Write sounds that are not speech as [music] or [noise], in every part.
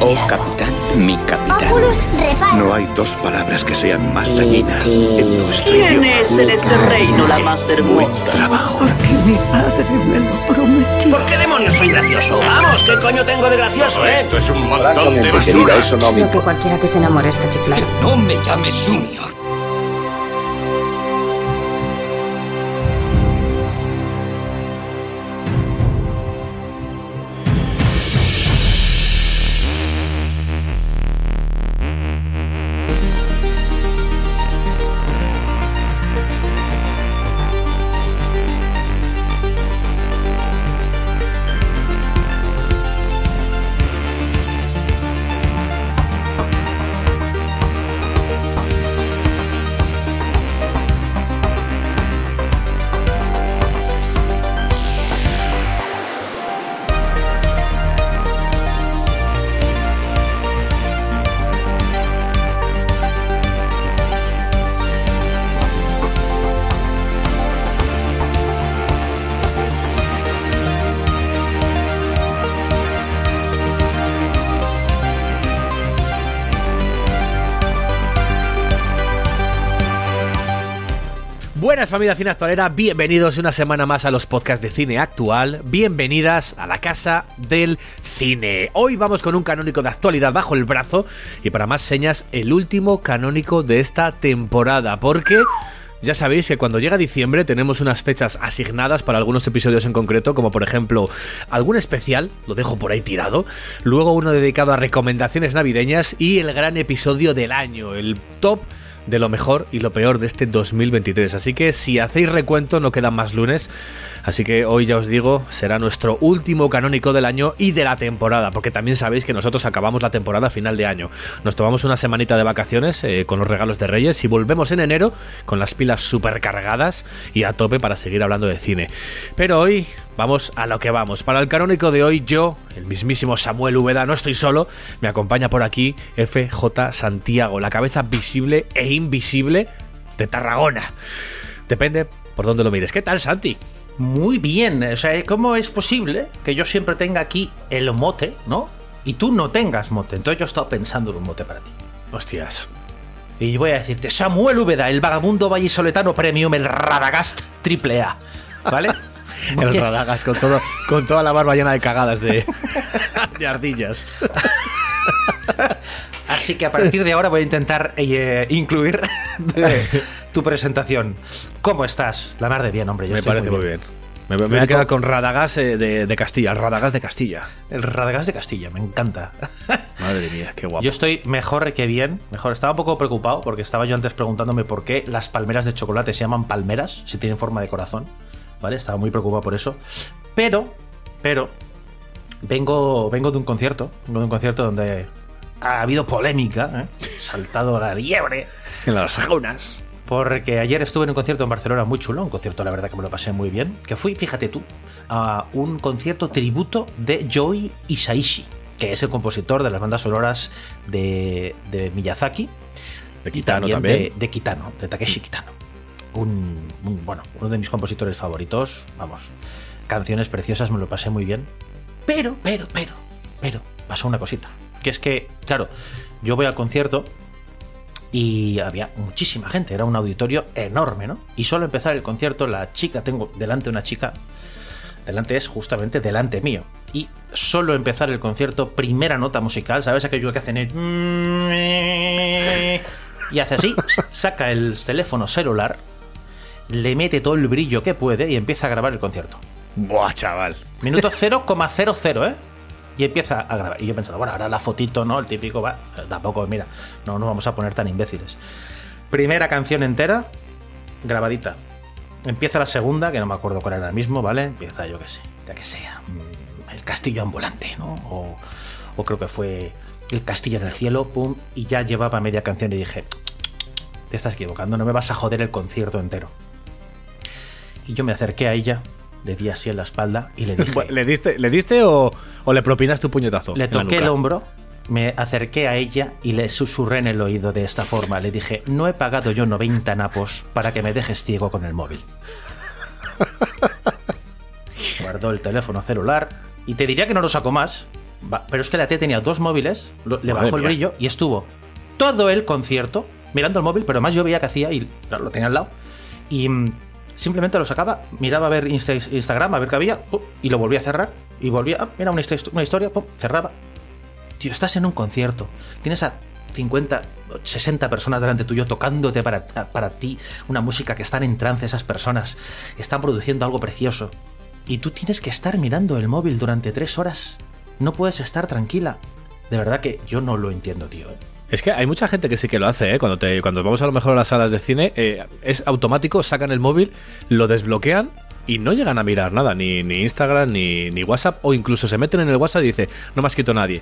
Oh, capitán, mi capitán. No hay dos palabras que sean más dañinas en nuestro ¿Quién idioma. es en este reino la más Buen hermosa? trabajo. Porque mi padre me lo prometió. ¿Por qué demonios soy gracioso? Vamos, ¿qué coño tengo de gracioso, eh? Esto es un montón de basura. eso no me Creo que cualquiera que se enamore está chiflado. No me llames Junior. Familia cine actualera, bienvenidos una semana más a los podcasts de cine actual, bienvenidas a la casa del cine. Hoy vamos con un canónico de actualidad bajo el brazo y para más señas el último canónico de esta temporada, porque ya sabéis que cuando llega diciembre tenemos unas fechas asignadas para algunos episodios en concreto, como por ejemplo algún especial, lo dejo por ahí tirado, luego uno dedicado a recomendaciones navideñas y el gran episodio del año, el top de lo mejor y lo peor de este 2023. Así que si hacéis recuento no quedan más lunes. Así que hoy ya os digo, será nuestro último canónico del año y de la temporada, porque también sabéis que nosotros acabamos la temporada a final de año. Nos tomamos una semanita de vacaciones eh, con los regalos de Reyes y volvemos en enero con las pilas super cargadas y a tope para seguir hablando de cine. Pero hoy vamos a lo que vamos. Para el canónico de hoy, yo, el mismísimo Samuel Ubeda, no estoy solo, me acompaña por aquí FJ Santiago, la cabeza visible e invisible de Tarragona. Depende por dónde lo mires. ¿Qué tal, Santi? Muy bien, o sea, ¿cómo es posible que yo siempre tenga aquí el mote, ¿no? Y tú no tengas mote. Entonces yo he estado pensando en un mote para ti. Hostias. Y voy a decirte, Samuel Úbeda, el vagabundo vallisoletano premium, el Radagast triple A. ¿Vale? [laughs] El Oye, Radagas con, todo, con toda la barba llena de cagadas de, de ardillas. [laughs] Así que a partir de ahora voy a intentar eh, incluir de [laughs] tu presentación. ¿Cómo estás? La mar de bien, hombre. Yo Me estoy parece muy bien. Me, me voy a quedar con Radagas eh, de, de Castilla, el Radagas de Castilla. El Radagast de Castilla, me encanta. [laughs] Madre mía, qué guapo. Yo estoy mejor que bien. Mejor, estaba un poco preocupado porque estaba yo antes preguntándome por qué las palmeras de chocolate se llaman palmeras si tienen forma de corazón. ¿Vale? Estaba muy preocupado por eso. Pero, pero, vengo, vengo de un concierto. Vengo de un concierto donde ha habido polémica. ¿eh? Saltado la liebre. En las saunas. Porque ayer estuve en un concierto en Barcelona muy chulo, un concierto la verdad que me lo pasé muy bien, que fui, fíjate tú, a un concierto tributo de Joey Isaishi, que es el compositor de las bandas sonoras de, de Miyazaki. De y Kitano también, también. De, de Kitano, de Takeshi Kitano. Un, un- bueno, uno de mis compositores favoritos, vamos, canciones preciosas, me lo pasé muy bien. Pero, pero, pero, pero, pasó una cosita, que es que, claro, yo voy al concierto y había muchísima gente, era un auditorio enorme, ¿no? Y solo empezar el concierto, la chica, tengo delante una chica, delante es justamente delante mío. Y solo empezar el concierto, primera nota musical, ¿sabes aquello que hacen? el- Y hace así, saca el teléfono celular, le mete todo el brillo que puede y empieza a grabar el concierto. Buah, chaval. Minuto 0,00, ¿eh? Y empieza a grabar. Y yo pensando, bueno, ahora la fotito, ¿no? El típico va. Tampoco, mira, no nos vamos a poner tan imbéciles. Primera canción entera, grabadita. Empieza la segunda, que no me acuerdo cuál era ahora mismo, ¿vale? Empieza, yo qué sé, ya que sea. mm, El castillo ambulante, ¿no? O, o creo que fue El castillo en el cielo, pum. Y ya llevaba media canción y dije, te estás equivocando, no me vas a joder el concierto entero. Y yo me acerqué a ella, le di así en la espalda y le dije. ¿Le diste, ¿le diste o, o le propinaste tu puñetazo? Le toqué el hombro, me acerqué a ella y le susurré en el oído de esta forma. Le dije, no he pagado yo 90 napos para que me dejes ciego con el móvil. [laughs] Guardó el teléfono celular y te diría que no lo sacó más, Pero es que la tía tenía dos móviles, le bajó el brillo y estuvo todo el concierto mirando el móvil, pero más yo veía que hacía y lo tenía al lado. Y mm, simplemente lo sacaba, miraba a ver Insta- Instagram, a ver qué había, y lo volvía a cerrar. Y volvía, ah, mira una, histo- una historia, ¡pum! cerraba. Tío, estás en un concierto, tienes a 50, 60 personas delante tuyo tocándote para, para ti una música que están en trance esas personas, están produciendo algo precioso. Y tú tienes que estar mirando el móvil durante tres horas. No puedes estar tranquila. De verdad que yo no lo entiendo, tío. ¿eh? Es que hay mucha gente que sí que lo hace, ¿eh? Cuando, te, cuando vamos a lo mejor a las salas de cine, eh, es automático, sacan el móvil, lo desbloquean y no llegan a mirar nada, ni, ni Instagram, ni, ni WhatsApp, o incluso se meten en el WhatsApp y dice, no me has quitado nadie.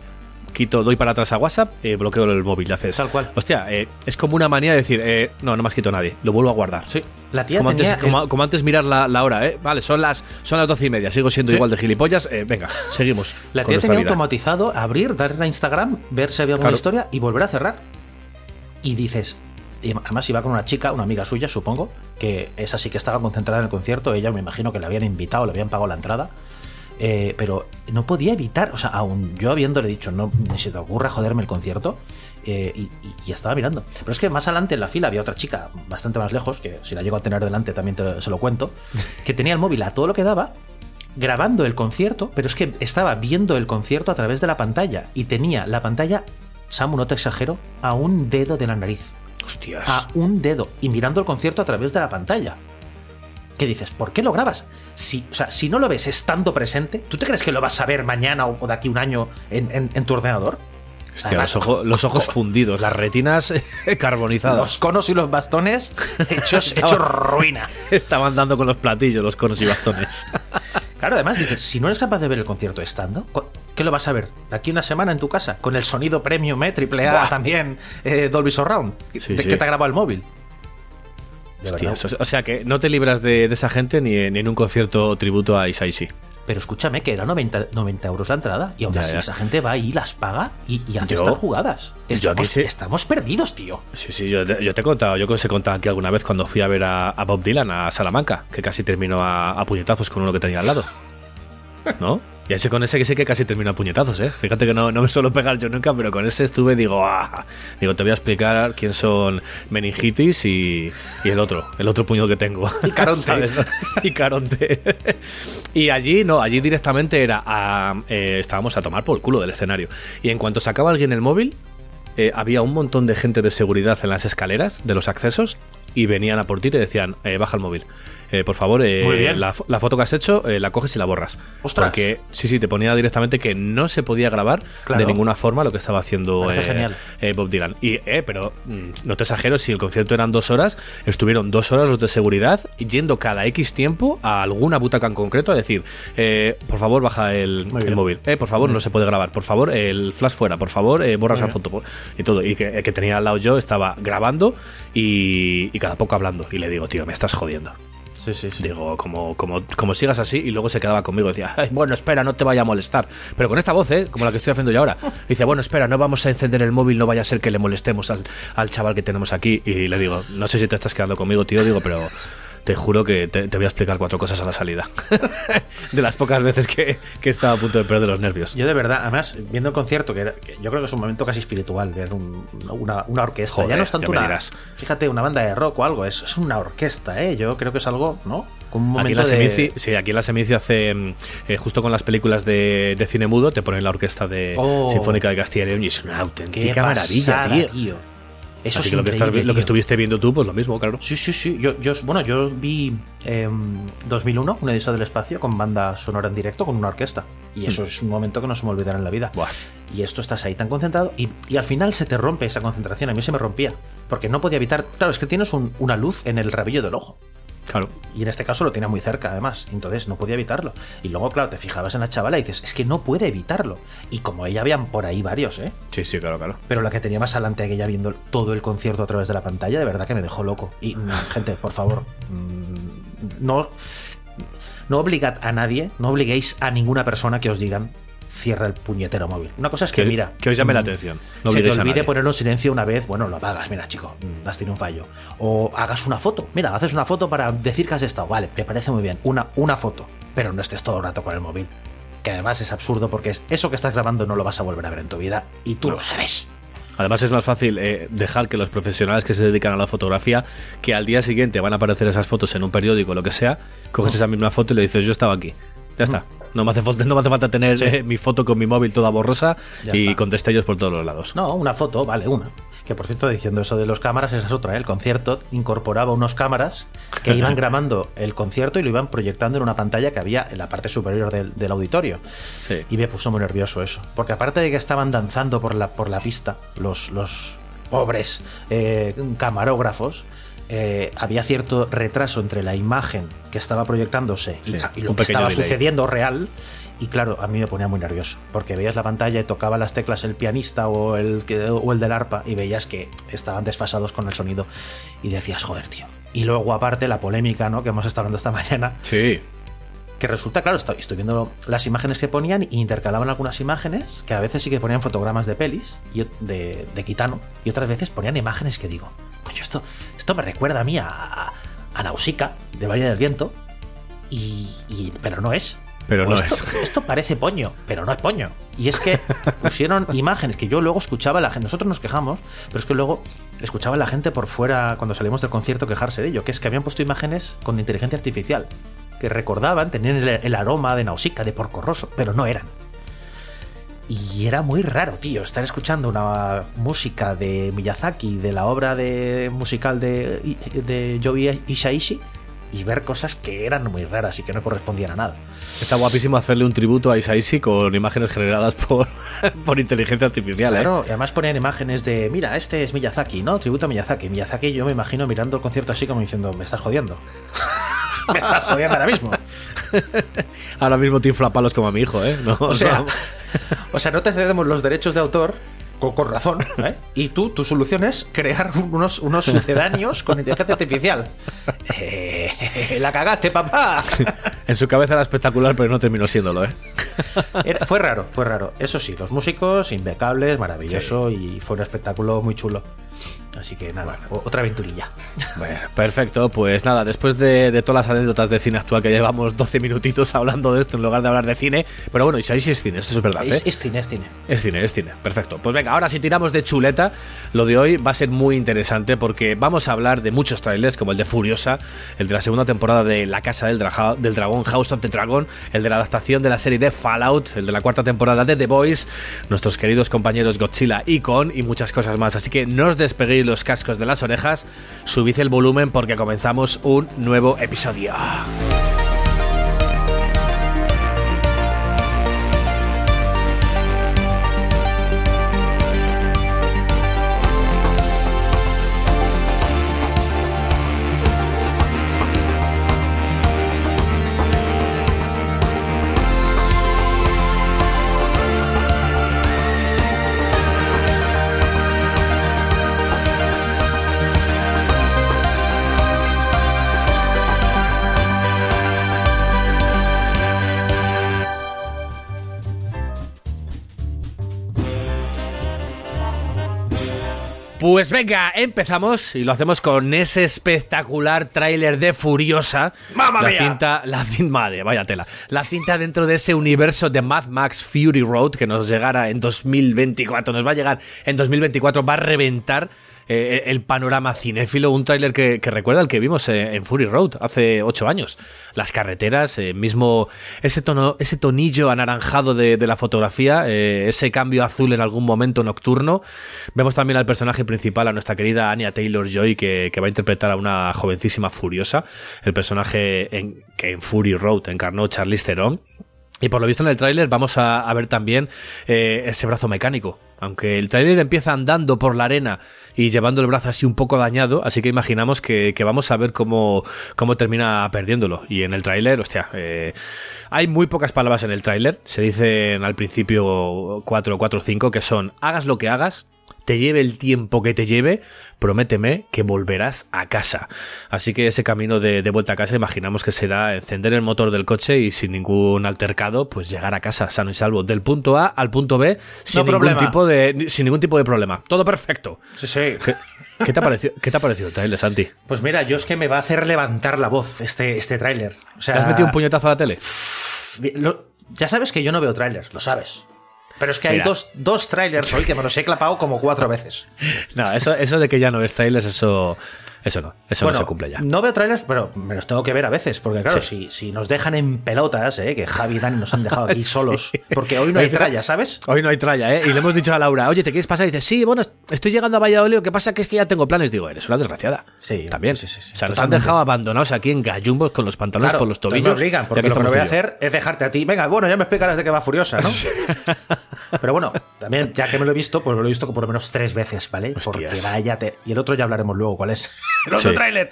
Quito, doy para atrás a WhatsApp, eh, bloqueo el móvil y haces. Tal cual. Hostia, eh, es como una manía de decir, eh, no, no me has quitado nadie, lo vuelvo a guardar. Sí. La tía Como tenía antes, como, como antes mirar la, la hora, ¿eh? Vale, son las, son las doce y media, sigo siendo Sí. igual de gilipollas. eh, venga, [laughs] seguimos. La tía tenía vida. automatizado abrir, darle a Instagram, ver si había alguna Claro. historia y volver a cerrar. Y dices, y además iba con una chica, una amiga suya, supongo, que esa sí que estaba concentrada en el concierto. Ella me imagino que le habían invitado, le habían pagado la entrada. Eh, pero no podía evitar, o sea, aún yo habiéndole dicho, no ni se te ocurra joderme el concierto, eh, y, y- y estaba mirando. Pero es que más adelante en la fila había otra chica, bastante más lejos, que si la llego a tener delante también te- se lo cuento, [laughs] que tenía el móvil a todo lo que daba, grabando el concierto, pero es que estaba viendo el concierto a través de la pantalla y tenía la pantalla, Samu, no te exagero, a un dedo de la nariz. Hostias. A un dedo y mirando el concierto a través de la pantalla. ¿Qué dices? ¿Por qué lo grabas? Si, o sea, si no lo ves estando presente, ¿tú te crees que lo vas a ver mañana o, o de aquí un año en, en- en tu ordenador? Hostia, Además, los, ojos, los ojos fundidos, las retinas [laughs] carbonizadas. Los conos y los bastones hechos, [laughs] hechos ruina. Estaban dando con los platillos, los conos y bastones. [laughs] Claro, además dices, si no eres capaz de ver el concierto estando, ¿cu- ¿qué lo vas a ver? ¿De aquí una semana en tu casa? Con el sonido premium, ¿eh? Triple A también, eh, Dolby Surround. Sí, ¿De sí. qué te ha grabado el móvil? Hostias, o- sea que no te libras de, de esa gente ni, en- ni en un concierto tributo a Isaichi. Pero escúchame, que era 90, 90 euros la entrada y aún Ya, así ya. esa gente va y las paga y, y hace Yo- estas jugadas. yo Estamos, aquí sí. estamos perdidos, tío. Sí, sí, yo, te- yo te he contado, yo que os he contado aquí alguna vez cuando fui a ver a, a Bob Dylan a Salamanca, que casi terminó a, a puñetazos con uno que tenía al lado. [laughs] ¿No? Y ese con ese que sí que casi terminó a puñetazos, ¿eh? Fíjate que no, no me suelo pegar yo nunca, pero con ese estuve, digo, ah, digo, te voy a explicar quién son meningitis y, y el otro, el otro puño que tengo. Y Caronte. [laughs] Y Caronte. [laughs] y allí, no, allí directamente era, a- eh, estábamos a tomar por el culo del escenario. Y en cuanto sacaba alguien el móvil, eh, había un montón de gente de seguridad en las escaleras de los accesos y venían a por ti y te decían, eh, baja el móvil. Eh, por favor, eh. La, fo- la foto que has hecho eh, la coges y la borras. Ostras. Porque sí, sí, te ponía directamente que no se podía grabar Claro. de ninguna forma lo que estaba haciendo eh, eh, Bob Dylan. Y, eh, pero mm, no te exagero, si el concierto eran dos horas, estuvieron dos horas los de seguridad yendo cada X tiempo a alguna butaca en concreto a decir, eh, por favor, baja el, el móvil. Eh, por favor, no se puede grabar. Por favor, el flash fuera. Por favor, eh, borra esa foto. por- Y todo. Y que, que tenía al lado yo estaba grabando y, y cada poco hablando. Y le digo, tío, me estás jodiendo. Sí, sí, sí. Digo, como, como, como sigas así, y luego se quedaba conmigo y decía, "Ay, bueno, espera, no te vaya a molestar. Pero con esta voz, ¿eh? como la que estoy haciendo yo ahora. [laughs] Dice, bueno, espera, no vamos a encender el móvil, no vaya a ser que le molestemos al, al chaval que tenemos aquí. Y le digo, no sé si te estás quedando conmigo, tío, digo, pero te juro que te, te voy a explicar cuatro cosas a la salida. [laughs] de las pocas veces que, que estaba a punto de perder los nervios. Yo de verdad, además, viendo el concierto, que, era- que yo creo que es un momento casi espiritual, ver un- una, una orquesta. Joder, ya no es tanto una. Fíjate, una banda de rock o algo, es, es una orquesta, ¿eh? Yo creo que es algo, ¿no? Con un Aquí en momento la de. Semici, sí, aquí en la Semici hace, mm, eh, justo con las películas de, de cine mudo, te ponen la orquesta de Oh. Sinfónica de Castilla y León y es una Qué auténtica maravilla, pasada, tío. Eso Así es que lo que, estás- increíble, lo que tío. estuviste viendo tú, pues lo mismo, claro. Sí, sí, sí. Yo, yo, bueno, yo vi em, 2001, una edición del espacio, con banda sonora en directo, con una orquesta. Y eso es un momento que no se me olvidará en la vida. Buah. Y esto estás ahí tan concentrado y, y al final se te rompe esa concentración. A mí se me rompía. Porque no podía evitar... Claro, es que tienes un- una luz en el rabillo del ojo. Claro. Y en este caso lo tenía muy cerca, además. Entonces no podía evitarlo. Y luego, claro, te fijabas en la chavala y dices, es que no puede evitarlo. Y como ella habían por ahí varios, ¿eh? Sí, sí, claro, claro. Pero la que tenía más adelante aquella viendo todo el concierto a través de la pantalla, de verdad que me dejó loco. Y mm, [laughs] gente, por favor, mm, no, no obligad a nadie, no obliguéis a ninguna persona que os digan cierra el puñetero móvil. Una cosa es que, Que- mira. que os llame la mm, atención. No se te olvide ponerlo en silencio una vez, bueno, lo apagas, mira, chico, mm, has tenido un fallo. O hagas una foto. Mira, haces una foto para decir que has estado. Vale, me parece muy bien. Una, una foto. Pero no estés todo el rato con el móvil. que además es absurdo porque es eso que estás grabando no lo vas a volver a ver en tu vida y tú lo sabes. Además es más fácil eh, dejar que los profesionales que se dedican a la fotografía, que al día siguiente van a aparecer esas fotos en un periódico o lo que sea, coges esa misma foto y le dices yo estaba aquí. Ya está. No me hace, falta, no me hace falta tener eh, mi foto con mi móvil toda borrosa Ya y está. con destellos por todos los lados. No, una foto, vale, una. Que por cierto, diciendo eso de los cámaras, esa es otra. ¿eh? El concierto incorporaba unos cámaras que [laughs] iban grabando el concierto y lo iban proyectando en una pantalla que había en la parte superior del, del auditorio. Sí. Y me puso muy nervioso eso. Porque aparte de que estaban danzando por la, por la pista, los, los pobres eh, camarógrafos, eh, había cierto retraso entre la imagen que estaba proyectándose y, Sí, la- y lo que estaba delay. sucediendo real. Y claro, a mí me ponía muy nervioso, porque veías la pantalla y tocaba las teclas el pianista o el, o el del arpa y veías que estaban desfasados con el sonido y decías, joder, tío. Y luego aparte la polémica, ¿no? Que hemos estado hablando esta [laughs] mañana, Sí. que resulta, claro, estoy, estoy viendo las imágenes que ponían y intercalaban algunas imágenes que a veces sí que ponían fotogramas de pelis y, de, de Kitano y otras veces ponían imágenes que digo, coño, esto, esto me recuerda a mí a, a, a Nausicaa de Valle del Viento, y, y- pero no es. Pero O no esto, es. Esto parece poño, pero no es poño. Y es que [laughs] pusieron imágenes que yo luego escuchaba a la gente. Nosotros nos quejamos, pero es que luego escuchaba a la gente por fuera cuando salimos del concierto quejarse de ello, que es que habían puesto imágenes con inteligencia artificial que recordaban, tenían el, el aroma de Nausicaa, de Porco Rosso, pero no eran. Y era muy raro, tío, estar escuchando una música de Miyazaki, de la obra de musical de, de Ishaishi, y ver cosas que eran muy raras y que no correspondían a nada. Está guapísimo hacerle un tributo a Isaishi con imágenes generadas por, [laughs] por inteligencia artificial, ¿eh? Claro, y además ponían imágenes de, mira, este es Miyazaki, ¿no? Tributo a Miyazaki. Miyazaki yo me imagino mirando el concierto así como diciendo, me estás jodiendo. [laughs] me estás jodiendo ahora mismo. [laughs] Ahora mismo te infla palos como a mi hijo, ¿eh? No, O sea, no. [laughs] o sea, no te cedemos los derechos de autor con, con razón, ¿eh? Y tú, tu solución es crear unos, unos sucedáneos con inteligencia artificial. Eh, la cagaste, papá. En su cabeza era espectacular, pero no terminó siéndolo, ¿eh? Era- fue raro, fue raro. Eso sí, los músicos impecables, maravilloso y fue un espectáculo muy chulo. Así que nada, otra aventurilla. Bueno, perfecto, pues nada, después de, de todas las anécdotas de cine actual que llevamos 12 minutitos hablando de esto en lugar de hablar de cine, pero bueno, Isaishi es cine, esto es verdad, ¿eh? Es, es cine, es cine. Es cine, es cine. Perfecto. Pues venga, ahora si tiramos de chuleta, lo de hoy va a ser muy interesante porque vamos a hablar de muchos trailers, como el de Furiosa, el de la segunda temporada de La Casa del, Draja- del Dragón, House of the Dragon, el de la adaptación de la serie de Fallout, el de la cuarta temporada de The Boys, nuestros queridos compañeros Godzilla y Con y muchas cosas más. Así que no os despeguéis los cascos de las orejas, subid el volumen porque comenzamos un nuevo episodio. Pues venga, empezamos y lo hacemos con ese espectacular tráiler de Furiosa. ¡Mamma la mía! cinta, la cinta, madre, vaya tela. La cinta dentro de ese universo de Mad Max Fury Road que nos llegará en 2024, nos va a llegar en 2024, va a reventar eh, el panorama cinéfilo, un tráiler que, recuerda al que vimos eh, en Fury Road hace ocho años. Las carreteras, eh, mismo ese tono, ese tonillo anaranjado de, la fotografía, eh, ese cambio azul en algún momento nocturno. Vemos también al personaje principal, a nuestra querida Anya Taylor Joy, que, que va a interpretar a una jovencísima furiosa, el personaje en, que en Fury Road encarnó Charlize Theron. Y por lo visto en el tráiler vamos a, ver también eh, ese brazo mecánico. Aunque el tráiler empieza andando por la arena y llevando el brazo así un poco dañado, así que imaginamos que, que vamos a ver cómo, cómo termina perdiéndolo. Y en el tráiler, hostia, eh, hay muy pocas palabras en el tráiler. Se dicen al principio 4 4 5 que son hagas lo que hagas, te lleve el tiempo que te lleve, prométeme que volverás a casa. Así que ese camino de, de vuelta a casa imaginamos que será encender el motor del coche y sin ningún altercado, pues llegar a casa sano y salvo del punto A al punto B sin, No ningún, tipo de, sin ningún tipo de problema. Todo perfecto. Sí, sí. ¿Qué, qué te ha parecido, qué te ha parecido el trailer, Santi? Pues mira, yo es que me va a hacer levantar la voz este, este tráiler. O sea, ¿Te has metido un puñetazo a la tele? lo- Ya sabes que yo no veo trailers, lo sabes. Pero es que hay dos, dos trailers hoy que me los he clapado como cuatro veces. [laughs] No, eso, eso de que ya no ves trailers, eso, eso no, eso Bueno, no se cumple ya. No veo trailers, pero me los tengo que ver a veces. Porque, claro, si, si nos dejan en pelotas, ¿eh? que Javi y Dani nos han dejado aquí [laughs] Sí. solos. Porque hoy no hay tralla, ¿sabes? Hoy no hay tralla, ¿eh? Y le hemos dicho a Laura, oye, ¿te quieres pasar? Y dice, sí, bueno, estoy llegando a Valladolid, que pasa que es que ya tengo planes. Digo, eres una desgraciada. Sí, también. sí, sí, sí, o sea, nos han dejado abandonados aquí en gallumbos con los pantalones Claro, por los tobillos. me obligan, porque lo que no voy a hacer es dejarte a ti. Venga, bueno, ya me explicarás de qué va Furiosa, ¿no? [laughs] Pero bueno, también, ya que me lo he visto, pues me lo he visto por lo menos tres veces, ¿vale? Porque vaya. te- Y el otro ya hablaremos luego cuál es [laughs] el otro Sí. tráiler.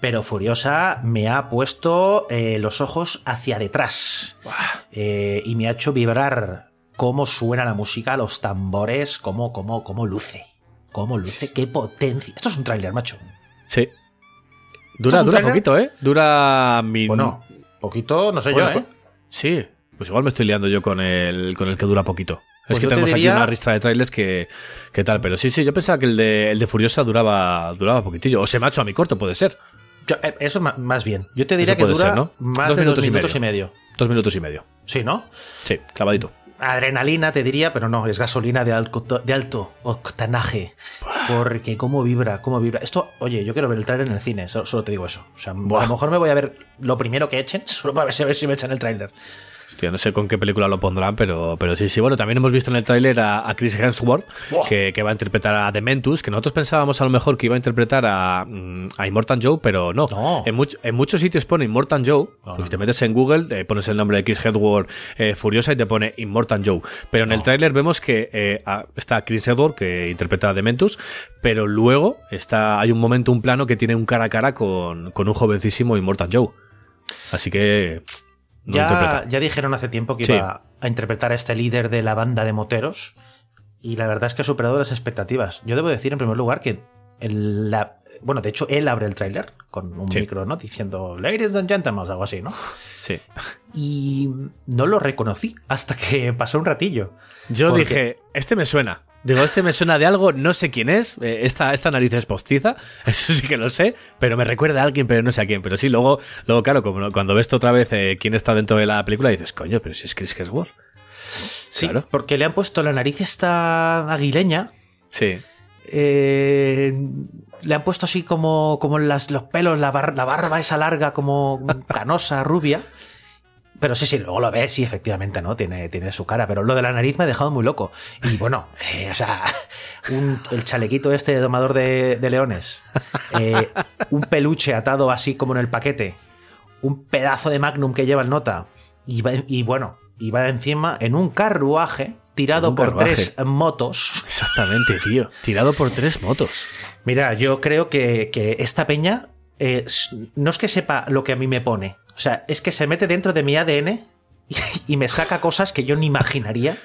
Pero Furiosa me ha puesto eh, los ojos hacia detrás. Eh, y me ha hecho vibrar cómo suena la música, los tambores, cómo, cómo, cómo luce. Cómo luce, qué potencia. Esto es un tráiler, macho. Sí. ¿Esto Dura, dura poquito, ¿eh? Dura min... Bueno, poquito, no sé Bueno, yo, ¿eh? Sí, pues igual me estoy liando yo con el, con el que dura poquito. Pues es que yo te tenemos diría- aquí una ristra de trailers que, que tal, pero sí, sí, yo pensaba que el de, el de Furiosa duraba, duraba poquitillo. O se me ha hecho a mi corto, puede ser. Yo- eh, eso más bien. Yo te diría Eso que puede dura ser, ¿no? más Dos de minutos dos minutos y medio. medio. Dos minutos y medio. Sí, ¿no? Sí, clavadito. Adrenalina te diría, pero no, es gasolina de alto, de alto octanaje. Porque cómo vibra, cómo vibra. Esto, oye, yo quiero ver el trailer en el cine, so- solo, te digo eso. O sea, Buah. a lo mejor me voy a ver lo primero que echen, [laughs] solo para ver si, a ver si me echan el tráiler. Hostia, no sé con qué película lo pondrán, pero, pero sí, sí. Bueno, también hemos visto en el tráiler a, a Chris Hemsworth, que, que va a interpretar a Dementus, que nosotros pensábamos a lo mejor que iba a interpretar a, mm, a Immortan Joe, pero no. No. En, much- en muchos sitios pone Immortan Joe. No, pues no, si te metes en Google, te pones el nombre de Chris Hemsworth eh, Furiosa y te pone Immortan Joe. Pero en el tráiler vemos que eh, a- está Chris Hemsworth, que interpreta a Dementus, pero luego está hay un momento, un plano que tiene un cara a cara con, con un jovencísimo Immortan Joe. Así que... No ya, dijeron hace tiempo que Sí. iba a interpretar a este líder de la banda de moteros. Y la verdad es que ha superado las expectativas. Yo debo decir, en primer lugar, que el- la, bueno, de hecho, él abre el tráiler con un Sí. micro, ¿no? Diciendo, Ladies and Gentlemen, algo así, ¿no? Sí. Y no lo reconocí hasta que pasó un ratillo. Yo Porque- dije, este me suena. Digo, este me suena de algo, no sé quién es. eh, Esta, esta nariz es postiza, [laughs] eso sí que lo sé, pero me recuerda a alguien, pero no sé a quién. Pero sí, luego, luego claro, como cuando ves otra vez eh, quién está dentro de la película, dices, coño, pero si es Chris Hemsworth. Sí, Claro. porque le han puesto la nariz esta aguileña. Sí. eh, le han puesto así como, como las, los pelos, la, bar- la barba esa larga, como canosa, rubia. [laughs] Pero sí, sí, luego lo ves y efectivamente, ¿no? Tiene, tiene su cara. Pero lo de la nariz me ha dejado muy loco. Y bueno, [laughs] eh, o sea, un- el chalequito este de domador de, de leones, eh, un peluche atado así como en el paquete, un pedazo de magnum que lleva el nota, y, va- y bueno, y va encima en un carruaje tirado Un por carruaje. tres motos. Exactamente, tío. Tirado por tres motos. Mira, yo creo que, que esta peña eh, no es que sepa lo que a mí me pone. O sea, es que se mete dentro de mi ADN y, [laughs] y me saca cosas que yo ni imaginaría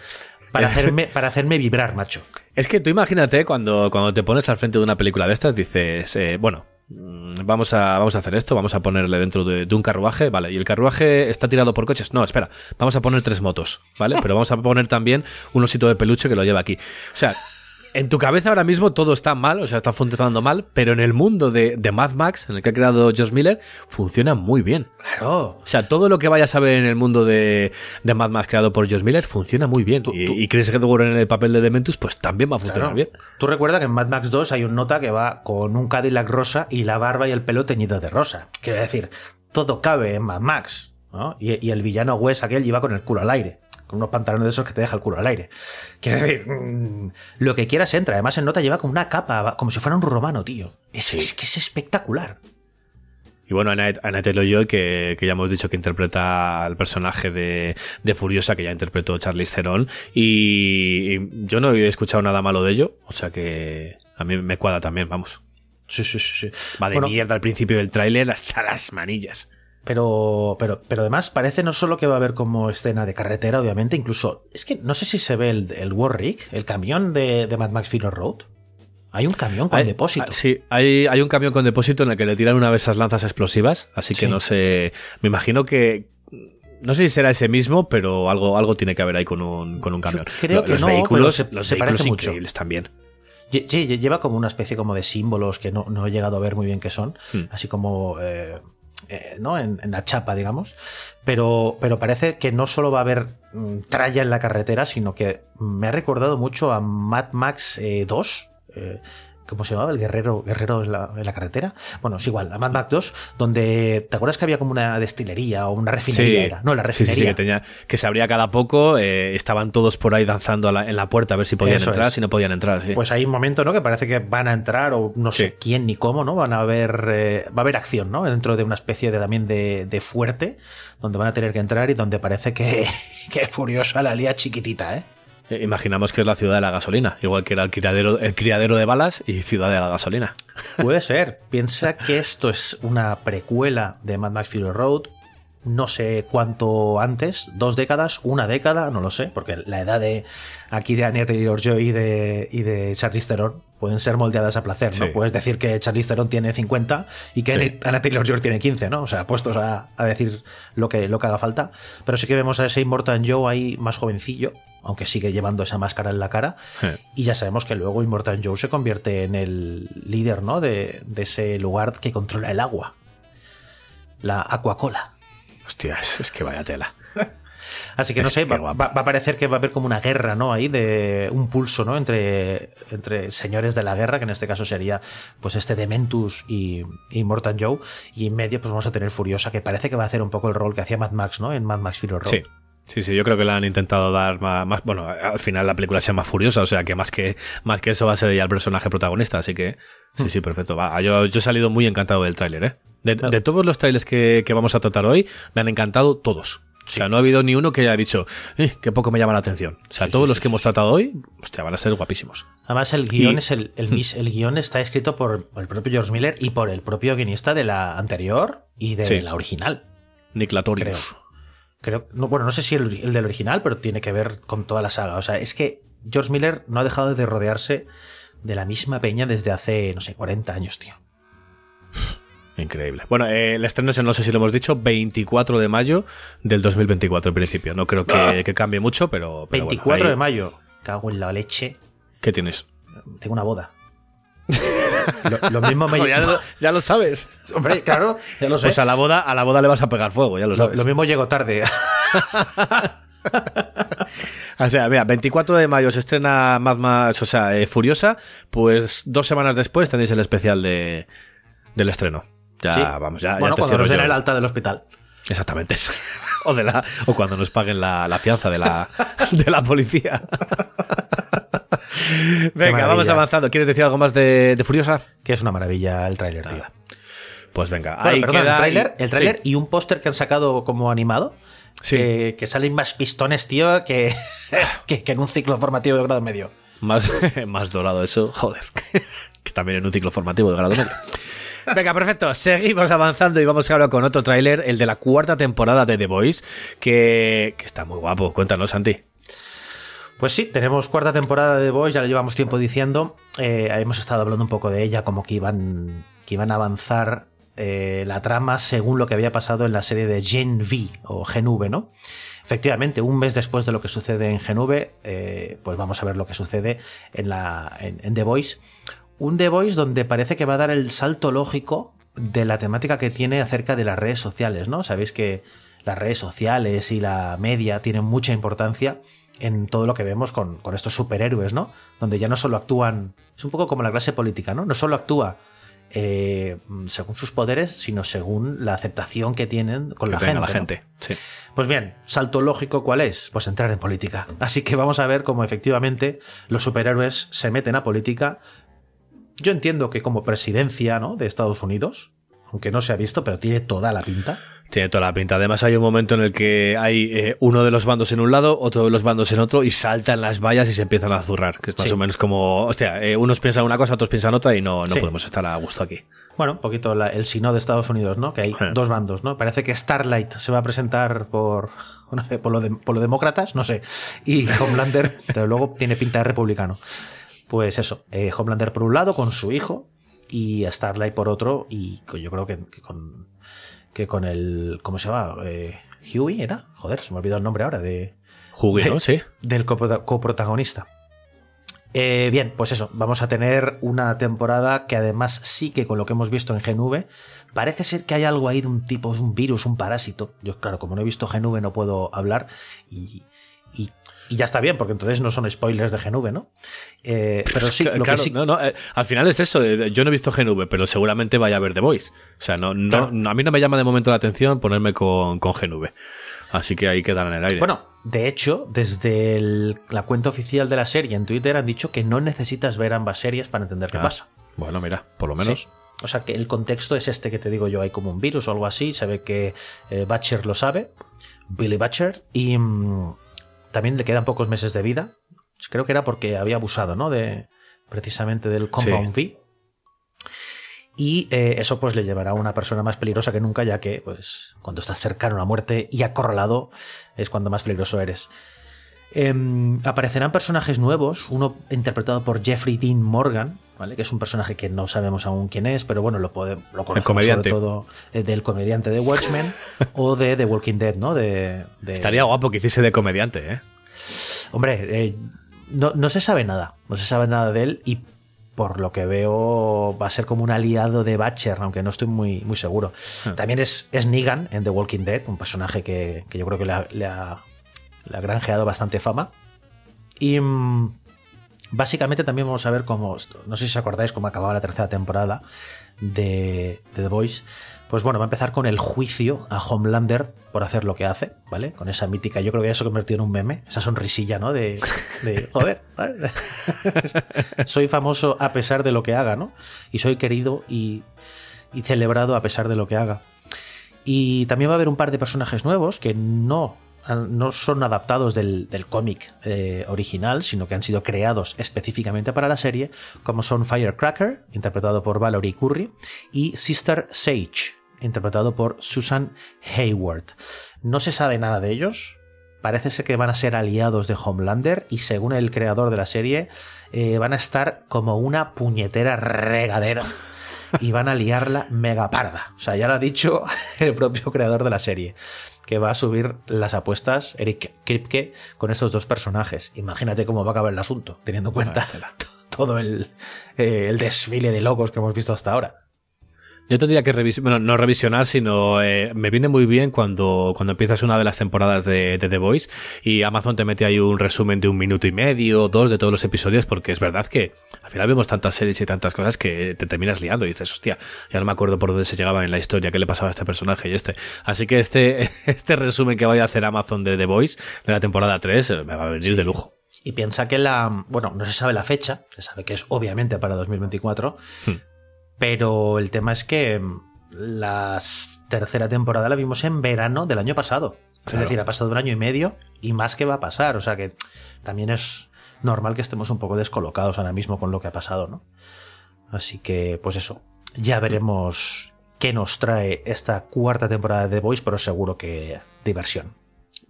para [laughs] hacerme, para hacerme vibrar, macho. Es que tú imagínate cuando, cuando te pones al frente de una película de estas, dices, eh, bueno, mm, vamos a, vamos a hacer esto, vamos a ponerle dentro de, de un carruaje, vale, y el carruaje está tirado por coches. No, espera, vamos a poner tres motos, ¿vale? [laughs] Pero vamos a poner también un osito de peluche que lo lleva aquí. O sea, en tu cabeza ahora mismo todo está mal, o sea, está funcionando mal, pero en el mundo de, de Mad Max, en el que ha creado Josh Miller, funciona muy bien. Claro. O sea, todo lo que vayas a ver en el mundo de, de Mad Max creado por Josh Miller funciona muy bien. Tú- y, tú- y Chris Hemsworth en el papel de Dementus, pues también va a funcionar Claro. bien. Tú recuerdas que en Mad Max 2 hay un nota que va con un Cadillac rosa y la barba y el pelo teñido de rosa. Quiero decir, todo cabe en Mad Max. ¿no? Y, y el villano Wes aquel lleva con el culo al aire. Con unos pantalones de esos que te deja el culo al aire. Quiero decir, mm, lo que quieras entra. Además, en nota lleva como una capa, como si fuera un romano, tío. Es, es que es espectacular. Y bueno, Annette, Annette Taylor-Joy, que, que ya hemos dicho que interpreta al personaje de, de Furiosa, que ya interpretó Charlize Theron. Y, y yo no he escuchado nada malo de ello, o sea que a mí me cuadra también, vamos. Sí, sí, sí. sí. Va de Bueno, mierda al principio del tráiler hasta las manillas. Pero, pero, pero además parece no solo que va a haber como escena de carretera, obviamente, incluso, es que no sé si se ve el, el Warwick, el camión de, de Mad Max Fury Road. Hay un camión con Hay- depósito. ah, Sí, hay, hay un camión con depósito en el que le tiran una de esas lanzas explosivas, así que Sí. no sé, me imagino que... No sé si será ese mismo, pero algo, algo tiene que haber ahí con un, con un camión. creo que los no, vehículos, pero se- los se vehículos parece mucho. increíbles también. Lle- lle- Lleva como una especie como de símbolos que no, no he llegado a ver muy bien qué son. Hmm. Así como eh, eh, ¿no? En, la chapa, digamos. Pero, pero parece que no solo va a haber mm, tralla en la carretera, sino que me ha recordado mucho a Mad Max eh, 2. eh, ¿Cómo se llamaba? El guerrero, guerrero en la, en la carretera. Bueno, es igual, a Mad Max 2, donde ¿te acuerdas que había como una destilería o una refinería? Era? No, la sí, refinería. sí, que, tenía, que se abría cada poco, eh, estaban todos por ahí danzando a la- en la puerta a ver si podían Eso entrar, es. si no podían entrar. sí. Pues hay un momento, ¿no? Que parece que van a entrar, o no sé quién ni cómo, ¿no? Van a ver. eh, va a haber acción, ¿no? Dentro de una especie de también de, de fuerte, donde van a tener que entrar y donde parece que, [laughs] que Furiosa la lía chiquitita, ¿eh? Eh, Imaginamos que es la ciudad de la gasolina, igual que era el criadero, el criadero de balas y ciudad de la gasolina. Puede ser. Piensa que esto es una precuela de Mad Max Fury Road. No sé cuánto antes, dos décadas, una década, no lo sé, porque la edad de aquí de Anya Taylor-Joy y de, y de Charlize Theron pueden ser moldeadas a placer, ¿no? Sí. Puedes decir que Charlize Theron tiene 50 y que Sí. Anya Taylor-Joy tiene 15, ¿no? O sea, puestos a, a decir lo que, lo que haga falta. Pero sí que vemos a ese Immortal Joe ahí más jovencillo, aunque sigue llevando esa máscara en la cara. Y ya sabemos que luego Immortal Joe se convierte en el líder, ¿no? De, de ese lugar que controla el agua. La Aquacola. Hostia, es, que vaya tela. [laughs] Así que no Es sé, que va, a parecer que va a haber como una guerra, ¿no? Ahí de un pulso, ¿no? Entre, entre señores de la guerra, que en este caso sería pues este Dementus y, y Mortan Joe. Y en medio pues vamos a tener Furiosa, que parece que va a hacer un poco el rol que hacía Mad Max, ¿no? En Mad Max Fury Road. Sí. Sí, sí, yo creo que le han intentado dar más, más- Bueno, al final la película se llama Furiosa, o sea que más que más que eso va a ser ya el personaje protagonista, así que sí, sí, perfecto. Va, yo, yo he salido muy encantado del tráiler, ¿eh? De, Claro. de todos los trailers que, que vamos a tratar hoy, me han encantado todos. O sea, no ha habido ni uno que haya dicho, eh, que poco me llama la atención. O sea, Sí, todos sí, los que hemos tratado hoy, hostia, van a ser guapísimos. Además, el guion Y- es el, el, [laughs] mis- el guion está escrito por el propio George Miller y por el propio guionista de la anterior y de la original. Nick Latorius. Creo. Creo, no, bueno, no sé si el, el del original, pero tiene que ver con toda la saga. O sea, es que George Miller no ha dejado de rodearse de la misma peña desde hace, no sé, 40 años, tío. Increíble. Bueno, eh, el estreno es, no sé si lo hemos dicho, 24 de mayo del 2024 en principio. No creo que, que cambie mucho, pero... pero bueno, 24 ahí- de mayo. Cago en la leche. ¿Qué tienes? Tengo una boda. [laughs] lo, lo mismo me ya, lo, ya lo sabes. Hombre, claro, ya lo sé. Pues a la boda, a la boda le vas a pegar fuego, ya lo lo, sabes. lo mismo llego tarde. [laughs] O sea, mira, 24 de mayo se estrena Mad Max, o sea, eh, Furiosa, pues dos semanas después tenéis el especial de, del estreno. Ya, Sí. vamos, ya, bueno, ya te cuando nos den el alta del hospital. Exactamente. [laughs] o, de la, o cuando nos paguen la, la fianza de la, [laughs] de la policía. Venga, vamos avanzando. ¿Quieres decir algo más de, de Furiosa? Que es una maravilla el tráiler, tío. Pues venga, Bueno, ahí perdón, queda. el tráiler, y- el tráiler sí. y un póster que han sacado como animado. Sí. Que, que salen más pistones, tío, que, [laughs] que, que en un ciclo formativo de grado medio. Más, más dorado eso, joder. que también en un ciclo formativo de grado medio. Venga, perfecto. Seguimos avanzando y vamos ahora con otro tráiler, el de la cuarta temporada de The Voice, que, que está muy guapo. Cuéntanos, Santi. Pues sí, tenemos cuarta temporada de The Boys, ya lo llevamos tiempo diciendo. Eh, hemos estado hablando un poco de ella, como que iban, que iban a avanzar eh, la trama según lo que había pasado en la serie de Gen V o Gen V, ¿no? Efectivamente, un mes después de lo que sucede en Gen V, eh, pues vamos a ver lo que sucede en, la, en, en The Voice. Un The Voice donde parece que va a dar el salto lógico de la temática que tiene acerca de las redes sociales, ¿no? Sabéis que las redes sociales y la media tienen mucha importancia en todo lo que vemos con, con estos superhéroes, ¿no? Donde ya no solo actúan, es un poco como la clase política, ¿no? No solo actúa eh, según sus poderes, sino según la aceptación que tienen con Que la gente. la ¿no? gente. Sí. Pues bien, salto lógico, ¿cuál es? Pues entrar en política. Así que vamos a ver cómo efectivamente los superhéroes se meten a política. Yo entiendo que como presidencia, ¿no? De Estados Unidos, aunque no se ha visto, pero tiene toda la pinta. Tiene toda la pinta. Además, hay un momento en el que hay eh, uno de los bandos en un lado, otro de los bandos en otro, y saltan las vallas y se empiezan a zurrar. Que es más Sí. o menos como, hostia, eh, unos piensan una cosa, otros piensan otra, y no, no Sí. podemos estar a gusto aquí. Bueno, un poquito la- el sino de Estados Unidos, ¿no? Que hay dos bandos, ¿no? Parece que Starlight se va a presentar por, [laughs] no sé, por, lo de- por los demócratas, no sé. Y Homelander, [laughs] pero luego tiene pinta de republicano. Pues eso, eh, Homelander por un lado con su hijo y Starlight por otro y yo creo que, que con que con el ¿cómo se llama? Eh, Huey era, joder, se me olvidó el nombre ahora de Jugué, ¿no? Sí. del coprota- coprotagonista. Eh, bien, pues eso, vamos a tener una temporada que además sí que con lo que hemos visto en GNV, parece ser que hay algo ahí de un tipo, un virus, un parásito. Yo, claro, como no he visto GNV no puedo hablar y, y, y ya está bien, porque entonces no son spoilers de GNV, ¿no? Eh, pero sí, lo Claro, que sí... no, no, eh, al final es eso. eh, Yo no he visto GNV, pero seguramente vaya a ver The Voice. O sea, no, no, Claro. no- a mí no me llama de momento la atención ponerme con, con GNV. Así que ahí quedan en el aire. Bueno, de hecho, desde el- la cuenta oficial de la serie en Twitter han dicho que no necesitas ver ambas series para entender qué Ah, pasa. Bueno, mira, por lo menos. Sí. O sea que el contexto es este que te digo yo, hay como un virus o algo así, se ve que eh, Butcher lo sabe, Billy Butcher, y mm, también le quedan pocos meses de vida. Creo que era porque había abusado, ¿no? De precisamente del Compound V. Y eh, eso pues le llevará a una persona más peligrosa que nunca, ya que pues cuando estás cercano a la muerte y acorralado es cuando más peligroso eres. Em, aparecerán personajes nuevos, uno interpretado por Jeffrey Dean Morgan, ¿vale? que es un personaje que no sabemos aún quién es, pero bueno, lo, pode- lo conocemos comediante. sobre todo eh, del comediante de Watchmen [laughs] o de The Walking Dead, ¿no? De, de- Estaría guapo que hiciese de comediante, ¿eh? Hombre, eh, no, no se sabe nada, no se sabe nada de él y por lo que veo va a ser como un aliado de Butcher, aunque no estoy muy, muy seguro. También es, es Negan en The Walking Dead, un personaje que, que yo creo que le ha, le ha- le ha granjeado bastante fama. Y mm, básicamente también vamos a ver cómo, no sé si os acordáis cómo acababa la tercera temporada de, de The Voice. Pues bueno, va a empezar con el juicio a Homelander por hacer lo que hace, ¿vale? Con esa mítica, yo creo que ya se ha convertido en un meme, esa sonrisilla, ¿no? De, de [laughs] joder, ¿vale? [laughs] soy famoso a pesar de lo que haga, ¿no? Y soy querido y, y celebrado a pesar de lo que haga. Y también va a haber un par de personajes nuevos que no, no son adaptados del, del cómic eh, original, sino que han sido creados específicamente para la serie, como son Firecracker, interpretado por Valerie Curry, y Sister Sage, interpretado por Susan Hayward. No se sabe nada de ellos. Parece ser que van a ser aliados de Homelander y según el creador de la serie eh, van a estar como una puñetera regadera y van a liarla mega parda. O sea, ya lo ha dicho [laughs] el propio creador de la serie, que va a subir las apuestas Eric Kripke con estos dos personajes. Imagínate cómo va a acabar el asunto, teniendo en cuenta [laughs] todo el, eh, el desfile de locos que hemos visto hasta ahora. Yo tendría que revisionar, bueno, no revisionar, sino eh, me viene muy bien cuando, cuando empiezas una de las temporadas de, de The Voice y Amazon te mete ahí un resumen de un minuto y medio, dos de todos los episodios, porque es verdad que al final vemos tantas series y tantas cosas que te terminas liando y dices, hostia, ya no me acuerdo por dónde se llegaba en la historia, qué le pasaba a este personaje y este. Así que este, [laughs] este resumen que vaya a hacer Amazon de The Voice de la temporada 3 eh, me va a venir de lujo. Y piensa que la. Bueno, no se sabe la fecha, se sabe que es obviamente para 2024, Hmm. Pero el tema es que mm, la tercera temporada la vimos en verano del año pasado. Es decir, ha pasado un año y medio y más que va a pasar. O sea que también es normal que estemos un poco descolocados ahora mismo con lo que ha pasado, ¿no? Así que, pues eso. Ya veremos qué nos trae esta cuarta temporada de The Voice, pero seguro que diversión.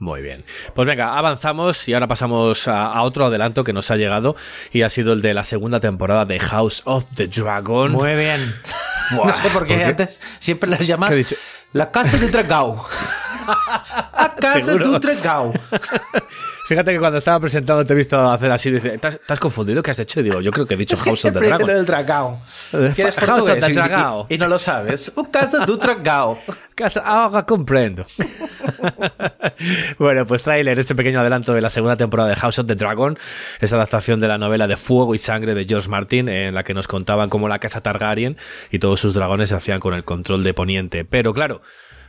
Muy bien. Pues venga, avanzamos y ahora pasamos a, a otro adelanto que nos ha llegado y ha sido el de la segunda temporada de House of the Dragon. Muy bien. Buah, no sé por qué, ¿por qué? antes siempre las llamas ¿Qué he dicho? la casa de Dragao. La casa de Dragao. [laughs] Fíjate que cuando estaba presentando te he visto hacer así, dice, ¿te has, te has confundido? ¿Qué has hecho? Y digo, yo creo que he dicho Es House of the Dragon. del Dragao. Eh, Que eres House of the y- Dragao. Y, y no lo sabes. Un casa de Dragao. [laughs] Casa- Ahora comprendo. [laughs] bueno, pues tráiler, este pequeño adelanto de la segunda temporada de House of the Dragon, esa adaptación de la novela de Fuego y Sangre de George Martin, en la que nos contaban cómo la casa Targaryen y todos sus dragones se hacían con el control de Poniente. Pero claro,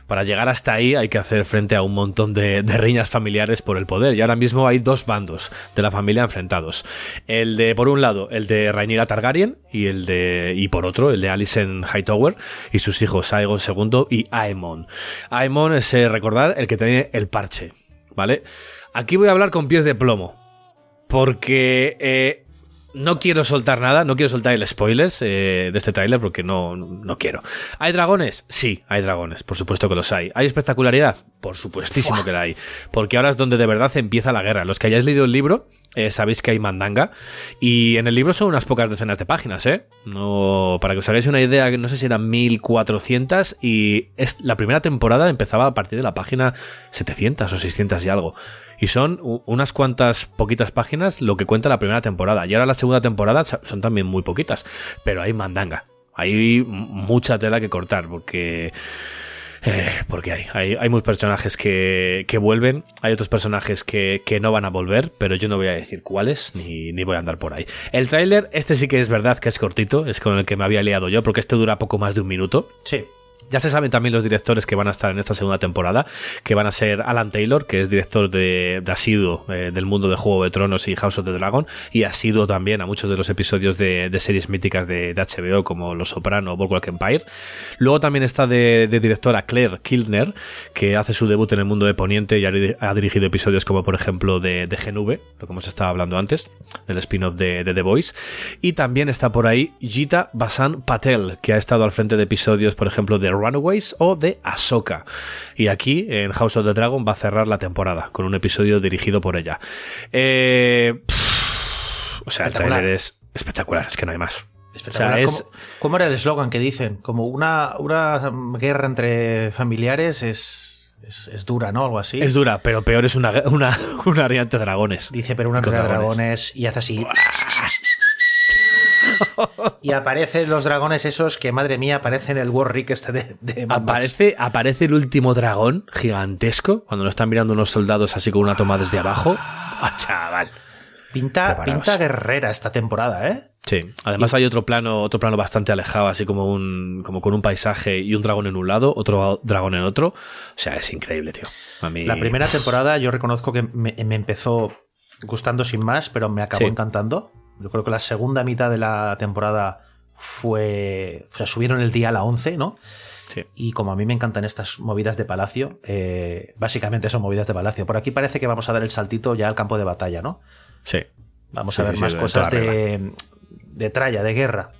para llegar hasta ahí hay que hacer frente a un montón de, riñas familiares por el poder. Y ahora mismo hay dos bandos de la familia enfrentados. El de, por un lado, el de Rhaenyra Targaryen y el de, y por otro, el de Alicent Hightower y sus hijos Aegon II y Aemon. Aemon es, eh, recordar, el que tiene el parche. ¿Vale? Aquí voy a hablar con pies de plomo. Porque eh, no quiero soltar nada, no quiero soltar el spoilers eh, de este tráiler porque no, no quiero. ¿Hay dragones? Sí, hay dragones, por supuesto que los hay. ¿Hay espectacularidad? Por supuestísimo que la hay. Porque ahora es donde de verdad empieza la guerra. Los que hayáis leído el libro, eh, sabéis que hay mandanga. Y en el libro son unas pocas decenas de páginas, ¿eh? No, para que os hagáis una idea, no sé si eran 1400 y es, la primera temporada empezaba a partir de la página 700 o 600 y algo. Y son unas cuantas poquitas páginas lo que cuenta la primera temporada. Y ahora la segunda temporada son también muy poquitas. Pero hay mandanga. Hay mucha tela que cortar porque eh, porque hay, hay, hay, muchos personajes que, que, vuelven, hay otros personajes que, que, no van a volver, pero yo no voy a decir cuáles, ni, ni voy a andar por ahí. El tráiler, este sí que es verdad que es cortito, es con el que me había liado yo, porque este dura poco más de un minuto. Sí. Ya se saben también los directores que van a estar en esta segunda temporada, que van a ser Alan Taylor, que es director de, de asiduo eh, del mundo de Juego de Tronos y House of the Dragon, y asiduo también a muchos de los episodios de, series míticas de, HBO como Los Soprano o Boardwalk Empire. Luego también está de, directora Claire Kilner, que hace su debut en el mundo de Poniente y ha, ha dirigido episodios como por ejemplo de, de Genuve, lo que hemos estado hablando antes, del spin-off de, The Voice. Y también está por ahí Gita Basan Patel, que ha estado al frente de episodios, por ejemplo, de Runaways o de Ahsoka. Y aquí, en House of the Dragon, va a cerrar la temporada con un episodio dirigido por ella. Eh, o sea, el trailer es espectacular, es que no hay más. O sea, es... ¿Cómo, era el eslogan que dicen? Como una, una guerra entre familiares es, es, dura, ¿no? Algo así. Es dura, pero peor es una, una, [laughs] una de dragones. Dice, pero una de dragones y hace así. [laughs] y aparecen los dragones esos que, madre mía, aparecen el Warrick este de, aparece, aparece el último dragón gigantesco cuando lo están mirando unos soldados así con una toma desde abajo. ¡Ah, chaval! Pinta, pinta guerrera esta temporada, ¿eh? Sí, además hay otro plano, otro plano bastante alejado, así como un, como con un paisaje y un dragón en un lado, otro dragón en otro. O sea, es increíble, tío. La primera temporada yo reconozco que me, empezó gustando sin más, pero me acabó encantando. Yo creo que la segunda mitad de la temporada fue. O sea, subieron el día a la 11, ¿no? Sí. Y como a mí me encantan estas movidas de palacio, eh, básicamente son movidas de palacio. Por aquí parece que vamos a dar el saltito ya al campo de batalla, ¿no? Sí. Vamos a ver más cosas de, de tralla, de guerra.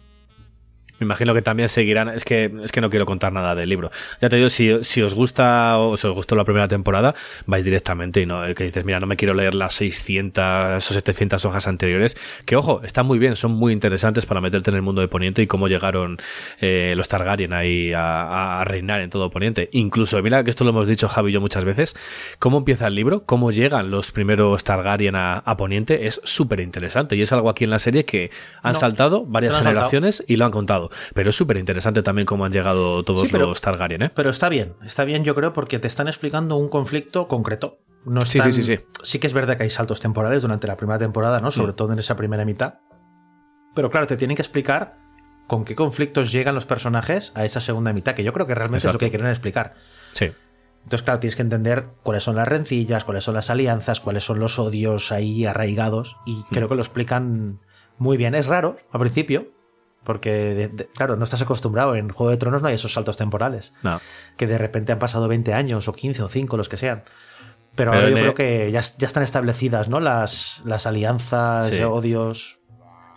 Me imagino que también seguirán. Es que, es que no quiero contar nada del libro. Ya te digo, si, si os gusta o si os gustó la primera temporada, vais directamente y no, que dices, mira, no me quiero leer las 600 o 700 hojas anteriores. Que ojo, están muy bien, son muy interesantes para meterte en el mundo de Poniente y cómo llegaron eh, los Targaryen ahí a, a, reinar en todo Poniente. Incluso, mira que esto lo hemos dicho Javi y yo muchas veces, cómo empieza el libro, cómo llegan los primeros Targaryen a, a Poniente, es súper interesante y es algo aquí en la serie que han saltado varias generaciones y lo han contado. Pero es súper interesante también cómo han llegado todos los Targaryen, ¿eh? Pero está bien, está bien yo creo porque te están explicando un conflicto concreto. No sí, sí, sí, sí. Sí que es verdad que hay saltos temporales durante la primera temporada, ¿no? Sobre mm. todo en esa primera mitad. Pero claro, te tienen que explicar con qué conflictos llegan los personajes a esa segunda mitad, que yo creo que realmente es lo que quieren explicar. Sí. Entonces, claro, tienes que entender cuáles son las rencillas, cuáles son las alianzas, cuáles son los odios ahí arraigados, y mm. creo que lo explican muy bien. Es raro al principio, porque, claro, no estás acostumbrado. En Juego de Tronos no hay esos saltos temporales. No. Que de repente han pasado 20 años, o 15, o 5, los que sean. Pero, ahora yo creo que ya, ya, están establecidas, ¿no? Las, las alianzas, odios.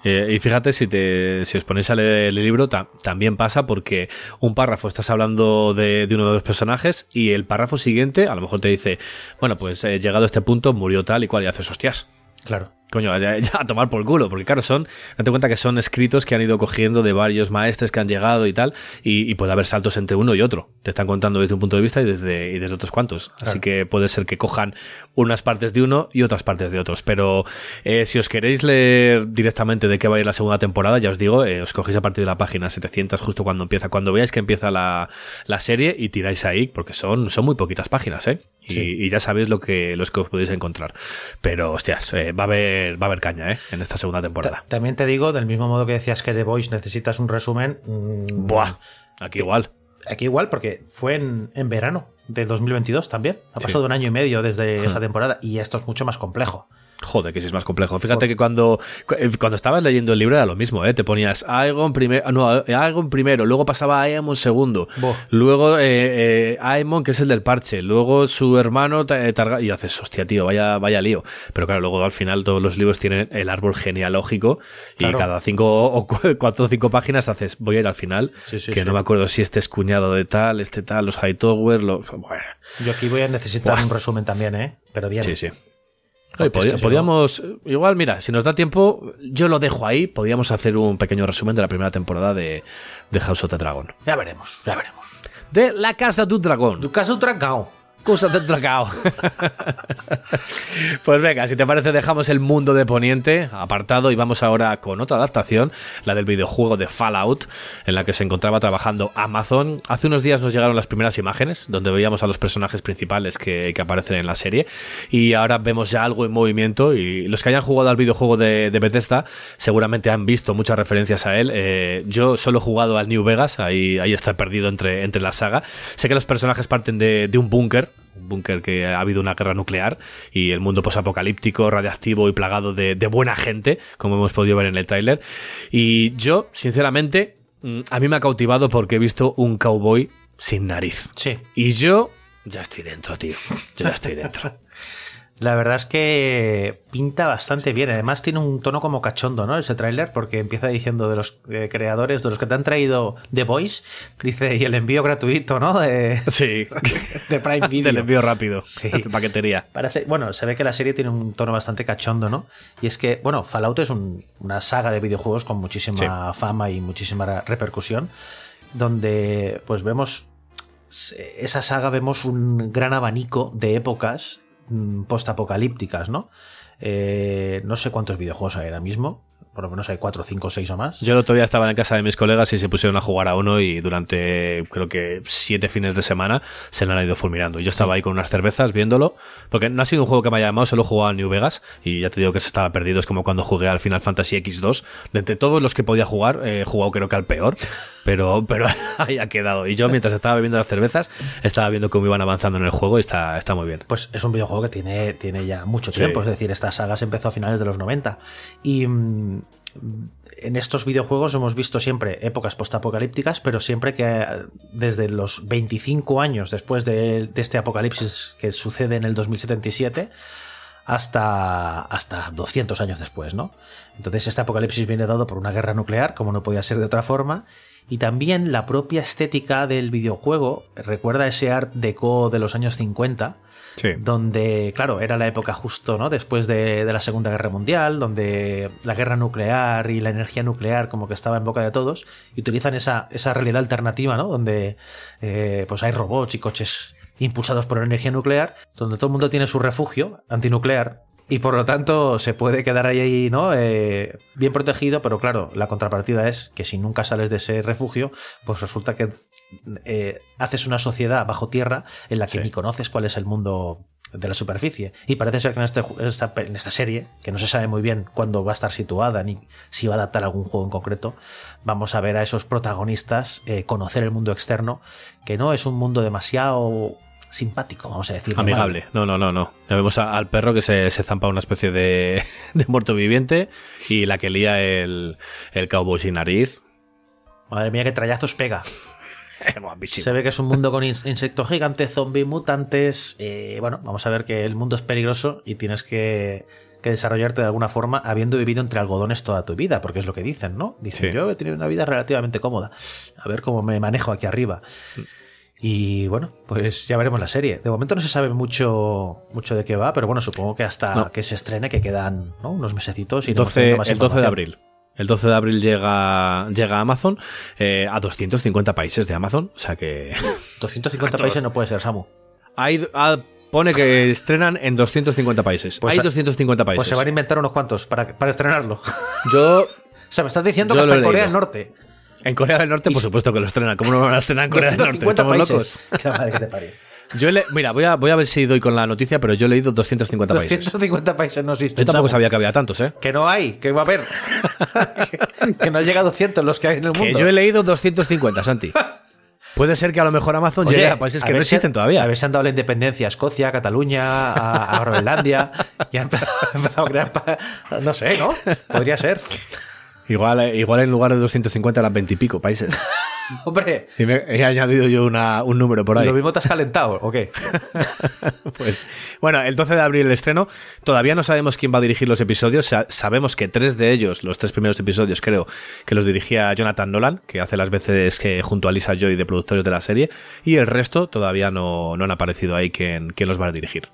Eh, y fíjate, si, te, si os ponéis a leer el libro, también pasa porque un párrafo estás hablando de, de, uno de los personajes y el párrafo siguiente a lo mejor te dice, bueno, pues eh, llegado a este punto murió tal y cual y haces hostias. Claro. Coño, ya, [laughs] a tomar por culo, porque claro, son, date cuenta que son escritos que han ido cogiendo de varios maestres que han llegado y tal, y, puede haber saltos entre uno y otro. Te están contando desde un punto de vista y desde, y desde otros cuantos. Así que puede ser que cojan unas partes de uno y otras partes de otros. Pero eh, si os queréis leer directamente de qué va a ir la segunda temporada, ya os digo, eh, os cogéis a partir de la página 700 justo cuando empieza, cuando veáis que empieza la, la serie y tiráis ahí, porque son, son muy poquitas páginas, ¿eh? Y, ya sabéis lo que, los que os podéis encontrar. Pero, hostias, eh, va a haber, va a haber caña, ¿eh? En esta segunda temporada. También te digo, del mismo modo que decías que The Voice necesitas un resumen. Mmm, Buah, aquí igual. Aquí igual, porque fue en, en verano de 2022 también. Ha pasado un año y medio desde esa temporada y esto es mucho más complejo. Joder, que sí es más complejo. Fíjate que cuando, cu- eh, cuando estabas leyendo el libro era lo mismo, ¿eh? Te ponías Aegon primero, no, Aegon primero, luego pasaba a Aemon segundo, Buah. luego eh, eh, Aemon, que es el del parche, luego su hermano eh, Targa- y haces, hostia, tío, vaya, vaya lío. Pero claro, luego al final todos los libros tienen el árbol genealógico y Claro. cada cinco o cu- [laughs] cuatro o cinco páginas haces, voy a ir al final, Sí, sí, que sí. no me acuerdo si este es cuñado de tal, este tal, los Hightower, los, bueno, Yo aquí voy a necesitar Buah. un resumen también, ¿eh? Pero bien. sí, sí. Oye, si podíamos, igual, mira, si nos da tiempo, yo lo dejo ahí, podríamos hacer un pequeño resumen de la primera temporada de, de House of the Dragon. Ya veremos, ya veremos. De la Casa du Dragón. Tu caso trancao. Cosa del dragao. pues venga, si te parece, dejamos el mundo de Poniente apartado y vamos ahora con otra adaptación, la del videojuego de Fallout, en la que se encontraba trabajando Amazon. Hace unos días nos llegaron las primeras imágenes, donde veíamos a los personajes principales que, que aparecen en la serie, y ahora vemos ya algo en movimiento. Y los que hayan jugado al videojuego de, de Bethesda seguramente han visto muchas referencias a él. Eh, yo solo he jugado al New Vegas, ahí, ahí está perdido entre, entre la saga. Sé que los personajes parten de, de un búnker, un búnker que ha habido una guerra nuclear y el mundo posapocalíptico, radiactivo y plagado de, de buena gente, como hemos podido ver en el tráiler. Y yo, sinceramente, mm, a mí me ha cautivado porque he visto un cowboy sin nariz. Sí. Y yo ya estoy dentro, tío. Yo ya estoy dentro. [laughs] La verdad es que pinta bastante bien. Además tiene un tono como cachondo, ¿no? Ese tráiler, porque empieza diciendo de los eh, creadores, de los que te han traído The Voice, dice, y el envío gratuito, ¿no? De, [laughs] Sí. [laughs] de Prime [laughs] Video. Del envío rápido. Sí. De paquetería. Parece, bueno, se ve que la serie tiene un tono bastante cachondo, ¿no? Y es que, bueno, Fallout es un- una saga de videojuegos con muchísima fama y muchísima repercusión, donde pues vemos esa saga vemos un gran abanico de épocas postapocalípticas, ¿no? Eh, no sé cuántos videojuegos hay ahora mismo, por lo menos hay cuatro, cinco, seis o más. Yo el otro día estaba en casa de mis colegas y se pusieron a jugar a uno y durante creo que siete fines de semana se lo han ido fulminando. Y yo estaba ahí con unas cervezas viéndolo, porque no ha sido un juego que me haya llamado, solo he jugado al New Vegas y ya te digo que se estaba perdido. Es como cuando jugué al Final Fantasy X2. De entre todos los que podía jugar, he jugado creo que al peor, pero, pero [laughs] ahí ha quedado. Y yo mientras estaba bebiendo las cervezas, estaba viendo cómo iban avanzando en el juego y está, está muy bien. Pues es un videojuego que tiene, tiene ya mucho Sí. tiempo, es decir, esta saga se empezó a finales de los 90. Y mm, en estos videojuegos hemos visto siempre épocas postapocalípticas, pero siempre que eh, desde los 25 años después de, de este apocalipsis que sucede en el 2077 hasta, hasta 200 años después, ¿no? Entonces este apocalipsis viene dado por una guerra nuclear, como no podía ser de otra forma, y también la propia estética del videojuego recuerda ese art deco de los años 50, Sí. donde, claro, era la época justo, ¿no? Después de, de la Segunda Guerra Mundial, donde la guerra nuclear y la energía nuclear como que estaba en boca de todos, y utilizan esa, esa realidad alternativa, ¿no? Donde eh, pues hay robots y coches impulsados por energía nuclear, donde todo el mundo tiene su refugio antinuclear. Y por lo tanto se puede quedar ahí, ¿no? Eh, bien protegido, pero claro, la contrapartida es que si nunca sales de ese refugio, pues resulta que eh, haces una sociedad bajo tierra en la que Sí. ni conoces cuál es el mundo de la superficie. Y parece ser que en, este en esta, en esta serie, que no se sabe muy bien cuándo va a estar situada ni si va a adaptar algún juego en concreto, vamos a ver a esos protagonistas eh, conocer el mundo externo, que no es un mundo demasiado simpático, vamos a decir. Amigable. No, no, no, no. Ya vemos a- al perro que se, se zampa una especie de, [laughs] de muerto viviente y la que lía el, el cowboy sin nariz. Madre mía, qué trallazos pega. [laughs] Se ve que es un mundo con in- insectos gigantes, zombies, mutantes. eh, bueno, vamos a ver que el mundo es peligroso y tienes que, que desarrollarte de alguna forma habiendo vivido entre algodones toda tu vida, porque es lo que dicen, ¿no? Dicen, Sí. yo he tenido una vida relativamente cómoda. A ver cómo me manejo aquí arriba. Y bueno, pues ya veremos la serie. De momento no se sabe mucho, mucho de qué va, pero bueno, supongo que hasta No. que se estrene, que quedan ¿no? unos mesecitos y iremos 12, teniendo más el 12 de abril. El 12 de abril llega, llega a Amazon, eh, a 250 países de Amazon. O sea que [laughs] [laughs] 250 países no puede ser, Samu. hay, ah, pone que estrenan en 250 países. Pues hay a- 250 países. Pues se van a inventar unos cuantos para, para estrenarlo. Yo, [laughs] O sea, me estás diciendo que hasta Corea del Norte. En Corea del Norte, por supuesto que lo estrenan. ¿Cómo no lo van a estrenar en Corea del Norte? 250 Estamos países. locos. [laughs] Qué madre que te parió. Yo le- mira, voy a, voy a ver si doy con la noticia, pero yo he leído 250 países. 250 países no existen. Yo tampoco sabía que había tantos, ¿eh? Que no hay, que va a haber. [laughs] que no llega a 200 los que hay en el Que mundo. yo he leído 250, Santi. Puede ser que a lo mejor Amazon Oye, llegue a países que no existen todavía. A ver si han dado la independencia a Escocia, a Cataluña, a, a Groenlandia. Y han [laughs] empezado, a crear. No sé, ¿no? Podría ser. Igual, eh, igual en lugar de 250 eran 20 y pico países. [laughs] Hombre, Y me- he añadido yo una- un número por ahí. ¿lo mismo te has calentado o qué? [laughs] Pues bueno, el 12 de abril el estreno. Todavía no sabemos quién va a dirigir los episodios. Sa- sabemos que tres de ellos, los tres primeros episodios, creo que los dirigía Jonathan Nolan, que hace las veces que junto a Lisa Joy de productores de la serie. Y el resto todavía no, no han aparecido ahí quién, quién los va a dirigir.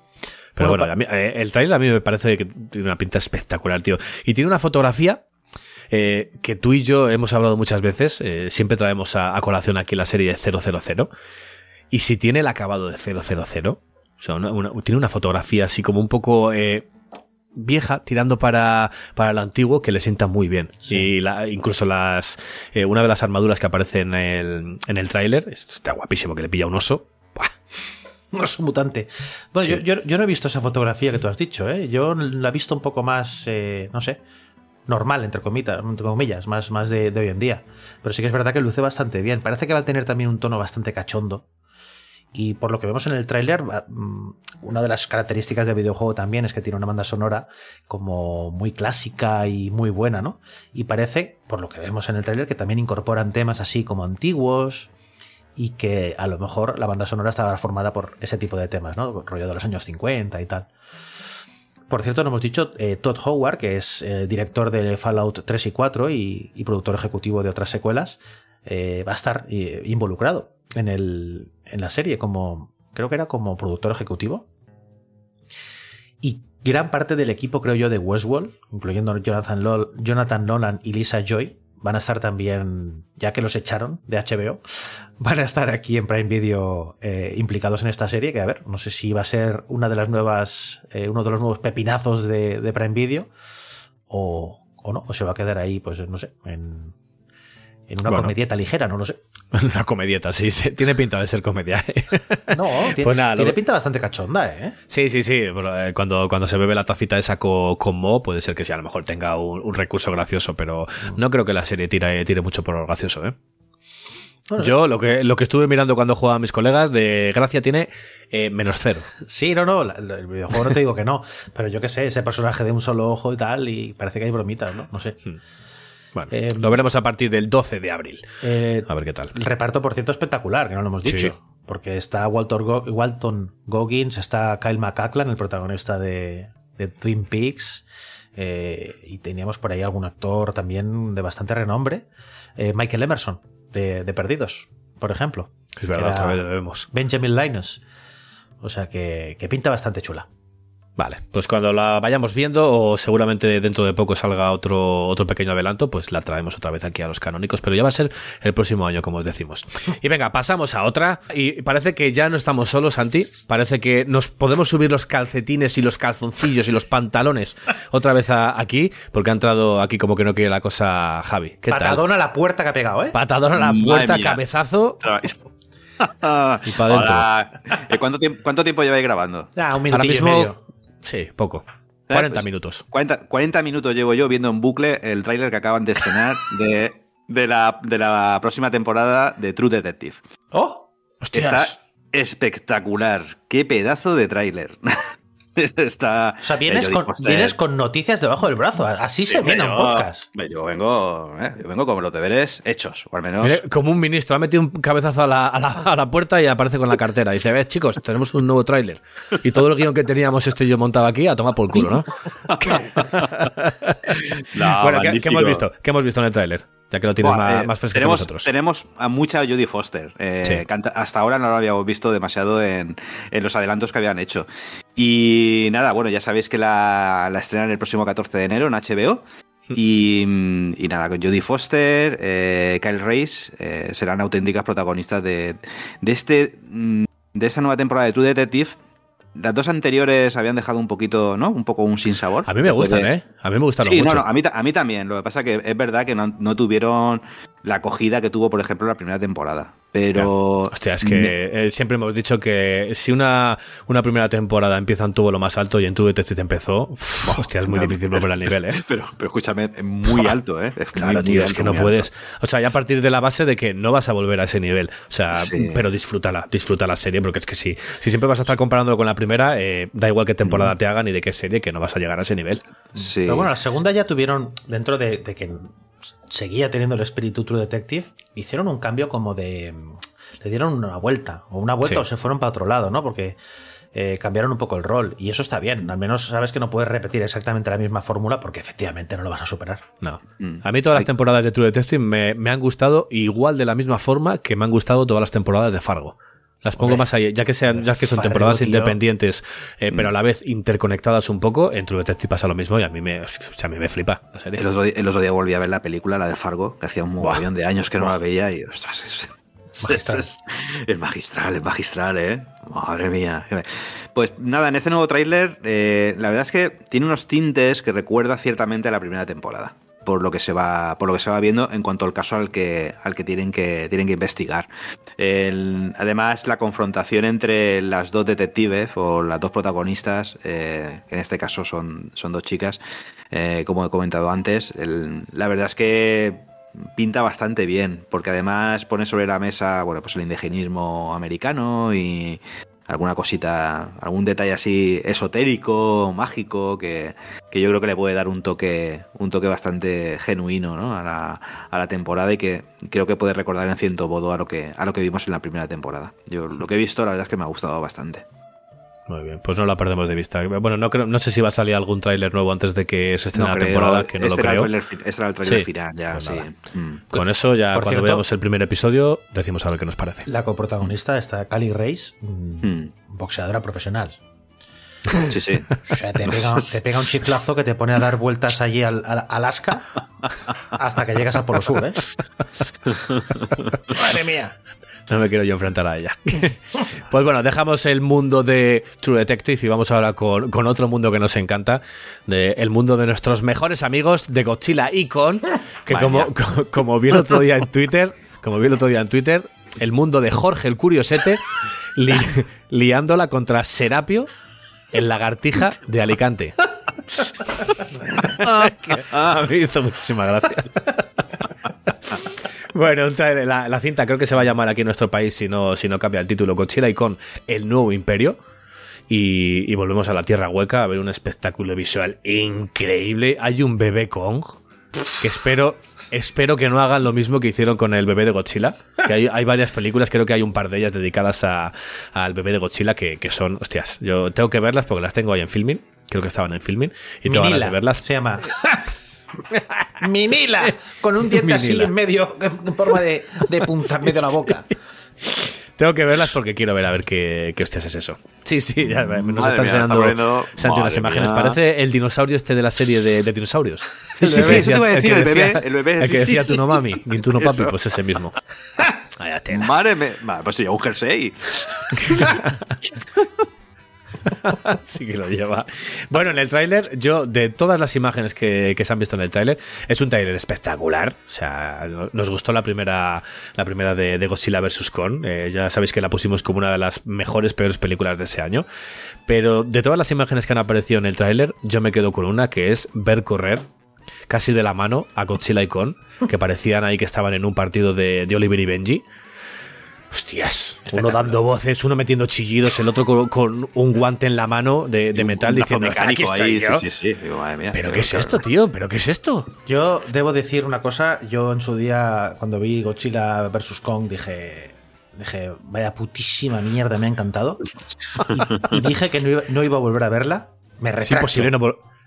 Pero Bueno, bueno, mí- eh, el trailer a mí me parece que tiene una pinta espectacular, tío. Y tiene una fotografía eh, que tú y yo hemos hablado muchas veces, eh, siempre traemos a, a colación aquí la serie 000, y si tiene el acabado de 000, o sea, una- una- tiene una fotografía así como un poco eh, vieja, tirando para, para lo antiguo, que le sienta muy bien. Y la- incluso las eh, una de las armaduras que aparece en el, en el tráiler, está guapísimo, que le pilla un oso. Buah, Un oso mutante. Bueno, Sí. yo, yo- yo no he visto esa fotografía que tú has dicho, ¿eh? Yo la he visto un poco más, eh, no sé, normal, entre comillas, entre comillas más, más de, hoy en día. Pero sí que es verdad que luce bastante bien. Parece que va a tener también un tono bastante cachondo. Y por lo que vemos en el tráiler, mm, una de las características del videojuego también es que tiene una banda sonora como muy clásica y muy buena, ¿no? Y parece, por lo que vemos en el tráiler, que también incorporan temas así como antiguos y que a lo mejor la banda sonora estaba formada por ese tipo de temas, ¿no? Rollo de los años 50 y tal. Por cierto, no hemos dicho, eh, Todd Howard, que es eh, director de Fallout 3 y 4 y, productor ejecutivo de otras secuelas, eh, va a estar eh, involucrado en, el, en la serie como, creo que era como productor ejecutivo. Y gran parte del equipo, creo yo, de Westworld, incluyendo Jonathan, Lol- Jonathan Nolan y Lisa Joy, van a estar también, ya que los echaron de HBO, van a estar aquí en Prime Video eh, implicados en esta serie, que a ver, no sé si va a ser una de las nuevas, eh, uno de los nuevos pepinazos de, de Prime Video, o, o no, o se va a quedar ahí, pues no sé, en, en una Bueno. comedieta ligera, no lo sé. [laughs] una comedieta, sí, sí, tiene pinta de ser comedia. ¿eh? [laughs] No, tiene, Pues nada, tiene lo- pinta bastante cachonda, ¿eh? Sí, sí, sí. eh, Cuando, cuando se bebe la tacita esa co- con, Mo, puede ser que sí, a lo mejor tenga un, un recurso gracioso, pero no creo que la serie tire, tire mucho por lo gracioso, ¿eh? Yo lo que, lo que estuve mirando cuando jugaba a mis colegas de gracia tiene eh, menos cero. Sí, no, no, la- la- el videojuego no te digo que no, pero yo qué sé, ese personaje de un solo ojo y tal, y parece que hay bromitas, ¿no? No sé. Bueno, Eh, lo veremos a partir del 12 de abril. Eh, A ver qué tal. El reparto, por cierto, espectacular, que no lo hemos dicho. Sí. Porque está Walter Go- Walton Goggins, está Kyle MacLachlan, el protagonista de, de Twin Peaks. eh, y teníamos por ahí algún actor también de bastante renombre. Michael Emerson, de, de Perdidos, por ejemplo. Es verdad, otra vez lo vemos. Benjamin Linus. O sea que, que pinta bastante chula. Vale, pues cuando la vayamos viendo, o seguramente dentro de poco salga otro, otro pequeño adelanto, pues la traemos otra vez aquí a los canónicos, pero ya va a ser el próximo año, como os decimos. Y venga, pasamos a otra, y parece que ya no estamos solos, Santi, parece que nos podemos subir los calcetines y los calzoncillos y los pantalones otra vez a- aquí, porque ha entrado aquí como que no quiere la cosa Javi. ¿Qué Patadón a la puerta que ha pegado, ¿eh? Patadón a la puerta, cabezazo. [laughs] y pa' dentro. Eh, ¿Cuánto, tiempo, ¿Cuánto tiempo lleváis grabando? Ah, un Ahora minutillo mismo, y medio. Sí, poco. Eh, 40 pues, minutos. 40, 40 minutos llevo yo viendo en bucle el tráiler que acaban de estrenar de, de, la, de la próxima temporada de True Detective. ¡Oh! Está espectacular. Qué pedazo de tráiler. [laughs] [laughs] Está, O sea, vienes Jodie con, vienes con noticias debajo del brazo. Así se viene un yo- podcast. Yo vengo, eh, yo vengo con los deberes hechos, o al menos. Mire, como un ministro, ha metido un cabezazo a la, a la- a la puerta y aparece con la cartera. Dice, ves chicos, tenemos un nuevo tráiler. Y todo el guion que teníamos este y yo montado aquí, a tomar por culo, ¿no? No, [laughs] [laughs] bueno, ¿qué, qué hemos visto? ¿Qué hemos visto en el tráiler? Ya que lo tienes más, eh, más fresco que tenemos, nosotros. Tenemos a mucha Jodie Foster. eh, Sí. canta- hasta ahora no lo habíamos visto demasiado en, en los adelantos que habían hecho. Y nada, bueno, ya sabéis que la, la estrenan el próximo 14 de enero en HBO. Y, mm, y nada, con Jodie Foster, eh, Kyle Reis eh, serán auténticas protagonistas de, de, este, mm, de esta nueva temporada de True Detective. Las dos anteriores habían dejado un poquito, ¿no? Un poco un sinsabor. A mí me gustan, de- ¿eh? A mí me gustaron Sí, mucho. no, no, a mí, a mí también. Lo que pasa que es verdad que no, no tuvieron la acogida que tuvo, por ejemplo, la primera temporada. Pero. Hostia, es que eh, siempre hemos dicho que si una, una primera temporada empieza en tuvo lo más alto y en tu Detective empezó, uf, hostia, es muy no. difícil volver al nivel, ¿eh? [laughs] Pero, pero escúchame, es muy alto, ¿eh? Es Claro, muy, muy tío, es alto, que no puedes. alto. O sea, ya a partir de la base de que no vas a volver a ese nivel. O sea, Sí. pero disfrútala, disfruta la serie, porque es que sí. Si siempre vas a estar comparándolo con la primera, eh, da igual qué Mm. temporada te hagan y de qué serie, que no vas a llegar a ese nivel. Sí. Pero bueno, la segunda ya tuvieron, dentro de, de que seguía teniendo el espíritu True Detective, hicieron un cambio como de. Le dieron una vuelta, o una vuelta, Sí. o se fueron para otro lado, ¿no? Porque eh, cambiaron un poco el rol. Y eso está bien. Al menos sabes que no puedes repetir exactamente la misma fórmula porque efectivamente no lo vas a superar. No. Mm. A mí todas las temporadas de True Detective me, me han gustado igual de la misma forma que me han gustado todas las temporadas de Fargo. Las pongo Hombre, más ahí, ya que sean, ya que son temporadas tío. independientes, eh, Mm. pero a la vez interconectadas un poco, en True Detective pasa lo mismo y a mí me, o sea, a mí me flipa la serie. El otro, día, el otro día volví a ver la película, la de Fargo, que hacía un montón de años que no la veía y, ostras, es, Magistral. es, es magistral, es magistral, ¿eh? Madre mía. Pues nada, en este nuevo tráiler, eh, la verdad es que tiene unos tintes que recuerda ciertamente a la primera temporada. Por lo que se va, por lo que se va viendo en cuanto al caso al que, al que tienen que tienen que investigar. Además, la confrontación entre las dos detectives o las dos protagonistas, eh, que en este caso son, son dos chicas, eh, como he comentado antes, la verdad es que pinta bastante bien, porque además pone sobre la mesa, bueno, pues el indigenismo americano y alguna cosita, algún detalle así esotérico, mágico, que, que yo creo que le puede dar un toque, un toque bastante genuino ¿no? a, la, a la temporada y que creo que puede recordar en ciento modo a lo que, a lo que vimos en la primera temporada. Yo lo que he visto, la verdad es que me ha gustado bastante. Muy bien, pues no la perdemos de vista. Bueno, no creo, no sé si va a salir algún tráiler nuevo antes de que se estrene la creo, temporada, que no este lo creo. tráiler este era el trailer Sí. final, ya, Pues sí. Mm. Con eso ya Por cuando cierto- veamos el primer episodio decimos a ver qué nos parece. La coprotagonista está Cali Reis, mm, Mm. boxeadora profesional. Sí, sí. O sea, te pega, te pega un chiflazo que te pone a dar vueltas allí al, al- Alaska hasta que llegas al Polo Sur, ¿eh? [laughs] Madre mía. No me quiero yo enfrentar a ella. [laughs] pues bueno, dejamos el mundo de True Detective y vamos ahora con, con otro mundo que nos encanta, de el mundo de nuestros mejores amigos de Godzilla y Con, que como, co- como vi el otro día en Twitter, como vi el otro día en Twitter, el mundo de Jorge el Curiosete li- liándola contra Serapio, el lagartija de Alicante. Ah, [laughs] me hizo muchísima gracia. [laughs] Bueno, la, la cinta creo que se va a llamar aquí en nuestro país si no, si no cambia el título Godzilla y con el nuevo imperio. Y, y volvemos a la Tierra Hueca a ver un espectáculo visual increíble. Hay un bebé Kong que espero, espero que no hagan lo mismo que hicieron con el bebé de Godzilla. Que hay, hay varias películas, creo que hay un par de ellas dedicadas a- al bebé de Godzilla que, que son, hostias, yo tengo que verlas porque las tengo ahí en filming. Creo que estaban en filming. Y tengo ganas de verlas. se llama. [laughs] Minila, con un diente así en medio, en forma de, de punta en medio de la boca. Tengo que verlas porque quiero ver a ver qué, qué hostias es eso. Sí, sí, ya, nos Madre está mía, enseñando Santi unas imágenes. mía. Parece el dinosaurio este de la serie de, de dinosaurios. Sí, sí, El sí, eso te iba a decir, el bebé, decía- el bebé, el sí, que decía sí, tu no mami, ni tu no papi, Eso. pues ese mismo. [laughs] Vaya tela. Madre mía, pues sí, un jersey. [laughs] [laughs] sí que lo lleva. Bueno, en el tráiler, yo, de todas las imágenes que, se han visto en el tráiler, es un tráiler espectacular. O sea, no- nos gustó la primera, la primera de, de Godzilla vs. Kong. Eh, ya sabéis que la pusimos como una de las mejores, peores películas de ese año. Pero de todas las imágenes que han aparecido en el tráiler, yo me quedo con una que es ver correr casi de la mano a Godzilla y Kong, que parecían ahí que estaban en un partido de, de Oliver y Benji. Hostias, uno dando voces, uno metiendo chillidos, el otro con, con un guante en la mano de, de metal diciendo mecánico "Aquí estoy ahí. yo". Sí, sí, sí. Digo, madre mía. ¿Pero qué es esto, tío? ¿Pero qué es esto? Yo debo decir una cosa. Yo en su día, cuando vi Godzilla vs. Kong, dije. Dije, vaya putísima mierda, me ha encantado. Y, y dije que no iba, no iba a volver a verla. Me Es imposible, no,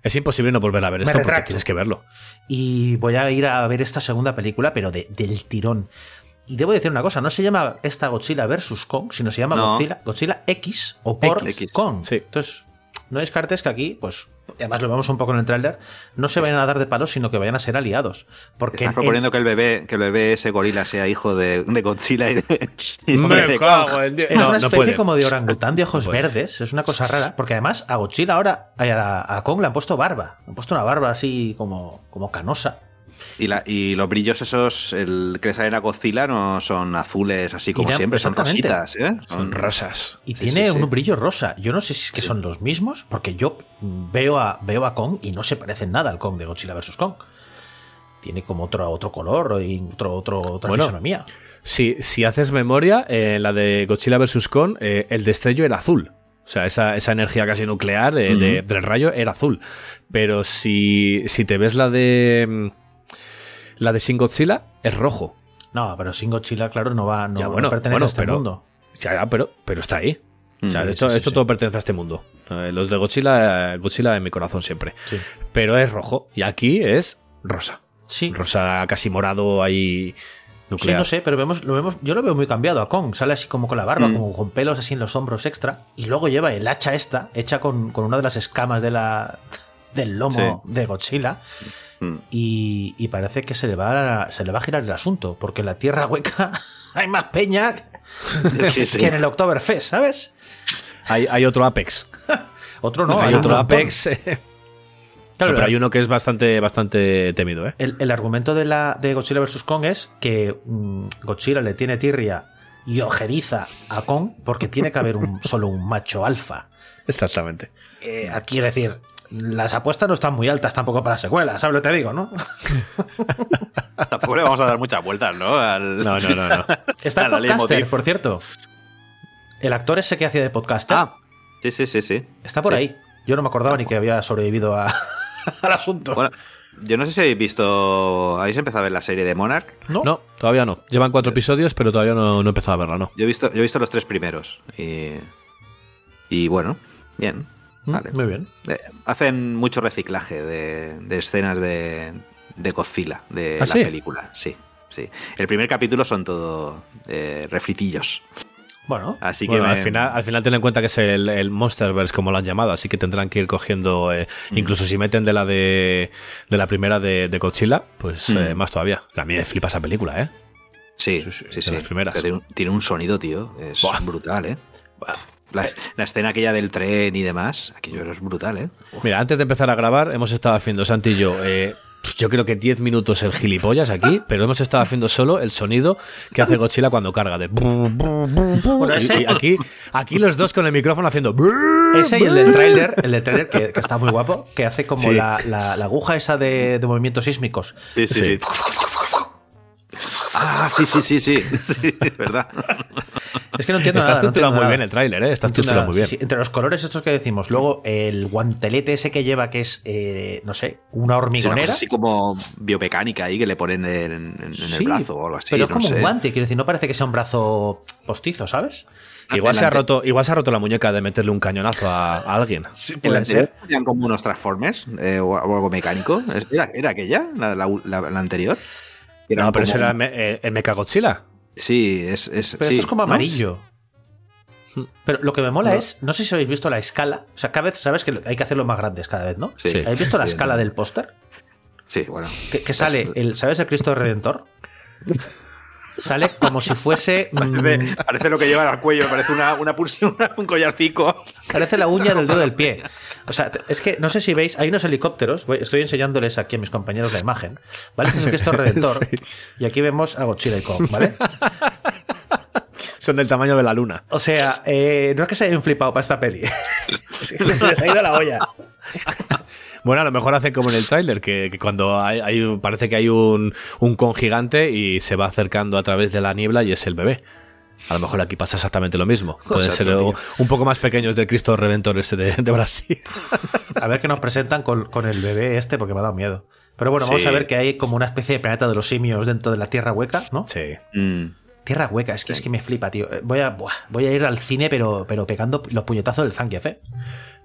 es imposible no volver a ver esto porque tienes que verlo. Y voy a ir a ver esta segunda película, pero de- del tirón. Y debo decir una cosa, no se llama esta Godzilla vs. Kong, sino se llama No. Godzilla, Godzilla X o por X. Kong. Sí. Entonces, no descartes que aquí, pues, además lo vemos un poco en el tráiler, no se vayan a dar de palos, sino que vayan a ser aliados. Porque Estás en- proponiendo que el bebé, que el bebé ese gorila sea hijo de, de Godzilla y de, y Me de cago en Dios. Es No, una no especie puede. como de orangután de ojos verdes. Es una cosa rara. Porque además a Godzilla ahora, a, a Kong le han puesto barba. Le han puesto una barba así como, como canosa. Y, la, y los brillos esos, el que le salen a Godzilla no son azules así como ya- siempre, son rositas, ¿eh? Son rosas. Y Sí, tiene sí, sí. un brillo rosa. Yo no sé si es que son los mismos, porque yo veo a, veo a Kong y no se parece nada al Kong de Godzilla vs. Kong. Tiene como otro, otro color y otro, otro, otra Bueno. fisonomía. Si, si haces memoria, eh, la de Godzilla vs. Kong, eh, el destello era azul. O sea, esa, esa energía casi nuclear eh, de- del rayo era azul. Pero si, si te ves la de. La de Shin Godzilla, es rojo. No, pero sin Godzilla, claro, no va, no, Ya, no bueno, pertenece bueno, a este pero- mundo. Ya, ya, pero, pero está ahí. O sea, Mm, esto, sí, sí, esto sí. todo pertenece a este mundo. Eh, los de Godzilla, eh, Godzilla en mi corazón siempre. Sí. Pero es rojo. Y aquí es rosa. Sí. Rosa casi morado ahí. Sí, Nuclear. no sé, pero vemos, lo vemos, yo lo veo muy cambiado a Kong. Sale así como con la barba, Mm. como con pelos así en los hombros extra. Y luego lleva el hacha esta, hecha con, con una de las escamas de la, del lomo de Godzilla. Mm. Y, y parece que se le, va a, se le va a girar el asunto, porque en la tierra hueca [laughs] hay más peña Sí, sí. que en el Oktoberfest, ¿sabes? Hay, hay otro Apex. [laughs] Otro no, hay otro. Apex. eh, pero hay uno que es bastante, bastante temido, ¿eh? El, el argumento de, la, de Godzilla vs. Kong es que mm, Godzilla le tiene tirria y ojeriza a Kong porque tiene que haber un, [laughs] solo un macho alfa. Exactamente. Eh, quiero decir, las apuestas no están muy altas tampoco para secuelas, ¿sabes lo que te digo, no? [laughs] Tampoco le vamos a dar muchas vueltas, ¿no? Al- No, no, no, no. Está el podcaster, por cierto. El actor ese que hacía de podcaster Ah, sí, sí, sí, sí. está por Sí. ahí. Yo no me acordaba ni que había sobrevivido a- [laughs] al asunto. Bueno, yo no sé si habéis visto. ¿Habéis empezado a ver la serie de Monarch? ¿No? No, todavía no. Llevan cuatro episodios, pero todavía no, no he empezado a verla, ¿no? Yo he visto, yo he visto los tres primeros. Y. Y bueno, bien. Mm, Vale. Muy bien. Eh, hacen mucho reciclaje de, de escenas de, de Godzilla, de ¿Ah, la sí? película. Sí, sí. El primer capítulo son todo eh, refritillos. Bueno, Así Bueno, que al, final, al final ten en cuenta que es el, el Monsterverse, como lo han llamado, así que tendrán que ir cogiendo, eh, Mm. incluso si meten de la de, de la primera de, de Godzilla, pues Mm. eh, más todavía. A mí me flipa esa película, ¿eh? Sí, Sí, sí, sí, sí. las primeras. Tiene, un, tiene un sonido, tío. Es Buah. brutal, ¿eh? La, la escena aquella del tren y demás, aquello es brutal, ¿eh? Mira, antes de empezar a grabar, hemos estado haciendo, Santi y yo, eh, pues yo creo que 10 minutos el gilipollas aquí, [laughs] pero hemos estado haciendo solo el sonido que hace Godzilla cuando carga de... Bueno, Y- ese- y aquí, aquí los dos con el micrófono haciendo... Ese y el del tráiler, el del tráiler que, que está muy guapo, que hace como Sí. la, la- la aguja esa de, de movimientos sísmicos. Sí, sí, sí. [laughs] Ah, sí, sí, sí, sí. [laughs] Sí, es verdad. Es que no entiendo Está nada. no estructurado entiendo muy bien el tráiler, ¿eh? Está No estructurado muy bien. Sí, sí, entre los colores estos que decimos, luego el guantelete ese que lleva, que es, eh, no sé, una Sí, una hormigonera. así como biomecánica ahí que le ponen en, en- en Sí, el brazo o algo así. Pero es no como sé. un guante, quiero decir, no parece que sea un brazo postizo, ¿sabes? Igual se, ha roto, igual se ha roto la muñeca de meterle un cañonazo a, a alguien. En la ¿Puede anterior- Eran como unos Transformers eh, o, algo mecánico. ¿Es- ¿Era, era aquella? ¿La, la, la- la anterior? No, pero como- ese era el, me- eh, el Mechagodzilla. Sí, es. es Pero sí, esto es como ¿no? amarillo. Pero lo que me mola es, no sé si habéis visto la escala. O sea, cada vez sabes que hay que hacerlo más grandes cada vez, ¿no? Sí. Sí. ¿Habéis visto la escala del póster? Sí, bueno. Que, que sale, el, ¿sabes el Cristo Redentor? [laughs] Sale como si fuese. [laughs] mm, Parece, parece lo que lleva al cuello, parece una, una pulsión, [laughs] un collarcico. Parece la uña del dedo del pie. O sea, es que no sé si veis, hay unos helicópteros, estoy enseñándoles aquí a mis compañeros la imagen, ¿vale? Este es el Cristo [laughs] Redentor. Sí. Y aquí vemos a Godzilla y Kong, ¿vale? Son del tamaño de la luna. O sea, eh, no es que se hayan flipado para esta peli. Se les ha ido la olla. Bueno, a lo mejor hacen como en el tráiler, que, que cuando hay, hay un- parece que hay un, un con gigante y se va acercando a través de la niebla y es el bebé. A lo mejor aquí pasa exactamente lo mismo. [laughs] Pueden ser tío. un poco más pequeños del Cristo Redentor ese de, de Brasil. [laughs] A ver qué nos presentan con, con el bebé este, porque me ha dado miedo. Pero bueno, vamos a ver que hay como una especie de planeta de los simios dentro de la Tierra Hueca, ¿no? Sí. Mm. Tierra Hueca, es que es que me flipa, tío. Eh, Voy a, buah, voy a ir al cine, pero, pero pegando los puñetazos del Zangief, ¿eh?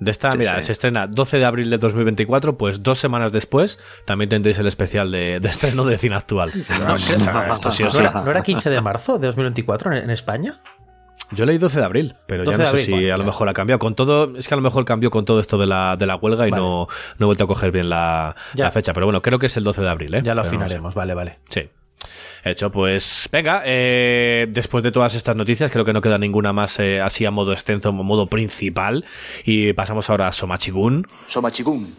De esta, Sí, mira, sí. se estrena 12 de abril de 2024, pues dos semanas después también tendréis el especial de, de estreno de cine actual. [laughs] Esto sí o ¿No sí. era, no era 15 de marzo de 2024 en, en España? Yo leí 12 de abril, pero 12 ya no sé abril, si bueno, a lo mejor ha cambiado. Con todo, es que a lo mejor cambió con todo esto de la, de la huelga y Vale. no, no he vuelto a coger bien la, la fecha. Pero bueno, creo que es el 12 de abril, ¿eh? Ya lo Pero no sé. afinaremos, vale, vale. Sí. Hecho, pues venga, eh, después de todas estas noticias, creo que no queda ninguna más eh, así a modo extenso, a modo principal. Y pasamos ahora a Somachigun. Somachigun,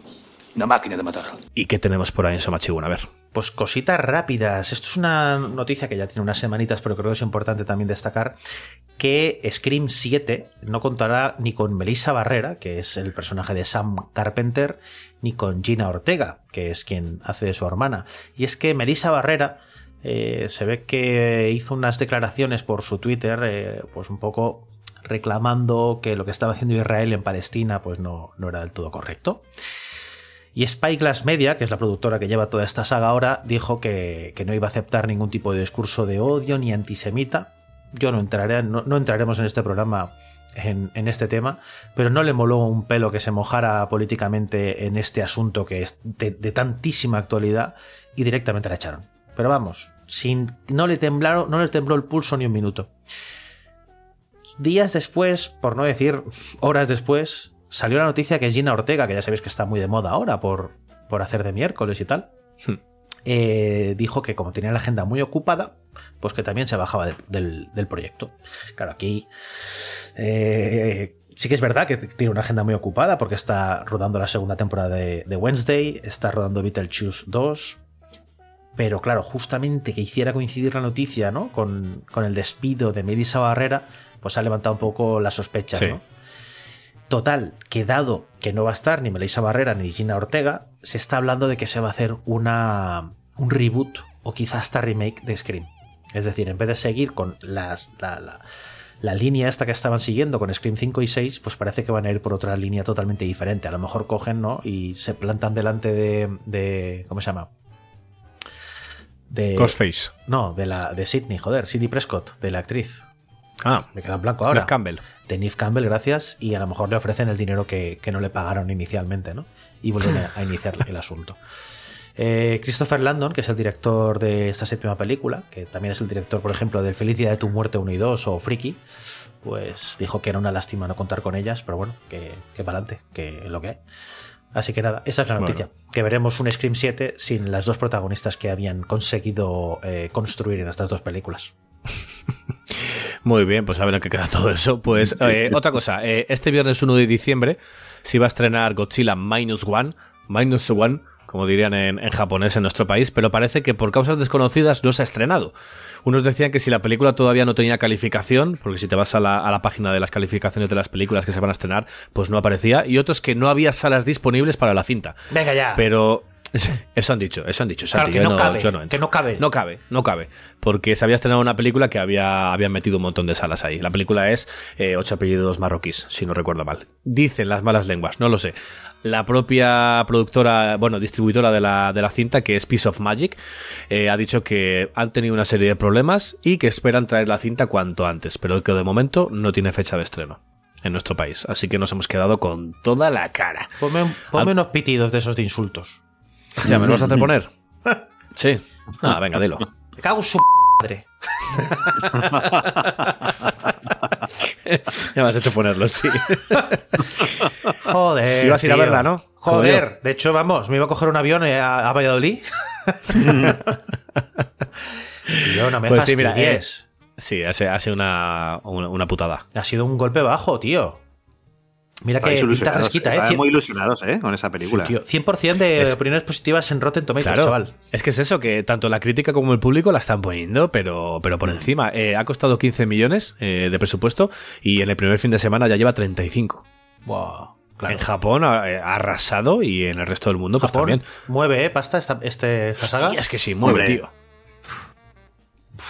Una máquina de matar. ¿Y qué tenemos por ahí en Somachibun? A ver. Pues cositas rápidas. Esto es una noticia que ya tiene unas semanitas, pero creo que es importante también destacar que Scream 7 no contará ni con Melissa Barrera, que es el personaje de Sam Carpenter, ni con Gina Ortega, que es quien hace de su hermana. Y es que Melissa Barrera eh, se ve que hizo unas declaraciones por su Twitter, eh, pues un poco reclamando que lo que estaba haciendo Israel en Palestina pues no, no era del todo correcto. Y Spyglass Media, que es la productora que lleva toda esta saga ahora, dijo que, que no iba a aceptar ningún tipo de discurso de odio ni antisemita. Yo no entraré, no, no entraremos en este programa en, en, este tema, pero no le moló un pelo que se mojara políticamente en este asunto que es de, de tantísima actualidad y directamente la echaron. Pero vamos, sin, no, le temblaron, no le tembló el pulso ni un minuto. Días después, por no decir horas después, salió la noticia que Gina Ortega, que ya sabéis que está muy de moda ahora por, por hacer de miércoles y tal, Hmm. eh, dijo que como tenía la agenda muy ocupada, pues que también se bajaba de- del, del proyecto. Claro, aquí eh, sí que es verdad que tiene una agenda muy ocupada porque está rodando la segunda temporada de, de Wednesday, está rodando Beetlejuice 2, pero claro, justamente que hiciera coincidir la noticia ¿no? con, con el despido de Melissa Barrera, pues ha levantado un poco las sospechas. Sí. ¿no? Total, que dado que no va a estar ni Melissa Barrera ni Gina Ortega, se está hablando de que se va a hacer una, un reboot o quizás hasta remake de Scream. Es decir, en vez de seguir con las, la, la- la línea esta que estaban siguiendo con Scream 5 y 6, pues parece que van a ir por otra línea totalmente diferente. A lo mejor cogen, ¿no? Y se plantan delante de. de ¿Cómo se llama? De. Ghostface. No, de la de Sidney, joder, Sidney Prescott, de la actriz. Ah, Me queda en blanco ahora. Nev Campbell. De Neve Campbell, gracias, y a lo mejor le ofrecen el dinero que, que no le pagaron inicialmente, ¿no? Y vuelven a, a [laughs] iniciar el asunto. Eh, Christopher Landon, que es el director de esta séptima película, que también es el director, por ejemplo, de Feliz Día de tu Muerte 1 y 2 o Freaky, pues dijo que era una lástima no contar con ellas, pero bueno, que, que para adelante, que es lo que hay. Así que nada, esa es la noticia. Que veremos un Scream 7 sin las dos protagonistas que habían conseguido eh, construir en estas dos películas. [laughs] Muy bien, pues a ver en qué queda todo eso. Pues [laughs] eh, otra cosa, eh, este viernes 1 de diciembre se va a estrenar Godzilla Minus One, Minus One, como dirían en, en japonés en nuestro país, pero parece que por causas desconocidas no se ha estrenado. Unos decían que si la película todavía no tenía calificación, porque si te vas a la, a la página de las calificaciones de las películas que se van a estrenar, pues no aparecía, y otros que no había salas disponibles para la cinta. Venga ya. Pero [laughs] eso han dicho, eso han dicho. Claro, Santi, que yo no cabe, yo entro. que no cabe. No cabe, no cabe. Porque se había estrenado una película que había, habían metido un montón de salas ahí. La película es eh, Ocho apellidos marroquíes, si no recuerdo mal. Dicen las malas lenguas, no lo sé. La propia productora, bueno, distribuidora de la, de la cinta, que es Piece of Magic, eh, ha dicho que han tenido una serie de problemas y que esperan traer la cinta cuanto antes, pero que de momento no tiene fecha de estreno en nuestro país. Así que nos hemos quedado con toda la cara. Ponme, ponme unos pitidos de esos de insultos. ¿Ya me lo vas a hacer [laughs] poner? Sí. Ah, venga, dilo. Me cago en su madre. [laughs] [laughs] Ya me has hecho ponerlo, sí. [laughs] Joder. Ibas a ir a verla, ¿no? Joder. De hecho, vamos, me iba a coger un avión eh, a, a Valladolid. [laughs] yo no me Pues sí, mira, fastidies. Sí, hace una, una, una putada. Ha sido un golpe bajo, tío. Mira que pinta fresquita, ¿eh? muy ilusionados, ¿eh? Con esa película. tío, 100% de Es- opiniones positivas en Rotten Tomatoes, Claro, chaval. es que es eso, que tanto la crítica como el público la están poniendo, pero, pero por encima. Eh, ha costado 15 millones eh, de presupuesto y en el primer fin de semana ya lleva 35. Buah, claro. En Japón ha, eh, ha arrasado y en el resto del mundo pues Japón también. mueve, ¿eh? Pasta esta, este, esta saga. Es que sí, mueve, tío.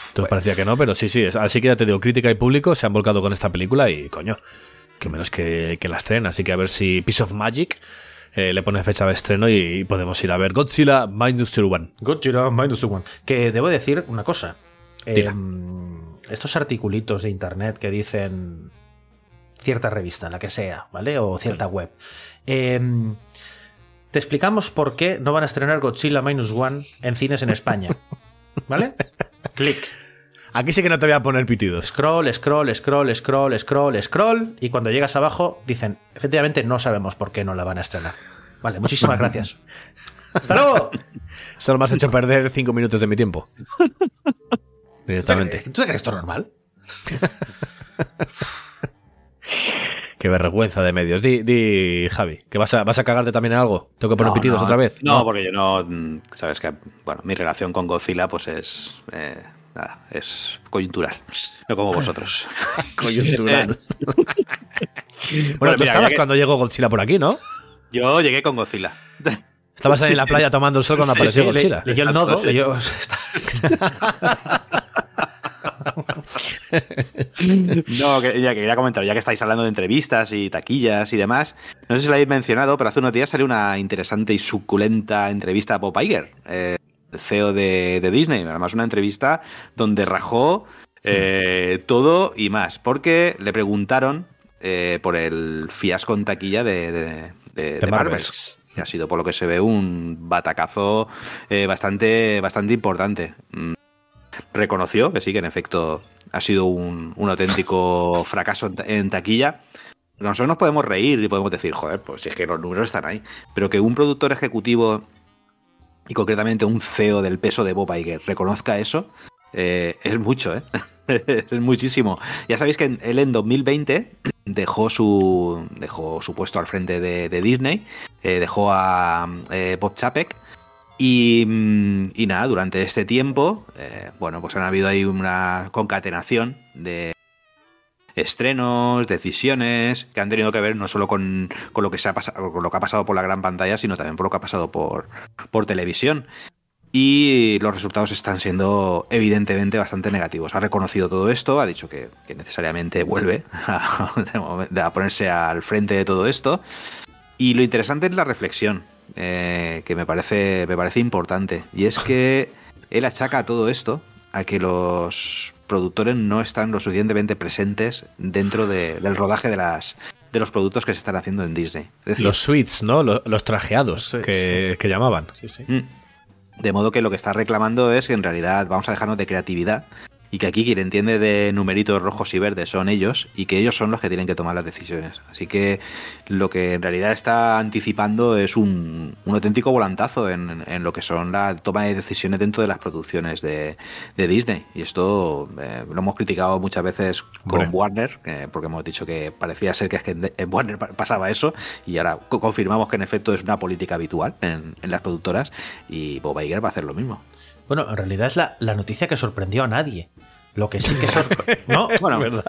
Entonces parecía que no, pero sí, sí. Así que ya te digo, crítica y público se han volcado con esta película y, coño, que menos que, que la estrena. Así que a ver si Piece of Magic eh, le pone fecha de estreno y, y podemos ir a ver Godzilla Minus One. Godzilla Minus One. Que debo decir una cosa. Em, estos articulitos de internet que dicen cierta revista, la que sea, ¿vale? O cierta web. Em, te explicamos por qué no van a estrenar Godzilla Minus One en cines en España. ¿Vale? [laughs] Clic. Aquí sí que no te voy a poner pitidos. Scroll, scroll, scroll, scroll, scroll, scroll. Y cuando llegas abajo, dicen, efectivamente no sabemos por qué no la van a estrenar. Vale, muchísimas gracias. [laughs] ¡Hasta luego! Solo me has hecho perder cinco minutos de mi tiempo. [laughs] Directamente. ¿Tú te crees esto normal? [laughs] Qué vergüenza de medios. Di, di Javi, que vas a, vas a cagarte también en algo. ¿Tengo que poner No, pitidos no, otra vez? No, porque yo no. mm, Sabes que, bueno, mi relación con Godzilla, pues es. eh, nada, es coyuntural. No como vosotros. [laughs] Coyuntural. [laughs] bueno, Bueno, tú mira, estabas que- cuando llegó Godzilla por aquí, ¿no? Yo llegué con Godzilla. [laughs] Estabas ahí en la playa tomando el sol cuando Sí, apareció sí, le- Godzilla. Leyó el nodo, leyó- No, que, ya que quería comentar, ya que estáis hablando de entrevistas y taquillas y demás, no sé si lo habéis mencionado, pero hace unos días salió una interesante y suculenta entrevista a Bob Iger, eh, CEO de, de Disney. Además, una entrevista donde rajó eh, todo y más, porque le preguntaron eh, por el fiasco en taquilla de, de, de- de Marvels. Marvels, que ha sido, por lo que se ve, un batacazo eh, bastante, bastante importante. Mm, reconoció que sí, que en efecto ha sido un, un auténtico [laughs] fracaso en, en taquilla. Nosotros nos podemos reír y podemos decir, joder, pues si es que los números están ahí. Pero que un productor ejecutivo y concretamente un CEO del peso de Bob Iger reconozca eso, eh, es mucho, ¿eh? [laughs] es muchísimo. Ya sabéis que él en 2020 dejó su, dejó su puesto al frente de, Disney, eh, dejó a eh, Bob Chapek y, mm, y nada, durante este tiempo, bueno, pues han habido ahí una concatenación de estrenos, decisiones que han tenido que ver no solo con, con lo que se ha pasado, con lo que ha pasado por la gran pantalla, sino también por lo que ha pasado por, por televisión. Y los resultados están siendo evidentemente bastante negativos. Ha reconocido todo esto, ha dicho que, necesariamente vuelve a, [laughs] a ponerse al frente de todo esto. Y lo interesante es la reflexión, eh, que me parece, me parece importante. Y es que él achaca todo esto a que los productores no están lo suficientemente presentes dentro de- del rodaje de las de los productos que se están haciendo en Disney. Es decir, Los suites, ¿no? Los, los trajeados Los suites, que, que llamaban. Sí, sí. Mm. De modo que lo que está reclamando es que en realidad vamos a dejarnos de creatividad y que aquí quien entiende de numeritos rojos y verdes son ellos y que ellos son los que tienen que tomar las decisiones. Así que lo que en realidad está anticipando es un, un auténtico volantazo en, en lo que son la toma de decisiones dentro de las producciones de, de Disney. Y esto eh, lo hemos criticado muchas veces con Hombre. Warner, eh, porque hemos dicho que parecía ser que, es que en Warner pa- pasaba eso y ahora co- confirmamos que en efecto es una política habitual en, en las productoras y Bob Iger va a hacer lo mismo. Bueno, en realidad es la, la noticia que sorprendió a nadie. Lo que sí que sorprendió. ¿No? [laughs] Bueno,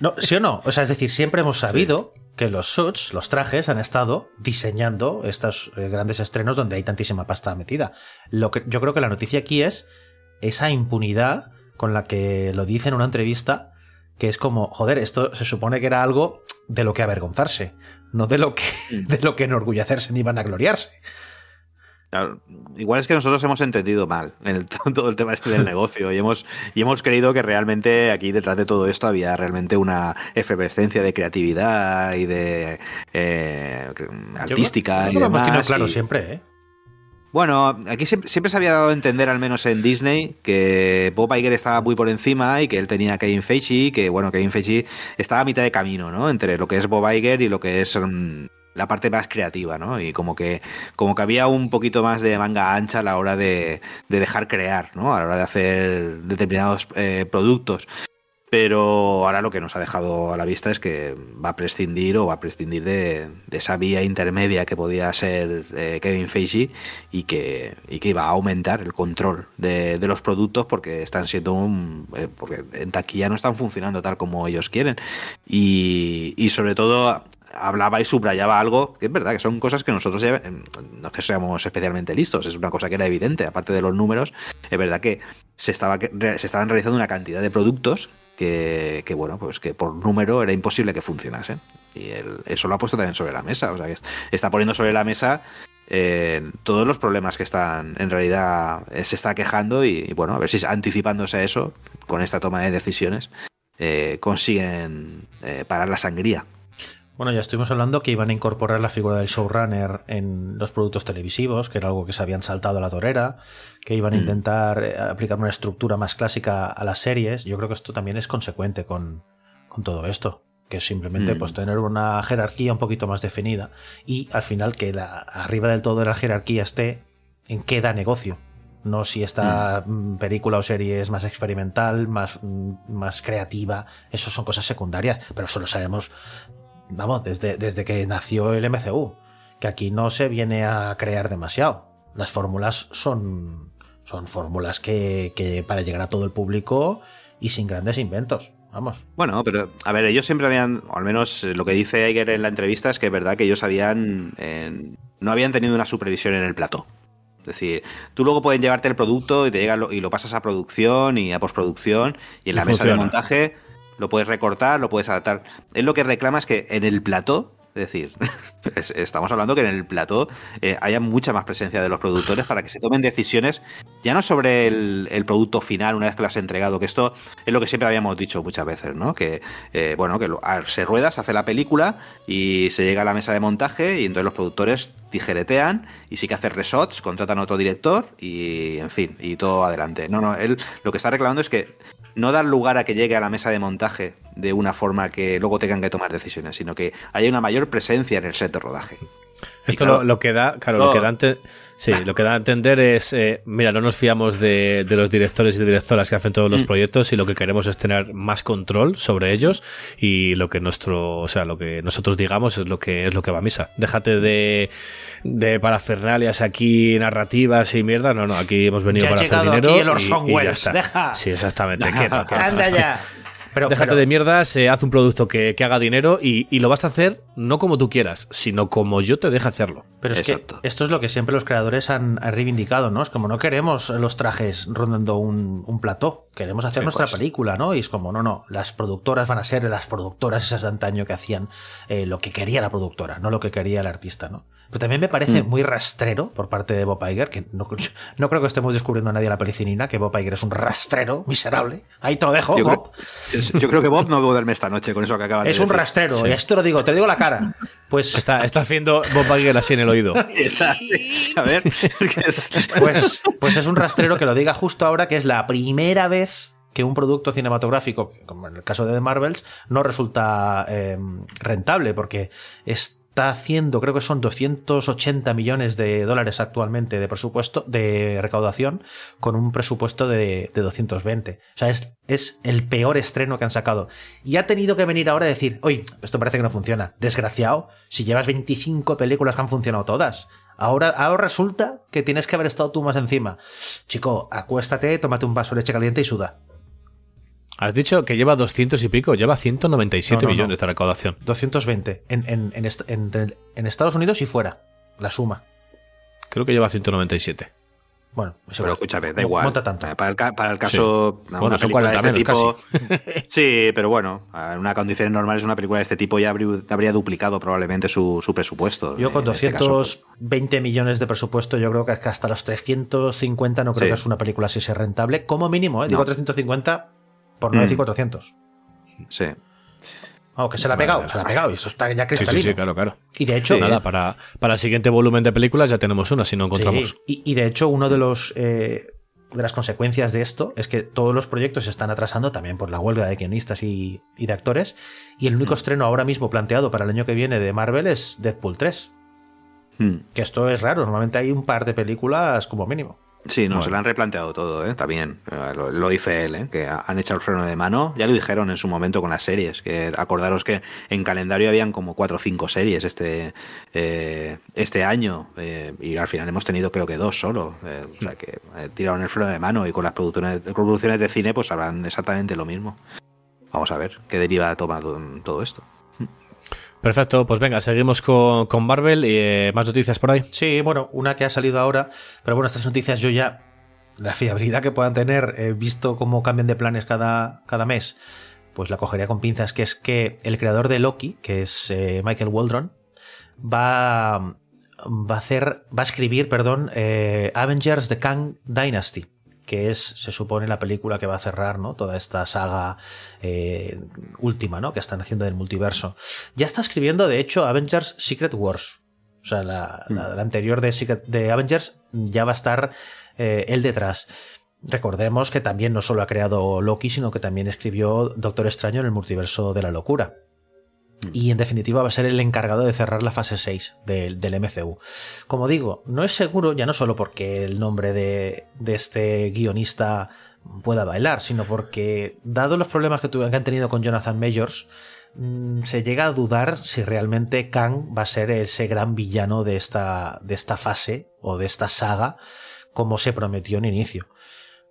No, ¿Sí o no? O sea, es decir, siempre hemos sabido que los suits, los trajes, han estado diseñando estos eh, grandes estrenos donde hay tantísima pasta metida. Lo que yo creo que la noticia aquí es esa impunidad con la que lo dice en una entrevista, que es como, joder, esto se supone que era algo de lo que avergonzarse, no de lo que, [laughs] de lo que enorgullecerse ni vanagloriarse. Claro, igual es que nosotros hemos entendido mal el- [laughs] todo el tema este del negocio y hemos, y hemos creído que realmente aquí detrás de todo esto había realmente una efervescencia de creatividad y de eh, artística Yo y lo hemos tenido claro y- siempre, ¿eh? Bueno, aquí siempre, siempre se había dado a entender, al menos en Disney, que Bob Iger estaba muy por encima y que él tenía a Kevin Feige, que bueno, Kevin Feige estaba a mitad de camino, ¿no? Entre lo que es Bob Iger y lo que es mm, la parte más creativa, ¿no? Y como que, como que había un poquito más de manga ancha a la hora de, de dejar crear, ¿no? A la hora de hacer determinados eh, productos. Pero ahora lo que nos ha dejado a la vista es que va a prescindir o va a prescindir de, de esa vía intermedia que podía ser eh, Kevin Feige y que, y que iba a aumentar el control de, de los productos porque están siendo un, eh, porque en taquilla no están funcionando tal como ellos quieren. Y, y sobre todo hablaba y subrayaba algo que es verdad que son cosas que nosotros ya, eh, no es que seamos especialmente listos, es una cosa que era evidente, aparte de los números, es verdad que se, estaba, se estaban realizando una cantidad de productos que, que, bueno, pues que por número era imposible que funcionasen. Y eso lo ha puesto también sobre la mesa, o sea que es- está poniendo sobre la mesa eh, todos los problemas que están en realidad eh, se está quejando y, bueno, a ver si anticipándose a eso con esta toma de decisiones eh, consiguen parar la sangría. Bueno, ya estuvimos hablando que iban a incorporar la figura del showrunner en los productos televisivos, que era algo que se habían saltado a la torera, que iban a Mm. intentar eh, aplicar una estructura más clásica a las series. Yo creo que esto también es consecuente con, con todo esto, que es simplemente Mm. pues tener una jerarquía un poquito más definida y al final que la, arriba del todo de la jerarquía esté en qué da negocio. No si esta mm, película o serie es más experimental, más, más creativa. Eso son cosas secundarias, pero eso lo sabemos vamos, desde, desde que nació el MCU, que aquí no se viene a crear demasiado. Las fórmulas son, son fórmulas que, que para llegar a todo el público y sin grandes inventos. Vamos. Bueno, pero a ver, ellos siempre habían, o al menos lo que dice Iger en la entrevista es que es verdad que ellos habían, eh, no habían tenido una supervisión en el plató. Es decir, tú luego puedes llevarte el producto y te llega lo- y lo pasas a producción y a postproducción y en Y la mesa de montaje lo puedes recortar, lo puedes adaptar. Él lo que reclama es que en el plató, es decir, [laughs] es- estamos hablando que en el plató eh, haya mucha más presencia de los productores para que se tomen decisiones ya no sobre el, producto final una vez que lo has entregado, que esto es lo que siempre habíamos dicho muchas veces, ¿no? Que, eh, bueno, que lo- a- se rueda, se hace la película y se llega a la mesa de montaje y entonces los productores tijeretean y sí que hacen resorts, contratan a otro director y, en fin, y todo adelante. No, no, él lo que está reclamando es que no dar lugar a que llegue a la mesa de montaje de una forma que luego tengan que tomar decisiones, sino que haya una mayor presencia en el set de rodaje. Esto claro, lo, lo que da, claro, todo. lo que da, sí, lo que da a entender es, eh, mira, no nos fiamos de, de los directores y directoras que hacen todos los proyectos y lo que queremos es tener más control sobre ellos y lo que nuestro, o sea, lo que nosotros digamos es lo que es lo que va a misa. Déjate de de parafernalias aquí narrativas y mierda, no, no, aquí hemos venido Ya para hacer dinero aquí el y- Orson y ya está. deja. Sí, exactamente, quieto, quieto. Anda ya. Pero, Déjate pero- de mierdas, eh, haz un producto que, que haga dinero y, y lo vas a hacer no como tú quieras, sino como yo te deje hacerlo. Pero es Exacto. que esto es lo que siempre los creadores han, han reivindicado, ¿no? Es como no queremos los trajes rondando un, un plató, queremos hacer Sí, nuestra pues. película, ¿no? Y es como, no, no, las productoras van a ser las productoras esas de antaño que hacían eh, lo que quería la productora, no lo que quería el artista, ¿no? Pero también me parece Mm. muy rastrero por parte de Bob Iger, que no, [laughs] no creo que estemos descubriendo a nadie la pelicinina, que Bob Iger es un rastrero miserable. Ahí te lo dejo, Yo Bob. creo, yo creo que Bob no duerme esta noche con eso que acaba de Es un decir. rastrero, y esto lo digo, te digo la cara. Pues Está, está haciendo Bob Iger así en el oído. [laughs] Está- sí. A ver, es es- Pues, pues es un rastrero que lo diga justo ahora que es la primera vez que un producto cinematográfico, como en el caso de The Marvels, no resulta eh, rentable porque está haciendo, creo que son 280 millones de dólares actualmente de presupuesto, de recaudación, con un presupuesto de, de 220. O sea, es, es el peor estreno que han sacado. Y ha tenido que venir ahora a decir, oye, esto parece que no funciona. Desgraciado, si llevas 25 películas que han funcionado todas. Ahora, ahora resulta que tienes que haber estado tú más encima. Chico, acuéstate, tómate un vaso de leche caliente y suda. Has dicho que lleva 200 y pico, lleva 197 No, no, no. millones de recaudación. 220 en, en, en, est- en- en Estados Unidos y fuera. La suma. Creo que lleva 197. Bueno, es Pero escúchame, da igual. Monta tanto. Para el, para el caso. una Bueno, son película de 40 este menos, tipo. sí, pero bueno, en una condición normal es una película de este tipo ya habría, habría duplicado probablemente su, su presupuesto. Yo con En este caso, 220 millones de presupuesto, yo creo que hasta los 350 no creo Sí. que es una película así sea rentable. Como mínimo, ¿eh? digo No. 350 por no Mm. decir 400. Sí. Vamos, que se la ha pegado, se la ha pegado y eso está ya cristalino. sí, sí, claro, claro. Y de hecho, Nada, para, para el siguiente volumen de películas ya tenemos una, si no encontramos. Sí, Y, y de hecho, uno de los eh, de las consecuencias de esto es que todos los proyectos se están atrasando también por la huelga de guionistas y, y de actores. Y el único estreno ahora mismo planteado para el año que viene de Marvel es Deadpool 3. Hmm. Que esto es raro, normalmente hay un par de películas como mínimo. Sí, no, Bueno. se lo han replanteado todo, ¿eh? También. Eh, Lo, lo dice él, ¿eh? Que ha- han echado el freno de mano. Ya lo dijeron en su momento con las series. Que acordaros que en calendario habían como cuatro o cinco series este, eh, este año. eh, y al final hemos tenido creo que dos solo. eh, o sea que tiraron el freno de mano. Y con las producciones, producciones de cine pues habrán exactamente lo mismo. Vamos a ver qué deriva toma todo, todo esto. Perfecto, pues venga, seguimos con, con Marvel y eh, más noticias por ahí. Sí, bueno, una que ha salido ahora, pero bueno, estas noticias yo ya, la fiabilidad que puedan tener, visto cómo cambian de planes cada, cada mes, pues la cogería con pinzas, que es que el creador de Loki, que es eh, Michael Waldron, va, va a hacer, va a escribir, perdón, eh, Avengers The Kang Dynasty que es, se supone, la película que va a cerrar, ¿no? Toda esta saga eh, última, ¿no? Que están haciendo del multiverso. Ya está escribiendo, de hecho, Avengers Secret Wars. O sea, la, la- la anterior de, Secret- de Avengers ya va a estar eh, él detrás. Recordemos que también no solo ha creado Loki, sino que también escribió Doctor Extraño en el multiverso de la locura. Y en definitiva va a ser el encargado de cerrar la fase 6 del, del MCU. Como digo, no es seguro, ya no solo porque el nombre de, de este guionista pueda bailar, sino porque, dado los problemas que, que han tenido con Jonathan Majors, mm, se llega a dudar si realmente Kang va a ser ese gran villano de esta, de esta fase o de esta saga, como se prometió en inicio.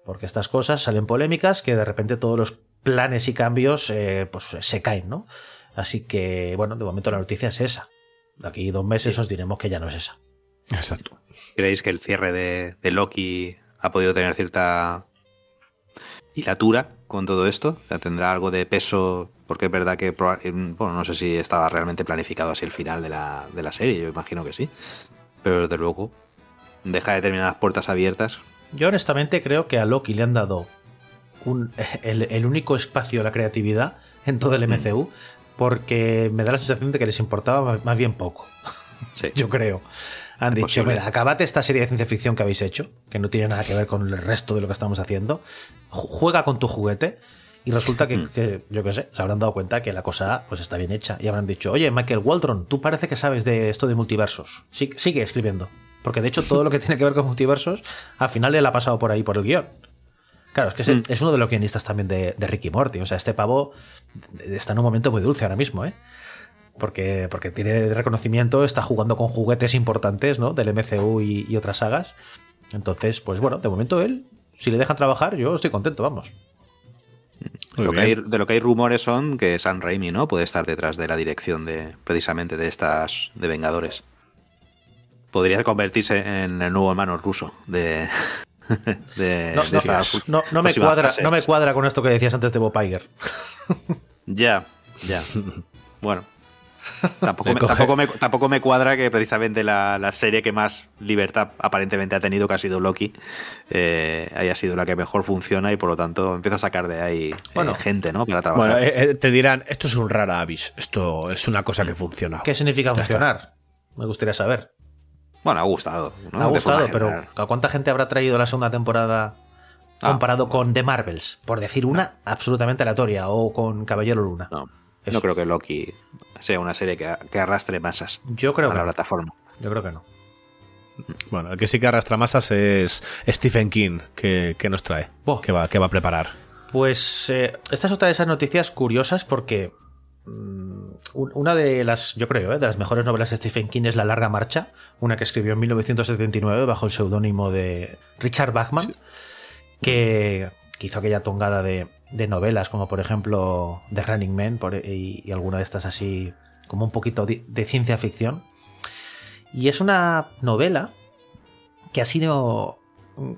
Porque estas cosas salen polémicas que de repente todos los planes y cambios eh, pues se caen, ¿no? Así que, bueno, de momento la noticia es esa. De aquí dos meses os diremos que ya no es esa. Exacto. ¿Creéis que el cierre de, de Loki ha podido tener cierta hilatura con todo esto? O sea, ¿Tendrá algo de peso? Porque es verdad que, eh, bueno, no sé si estaba realmente planificado así el final de la, de la serie, yo imagino que sí. Pero desde luego, deja determinadas puertas abiertas. Yo honestamente creo que a Loki le han dado un- el, el único espacio a la creatividad en todo el MCU, porque me da la sensación de que les importaba más- bien poco. [laughs] Sí. Yo creo. Han dicho, Posible. mira, acabate esta serie de ciencia ficción que habéis hecho, que no tiene nada que ver con el resto de lo que estamos haciendo. Ju- Juega con tu juguete. Y resulta que, que, yo qué sé, se habrán dado cuenta que la cosa pues está bien hecha. Y habrán dicho, oye, Michael Waldron, tú parece que sabes de esto de multiversos. Sí- sigue escribiendo. Porque de hecho todo lo que tiene que ver con multiversos, al final él ha pasado por ahí por el guion. Claro, es que es, Mm. es uno de los guionistas también de, de Ricky Morty. O sea, este pavo está en un momento muy dulce ahora mismo, ¿eh? Porque, porque tiene reconocimiento, está jugando con juguetes importantes, ¿no? Del MCU y, y otras sagas. Entonces, pues bueno, de momento él, si le dejan trabajar, yo estoy contento, vamos. Lo que hay- de lo que hay rumores son que Sam Raimi no puede estar detrás de la dirección de precisamente de estas de Vengadores. Podría convertirse en el nuevo hermano ruso de, [laughs] de, No, de no, esta no- no me cuadra, no me cuadra con esto que decías antes de Bob Iger. [laughs] Ya, ya. Bueno. [laughs] Tampoco me, tampoco, me, tampoco me cuadra que precisamente la, la serie que más libertad aparentemente ha tenido, que ha sido Loki, eh, haya sido la que mejor funciona y por lo tanto empieza a sacar de ahí eh, Bueno. gente, ¿no? Para trabajar. Bueno, eh, te dirán, esto es un rara avis, esto es una cosa que funciona. ¿Qué significa funcionar? Me gustaría saber. Bueno, ha gustado. ha gustado, pero. ¿a cuánta gente habrá traído la segunda temporada Ah, comparado con The Marvels? Por decir una absolutamente aleatoria, o con Caballero Luna. No, Eso. no creo que Loki sea una serie que, que arrastre masas Yo creo a que la no. plataforma. Yo creo que no. Bueno, el que sí que arrastra masas es Stephen King, que, que nos trae, que va, que va a preparar. Pues eh, esta es otra de esas noticias curiosas porque una de las, yo creo, eh, de las mejores novelas de Stephen King es La Larga Marcha, una que escribió en 1979 bajo el seudónimo de Richard Bachman, que, que hizo aquella tongada de, de novelas como por ejemplo The Running Man por- y, y alguna de estas así como un poquito de, de ciencia ficción. Y es una novela que ha sido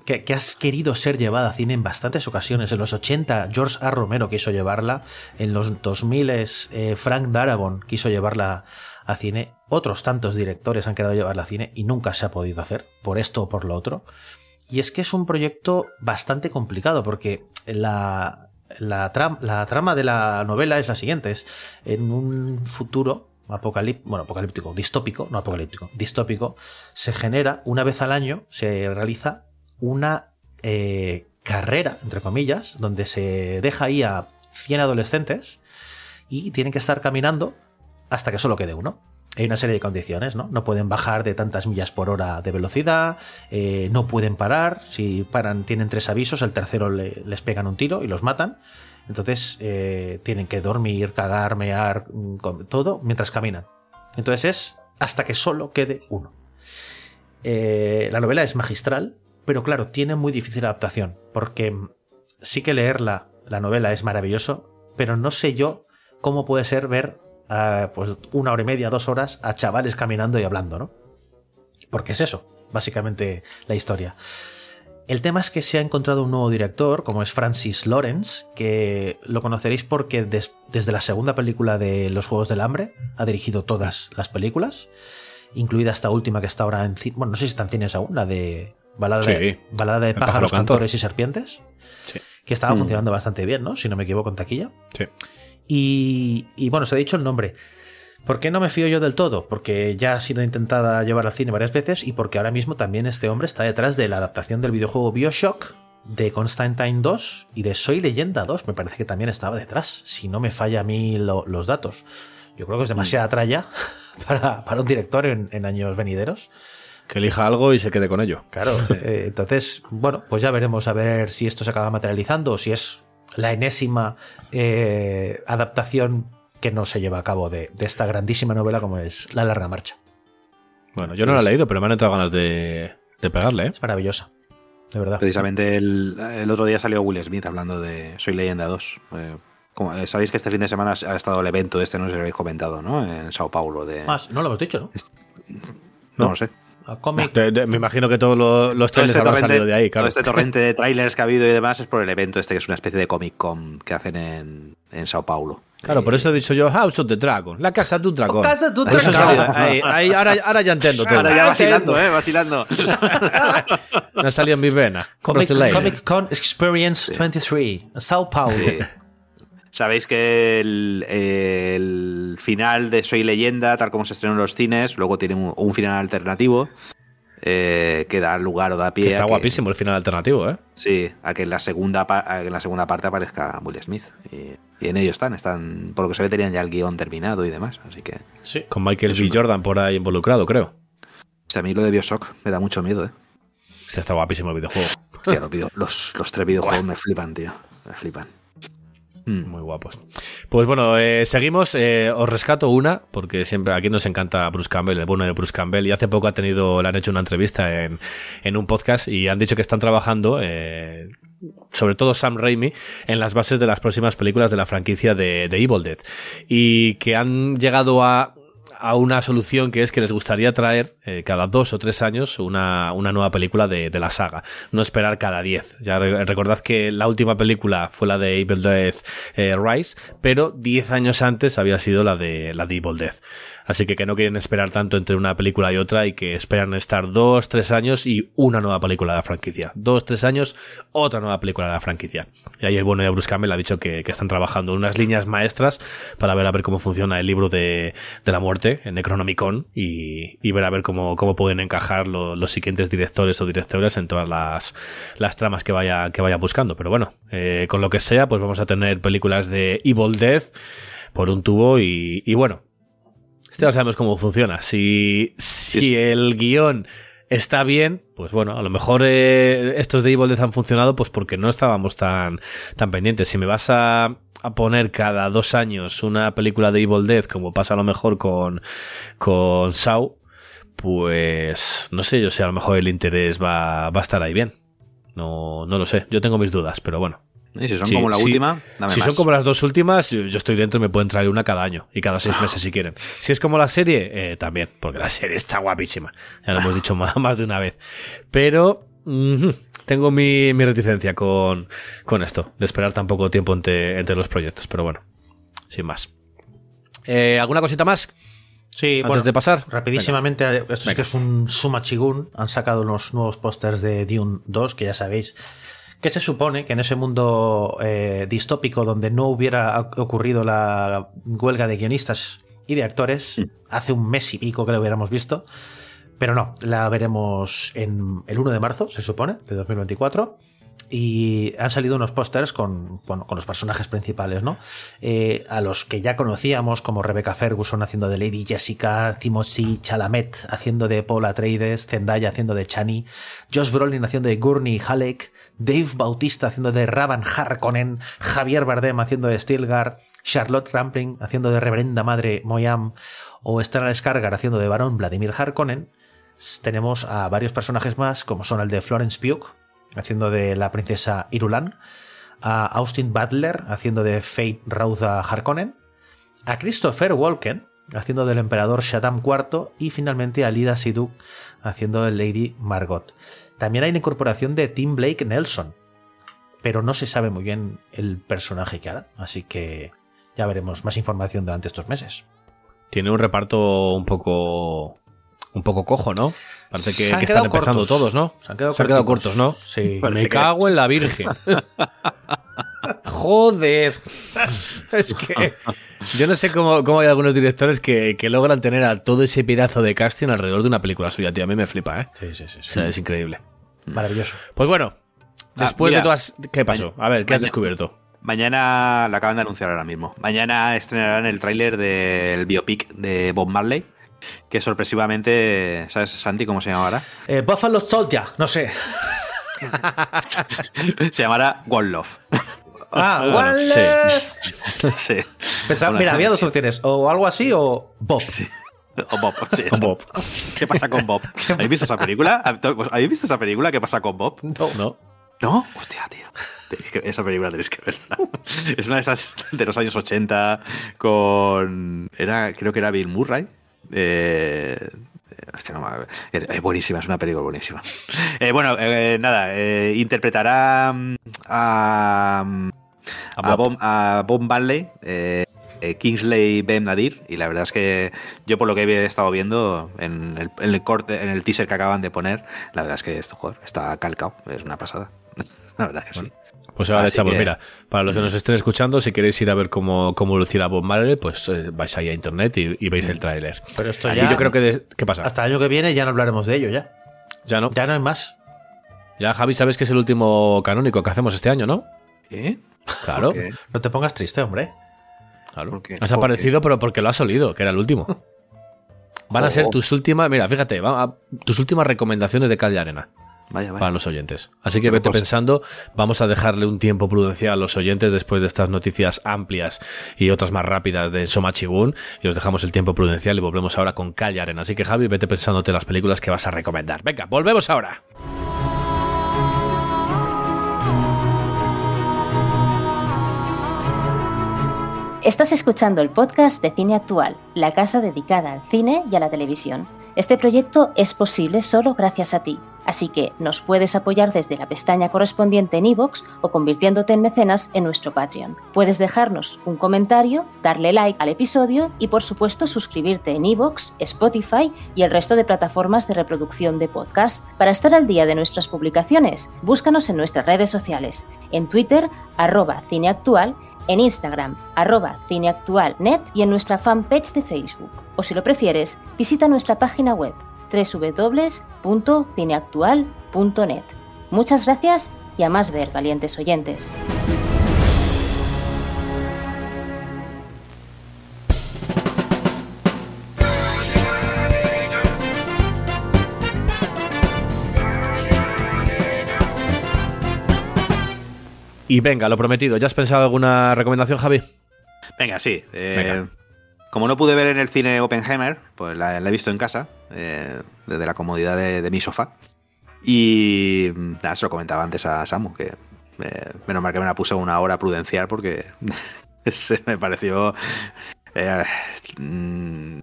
que, que has querido ser llevada a cine en bastantes ocasiones. En los 80 George A. Romero quiso llevarla, en los 2000 eh, Frank Darabont quiso llevarla a cine, otros tantos directores han querido llevarla a cine y nunca se ha podido hacer, por esto o por lo otro. Y es que es un proyecto bastante complicado porque la, la, la trama de la novela es la siguiente, es en un futuro apocalíptico, bueno, apocalíptico, distópico, no apocalíptico, distópico, se genera una vez al año, se realiza una eh, carrera, entre comillas, donde se deja ahí a 100 adolescentes y tienen que estar caminando hasta que solo quede uno. Hay una serie de condiciones, ¿no? No pueden bajar de tantas millas por hora de velocidad, eh, no pueden parar, si paran tienen tres avisos, el tercero le- les pegan un tiro y los matan. Entonces eh, tienen que dormir, cagar, mear, mm, todo mientras caminan. Entonces es hasta que solo quede uno. La novela es magistral, pero claro, tiene muy difícil adaptación, porque sí que leerla, la novela es maravilloso, pero no sé yo cómo puede ser ver ah, pues una hora y media, dos horas a chavales caminando y hablando, ¿no? Porque es eso, básicamente la historia. El tema es que se ha encontrado un nuevo director, como es Francis Lawrence, que lo conoceréis porque des- desde la segunda película de Los Juegos del Hambre ha dirigido todas las películas, incluida esta última que está ahora en cine. Bueno, no sé si está en cines aún, la de Balada, de, Sí. balada de El pájaro pájaros, cantor. cantores y serpientes, Sí. que estaba funcionando bastante bien, ¿no? Si no me equivoco, en taquilla. Sí. Y, y bueno, se ha dicho el nombre. ¿Por qué no me fío yo del todo? Porque ya ha sido intentada llevar al cine varias veces y porque ahora mismo también este hombre está detrás de la adaptación del videojuego Bioshock, de Constantine 2 y de Soy Leyenda 2. Me parece que también estaba detrás, si no me falla a mí lo- los datos. Yo creo que es demasiada tralla [laughs] para, para un director en, en años venideros. Que elija algo y se quede con ello. Claro, [laughs] eh, entonces, bueno, pues ya veremos a ver si esto se acaba materializando o si es la enésima eh, adaptación que no se lleva a cabo de, de esta grandísima novela como es La Larga Marcha. Bueno, yo no la he leído, pero me han entrado ganas de, de pegarle, ¿eh? Es maravillosa, de verdad. Precisamente el, el otro día salió Will Smith hablando de Soy Leyenda 2. Eh, como- eh, Sabéis que este fin de semana ha estado el evento este, no sé si lo habéis comentado, ¿no? En Sao Paulo. De... Más, no lo hemos dicho, ¿no? No, lo sé. A cómic. De- de- me imagino que todos los, los Todo trailers este, habrán torrente, salido de ahí, claro. todo este torrente de trailers que ha habido y demás es por el evento este que es una especie de Comic Con que hacen en, en Sao Paulo. Claro, por eso he dicho yo House of the Dragon, la casa de un dragón. Casa de un dragón. ahí, ahí, ahora, ahora ya entiendo todo. Ahora ya vacilando, ¿eh? Vacilando. [laughs] No ha salido en mi vena. Comic, Con Experience 23, Sao Paulo. Sí. Sabéis que el, el final de Soy Leyenda, tal como se estrenó en los cines, luego tiene un, un final alternativo eh, que da lugar o da pie Que está a que- guapísimo el final alternativo, ¿eh? Sí, a que en la segunda pa- a que en la segunda parte aparezca Will Smith. Y, y en ello están, están, por lo que se ve tenían ya el guion terminado y demás. Así que Sí. Con Michael B. Jordan por ahí involucrado, creo. o sea, a mí lo de Bioshock me da mucho miedo, ¿eh? Este está guapísimo el videojuego. Hostia, los, video- los, los tres videojuegos me flipan, tío. Me flipan. Mm. Muy guapos. Pues bueno, eh, seguimos. eh, os rescato una, porque siempre aquí nos encanta Bruce Campbell, el bueno de Bruce Campbell. Y hace poco ha tenido, le han hecho una entrevista en, en un podcast y han dicho que están trabajando, eh, sobre todo Sam Raimi, en las bases de las próximas películas de la franquicia de, de Evil Dead. Y que han llegado a a una solución que es que les gustaría traer eh, cada dos o tres años una, una nueva película de, de la saga, no esperar cada diez. Ya re- recordad que la última película fue la de Evil Dead eh, Rise, pero diez años antes había sido la de la de Evil Dead. Así que que no quieren esperar tanto entre una película y otra y que esperan estar dos, tres años y una nueva película de la franquicia. Dos, tres años, otra nueva película de la franquicia. Y ahí el bueno de Bruce Campbell ha dicho que, que están trabajando unas líneas maestras para ver a ver cómo funciona el libro de, de la muerte, en Necronomicon, y, y ver a ver cómo, cómo pueden encajar lo- los siguientes directores o directoras en todas las, las tramas que vaya, que vayan buscando. Pero bueno, eh, con lo que sea, pues vamos a tener películas de Evil Dead por un tubo y, y bueno, esto ya sabemos cómo funciona. Si, si el guion está bien, pues bueno, a lo mejor eh, estos de Evil Dead han funcionado pues porque no estábamos tan, tan pendientes. Si me vas a, a poner cada dos años una película de Evil Dead, como pasa a lo mejor con, con Saw, pues no sé yo si a lo mejor el interés va, va a estar ahí bien. No, no lo sé. Yo tengo mis dudas, pero bueno. Y si son Sí, como la sí. última, dame Si más. son como las dos últimas, yo yo estoy dentro y me pueden traer una cada año y cada seis meses si quieren. Si es como la serie, eh, también, porque la serie está guapísima. Ya lo hemos dicho [laughs] más, más de una vez. Pero mm, tengo mi, mi reticencia con, con esto, de esperar tan poco tiempo entre, entre los proyectos. Pero bueno, sin más. Eh, ¿Alguna cosita más? Sí, Antes bueno, de pasar. Rapidísimamente, esto es que es un Sumachigun. Han sacado unos nuevos pósters de Dune 2, que ya sabéis que se supone que en ese mundo eh, distópico donde no hubiera ocurrido la huelga de guionistas y de actores, hace un mes y pico que lo hubiéramos visto. Pero no, la veremos en el 1 de marzo, se supone, de 2024. Y han salido unos pósters con, bueno, con los personajes principales, ¿no? Eh, a los que ya conocíamos, como Rebecca Ferguson haciendo de Lady Jessica, Timothy Chalamet haciendo de Paul Atreides, Zendaya haciendo de Chani, Josh Brolin haciendo de Gurney Halleck, Dave Bautista haciendo de Ravan Harkonnen, Javier Bardem haciendo de Stilgar, Charlotte Rampling haciendo de Reverenda Madre Moyam, o Stellan Skarsgård haciendo de Barón Vladimir Harkonnen, tenemos a varios personajes más, como son el de Florence Pugh, haciendo de la princesa Irulan, a Austin Butler, haciendo de Fate Rauda Harkonnen, a Christopher Walken, haciendo del emperador Shaddam IV, y finalmente a Lida Siduk, haciendo de Lady Margot. También hay una incorporación de Tim Blake Nelson, pero no se sabe muy bien el personaje que hará, así que ya veremos más información durante estos meses. Tiene un reparto un poco. un poco cojo, ¿no? Parece Se que, han que quedado están empezando cortos. todos, ¿no? Se han quedado quedado corticos. cortos, ¿no? Sí. Parece Me que- cago en la Virgen. [laughs] Joder. [laughs] Es que yo no sé cómo, cómo hay algunos directores que, que logran tener a todo ese pedazo de casting alrededor de una película suya, tío. A mí me flipa, ¿eh? Sí, sí, sí, sí. O sea, es increíble. Maravilloso. Pues bueno, después mira. de todas... ¿Qué pasó? A ver, ¿qué has descubierto? Mañana, lo acaban de anunciar ahora mismo. Mañana estrenarán el tráiler del biopic de Bob Marley, que sorpresivamente, ¿sabes, Santi, cómo se llama ahora? Eh, Buffalo Soldier, no sé. [laughs] se llamará One Love. Ah, Bueno, One sí. Love. sí. [laughs] Pensaba- Bueno, mira, había dos opciones, o algo así o Bob. [laughs] O Bob, sí, O Bob. ¿Qué pasa con Bob? ¿Habéis visto esa película? ¿Habéis visto esa película? ¿Qué pasa con Bob? No. ¿No? ¿No? Hostia, tío. Esa película tenéis que verla. Es una de esas de los años 80 con... Era, creo que era Bill Murray. Eh, hostia, no, me- es buenísima, es una película buenísima. [laughs] Eh, bueno, eh, nada, eh, interpretará mm, a, A a, Bob. A Bob eh, eh, Kingsley Ben Nadir, y la verdad es que yo por lo que he estado viendo en el, en el corte, en el teaser que acaban de poner, la verdad es que este juego está calcado, es una pasada. [laughs] La verdad es que sí. Pues ahora que- mira, para los que nos estén escuchando, si queréis ir a ver cómo, cómo lucirá Bob Marley, pues eh, vais ahí a internet y, y veis el tráiler. Pero esto Y ya. yo creo que... de- ¿Qué pasa? Hasta el año que viene ya no hablaremos de ello, ya. Ya no. Ya no hay más. Ya, Javi, sabes que es el último canónico que hacemos este año, ¿no? ¿Eh? Claro. No te pongas triste, hombre. claro. ¿Por qué? Has ¿Por aparecido, pero porque lo has olido, que era el último. Van a ser tus últimas, mira, fíjate, va a- tus últimas recomendaciones de Calle Arena Vaya, vaya. para los oyentes. Así que vete pensando, vamos a dejarle un tiempo prudencial a los oyentes después de estas noticias amplias y otras más rápidas de Somachigun y os dejamos el tiempo prudencial y volvemos ahora con Calle Arena. Así que Javi, vete pensándote las películas que vas a recomendar. Venga, volvemos ahora. Estás escuchando el podcast de Cine Actual, la casa dedicada al cine y a la televisión. Este proyecto es posible solo gracias a ti, así que nos puedes apoyar desde la pestaña correspondiente en iVoox o convirtiéndote en mecenas en nuestro Patreon. Puedes dejarnos un comentario, darle like al episodio y por supuesto suscribirte en iVoox, Spotify y el resto de plataformas de reproducción de podcast. Para estar al día de nuestras publicaciones, búscanos en nuestras redes sociales, en Twitter, arroba cineactual en Instagram, arroba cineactualnet y en nuestra fanpage de Facebook. O si lo prefieres, visita nuestra página web www.cineactual.net. Muchas gracias y a más ver, valientes oyentes. Y venga, lo prometido. ¿Ya has pensado alguna recomendación, Javi? Venga, sí. eh, Venga. Como no pude ver en el cine Oppenheimer, pues la, la he visto en casa, eh, desde la comodidad de, de mi sofá. Y nada, se lo comentaba antes a Samu, que eh, menos mal que me la puse una hora prudencial porque [laughs] se me pareció... eh, mm,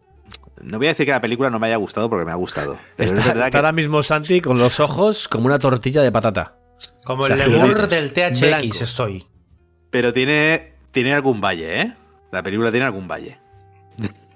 no voy a decir que la película no me haya gustado porque me ha gustado. Pero Está, es verdad está que- ahora mismo Santi con los ojos como una tortilla de patata. Como O sea, el lemur gigantes, del THX estoy. Pero tiene, tiene algún valle, ¿eh? La película tiene algún valle.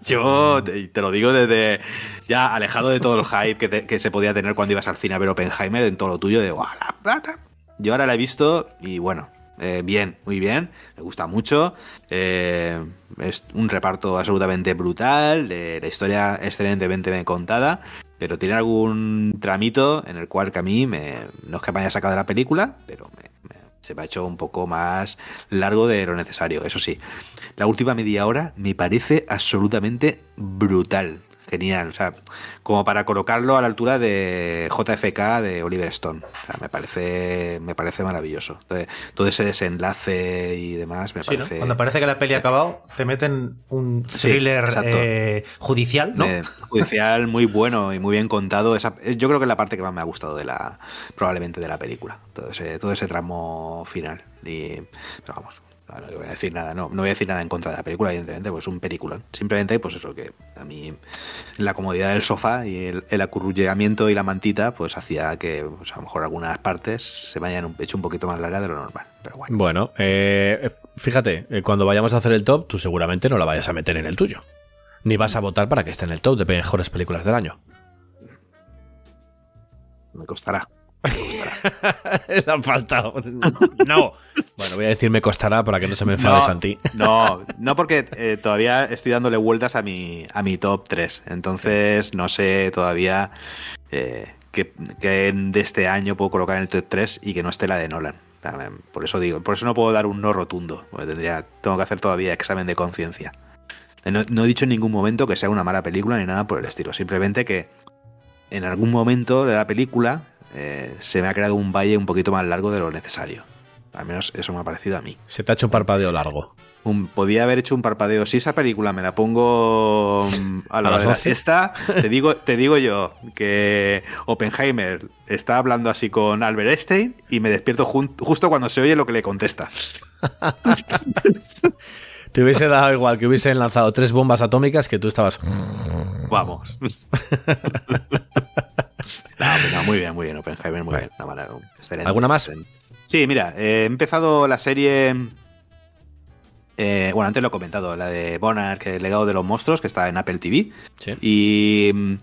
Yo te, te lo digo desde ya alejado de todo el hype que, te- que se podía tener cuando ibas al cine a ver Oppenheimer en todo lo tuyo de ¡guau, la plata! Yo ahora la he visto y bueno, eh, bien, muy bien, me gusta mucho. eh, es un reparto absolutamente brutal, eh, la historia excelentemente bien contada, pero tiene algún tramito en el cual que a mí me, no es que me haya sacado de la película, pero me- se me ha hecho un poco más largo de lo necesario. Eso sí, la última media hora me parece absolutamente brutal. Genial, o sea, como para colocarlo a la altura de JFK de Oliver Stone. O sea, me parece, me parece maravilloso. Entonces, todo ese desenlace y demás me Sí, ¿no? parece. Cuando parece que la peli ha acabado, te meten un Sí, thriller exacto. eh, judicial, ¿no? Eh, judicial muy bueno y muy bien contado. Esa- eh, yo creo que es la parte que más me ha gustado de la probablemente de la película. Todo ese, todo ese tramo final. Y, pero vamos, no, no voy a decir nada, no, no voy a decir nada en contra de la película, evidentemente, pues es un peliculón. Simplemente, pues eso, que a mí la comodidad del sofá y el, el acurrullamiento y la mantita, pues hacía que pues, a lo mejor algunas partes se me hayan un- hecho un poquito más largas de lo normal. Pero bueno. Bueno, eh, fíjate, eh, cuando vayamos a hacer el top, tú seguramente no la vayas a meter en el tuyo. Ni vas a votar para que esté en el top de mejores películas del año. Me costará. [laughs] Le han faltado. No. Bueno, voy a decir me costará para que no se me enfade No, Santi. No, no porque eh, todavía estoy dándole vueltas a mi, a mi top 3. Entonces no sé todavía eh, qué, qué de este año puedo colocar en el top 3 y que no esté la de Nolan. Por eso digo, por eso no puedo dar un no rotundo. Porque tendría, tengo que hacer todavía examen de conciencia. No, no he dicho en ningún momento que sea una mala película ni nada por el estilo. Simplemente que en algún momento de la película eh, se me ha creado un valle un poquito más largo de lo necesario. Al menos eso me ha parecido a mí. Se te ha hecho un parpadeo largo. Un- podía haber hecho un parpadeo. Si esa película me la pongo mm, [laughs] a la ¿A hora de la 11? siesta, te digo, te digo yo que Oppenheimer está hablando así con Albert Einstein y me despierto justo cuando se oye lo que le contesta. [laughs] Te hubiese dado igual que hubiesen lanzado tres bombas atómicas que tú estabas. Vamos. [laughs] [laughs] no, pues no, muy bien, muy bien, Oppenheimer, muy bien. No, vale, excelente, ¿Alguna más? Sí, mira, eh, he empezado la serie. eh, bueno, antes lo he comentado, la de Monarch, el legado de los monstruos, que está en Apple TV. Sí. Y. mm,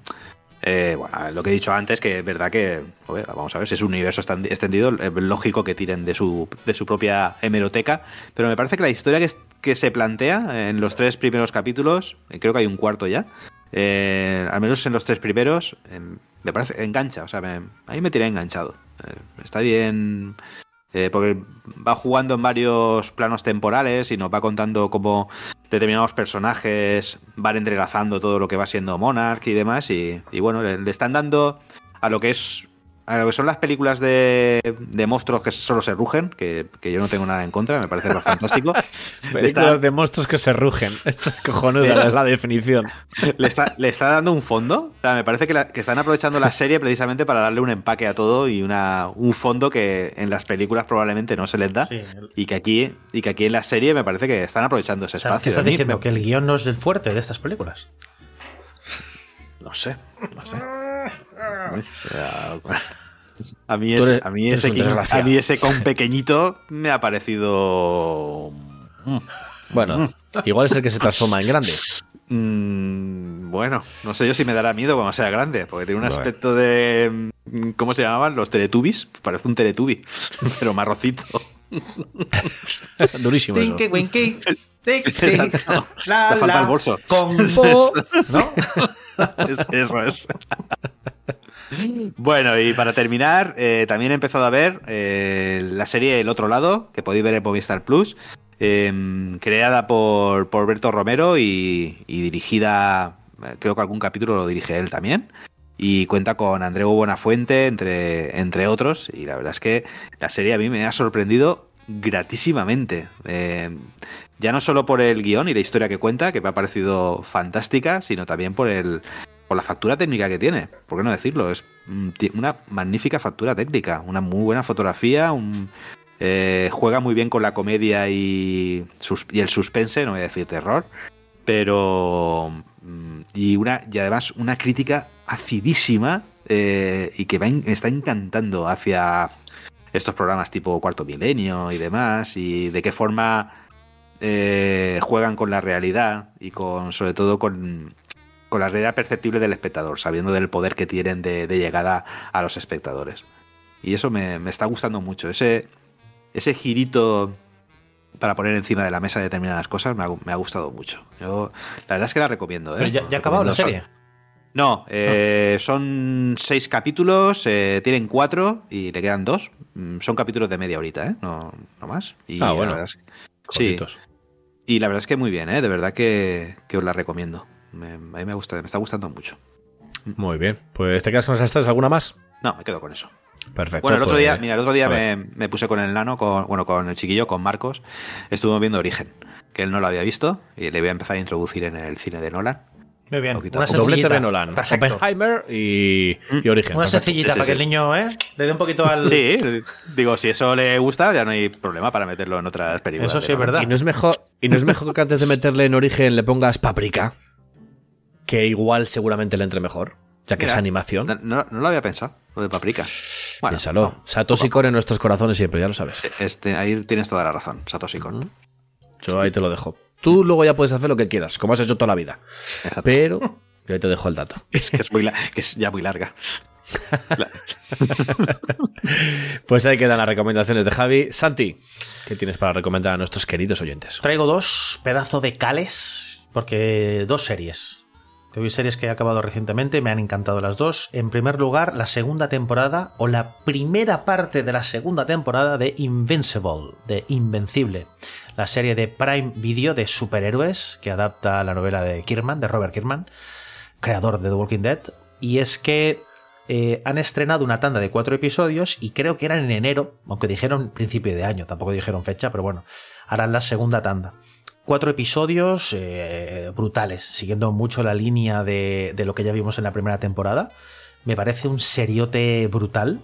eh, bueno, lo que he dicho antes, que es verdad que, joder, vamos a ver, si es un universo extendido, es lógico que tiren de su, de su propia hemeroteca, pero me parece que la historia que, es- que se plantea en los tres primeros capítulos, creo que hay un cuarto ya, eh, al menos en los tres primeros, eh, me parece, engancha, o sea, me, a mí me tiene enganchado. Eh, está bien, eh, porque va jugando en varios planos temporales y nos va contando cómo determinados personajes van entrelazando todo lo que va siendo Monarch y demás. Y, y bueno, le, le están dando a lo que es. A lo que son las películas de, de monstruos que solo se rugen, que, que yo no tengo nada en contra, me parece fantástico. [laughs] Películas está, de monstruos que se rugen. [laughs] Esto es cojonuda, es la definición. [laughs] le, está, le está dando un fondo. O sea, me parece que, la- que están aprovechando la serie precisamente para darle un empaque a todo y una, un fondo que en las películas probablemente no se les da. Sí, el- Y que aquí y que aquí en la serie me parece que están aprovechando ese O sea, espacio. ¿Qué estás diciendo? ¿Que el guion no es el fuerte de estas películas? No sé, no sé. [laughs] A mí, es- eres- a, mí ese a mí ese con pequeñito me ha parecido... Bueno, igual es el que se transforma en grande. mm, bueno, no sé yo si me dará miedo cuando sea grande, porque tiene un Bueno. aspecto de... mm, ¿Cómo se llamaban? Los Teletubbies. Parece un Teletubby, [laughs] pero marrocito. [laughs] Durísimo. Tinky winky. [laughs] la, la, el bolso. [laughs] ¿no? Es- eso es. Bueno, y para terminar, eh, también he empezado a ver eh, la serie El Otro Lado, que podéis ver en Movistar Plus, eh, creada por, por Berto Romero y, y dirigida, eh, creo que algún capítulo lo dirige él también, y cuenta con Andreu Buenafuente, entre, entre otros, y la verdad es que la serie a mí me ha sorprendido gratísimamente. Eh, ya no solo por el guion y la historia que cuenta, que me ha parecido fantástica, sino también por el por la factura técnica que tiene. ¿Por qué no decirlo? Es mm, una magnífica factura técnica, una muy buena fotografía, eh, juega muy bien con la comedia y, y el suspense, no voy a decir terror, pero mm, y una y además una crítica acidísima eh, y que va en- está encantando hacia estos programas tipo Cuarto Milenio y demás y de qué forma eh, juegan con la realidad y con sobre todo con, con la realidad perceptible del espectador, sabiendo del poder que tienen de, de llegada a los espectadores. Y eso me, me está gustando mucho. Ese, ese girito para poner encima de la mesa determinadas cosas me ha, me ha gustado mucho. Yo, la verdad es que la recomiendo. ¿eh? Pero ya, ya ha acabado la serie. No, eh, son seis capítulos, eh, tienen cuatro y le quedan dos. Mm, Son capítulos de media horita, ¿eh? No, no más. Y Ah, la bueno. sí, y la verdad es que muy bien, ¿eh? De verdad que, que os la recomiendo. Me- a mí me, gusta, me está gustando mucho. Muy bien. Pues te quedas con esas tres, ¿alguna más? No, me quedo con eso. Perfecto. Bueno, el otro pues- día, mira, el otro día me, me puse con el nano, con, bueno, con el chiquillo, con Marcos. Estuvimos viendo Origen, que él no lo había visto y le voy a empezar a introducir en el cine de Nolan. Muy bien. Una. Doblete de Nolan. Perfecto. Oppenheimer y, y Origen. Una sencillita Sí, sí, para que sí. el niño ¿eh? le dé un poquito al. Sí, digo, si eso le gusta, ya no hay problema para meterlo en otras películas. Eso sí es verdad. Y no es mejor, y no es mejor que antes de meterle en Origen le pongas paprika, que igual seguramente le entre mejor, ya que Mira, es animación. No, no- no lo había pensado, lo de Paprika. Bueno, Piénsalo. Satoshi Kon en nuestros corazones siempre, ya lo sabes. este, ahí tienes toda la razón, Satoshi Kon. Yo ahí te lo dejo. Tú luego ya puedes hacer lo que quieras, como has hecho toda la vida. Exacto. Pero yo ahí te dejo el dato. Es que es, muy la- que es ya muy larga. La- [laughs] Pues ahí quedan las recomendaciones de Javi. Santi, ¿qué tienes para recomendar a nuestros queridos oyentes? Traigo dos pedazos de cales, porque dos series. Hay series que he acabado recientemente, me han encantado las dos. En primer lugar, la segunda temporada o la primera parte de la segunda temporada de Invincible, de Invencible. La serie de Prime Video de superhéroes que adapta la novela de Kierman, de Robert Kierman, creador de The Walking Dead. Y es que eh, han estrenado una tanda de cuatro episodios y creo que eran en enero, aunque dijeron principio de año, tampoco dijeron fecha, pero bueno, harán la segunda tanda. Cuatro episodios eh, brutales, siguiendo mucho la línea de, de lo que ya vimos en la primera temporada. Me parece un seriote brutal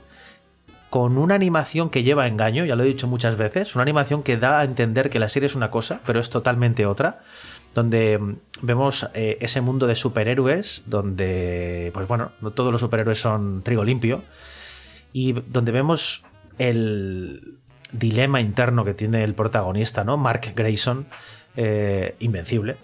con una animación que lleva engaño, ya lo he dicho muchas veces, una animación que da a entender que la serie es una cosa, pero es totalmente otra, donde mm, vemos eh, ese mundo de superhéroes, donde, pues bueno, no todos los superhéroes son trigo limpio, y donde vemos el dilema interno que tiene el protagonista, ¿no? Mark Grayson, eh, invencible,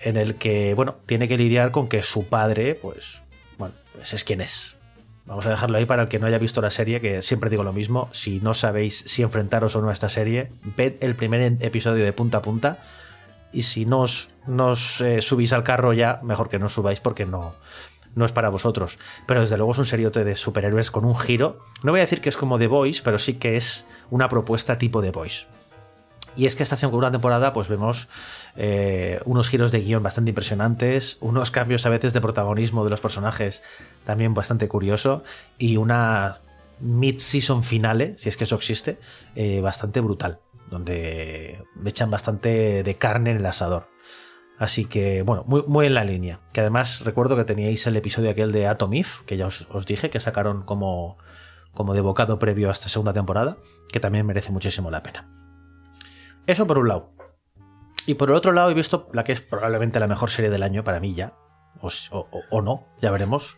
en el que, bueno, tiene que lidiar con que su padre, pues, bueno, pues es quien es. Vamos a dejarlo ahí para el que no haya visto la serie, que siempre digo lo mismo, si no sabéis si enfrentaros o no a esta serie, ved el primer episodio de punta a punta y si no os, eh, subís al carro ya, mejor que no subáis porque no, no es para vosotros. Pero desde luego es un seriote de superhéroes con un giro. No voy a decir que es como The Voice, pero sí que es una propuesta tipo The Voice. Y es que esta segunda temporada, pues vemos eh, unos giros de guion bastante impresionantes, unos [laughs] cambios a veces de protagonismo de los personajes también bastante curioso, y una mid-season finale, si es que eso existe, eh, bastante brutal, donde me echan bastante de carne en el asador. Así que, bueno, muy, en la línea. Que además recuerdo que teníais el episodio aquel de Atom If, que ya os, os dije, que sacaron como, como de bocado previo a esta segunda temporada, que también merece muchísimo la pena. Eso por un lado. Y por el otro lado he visto la que es probablemente la mejor serie del año para mí ya. O, no, ya veremos.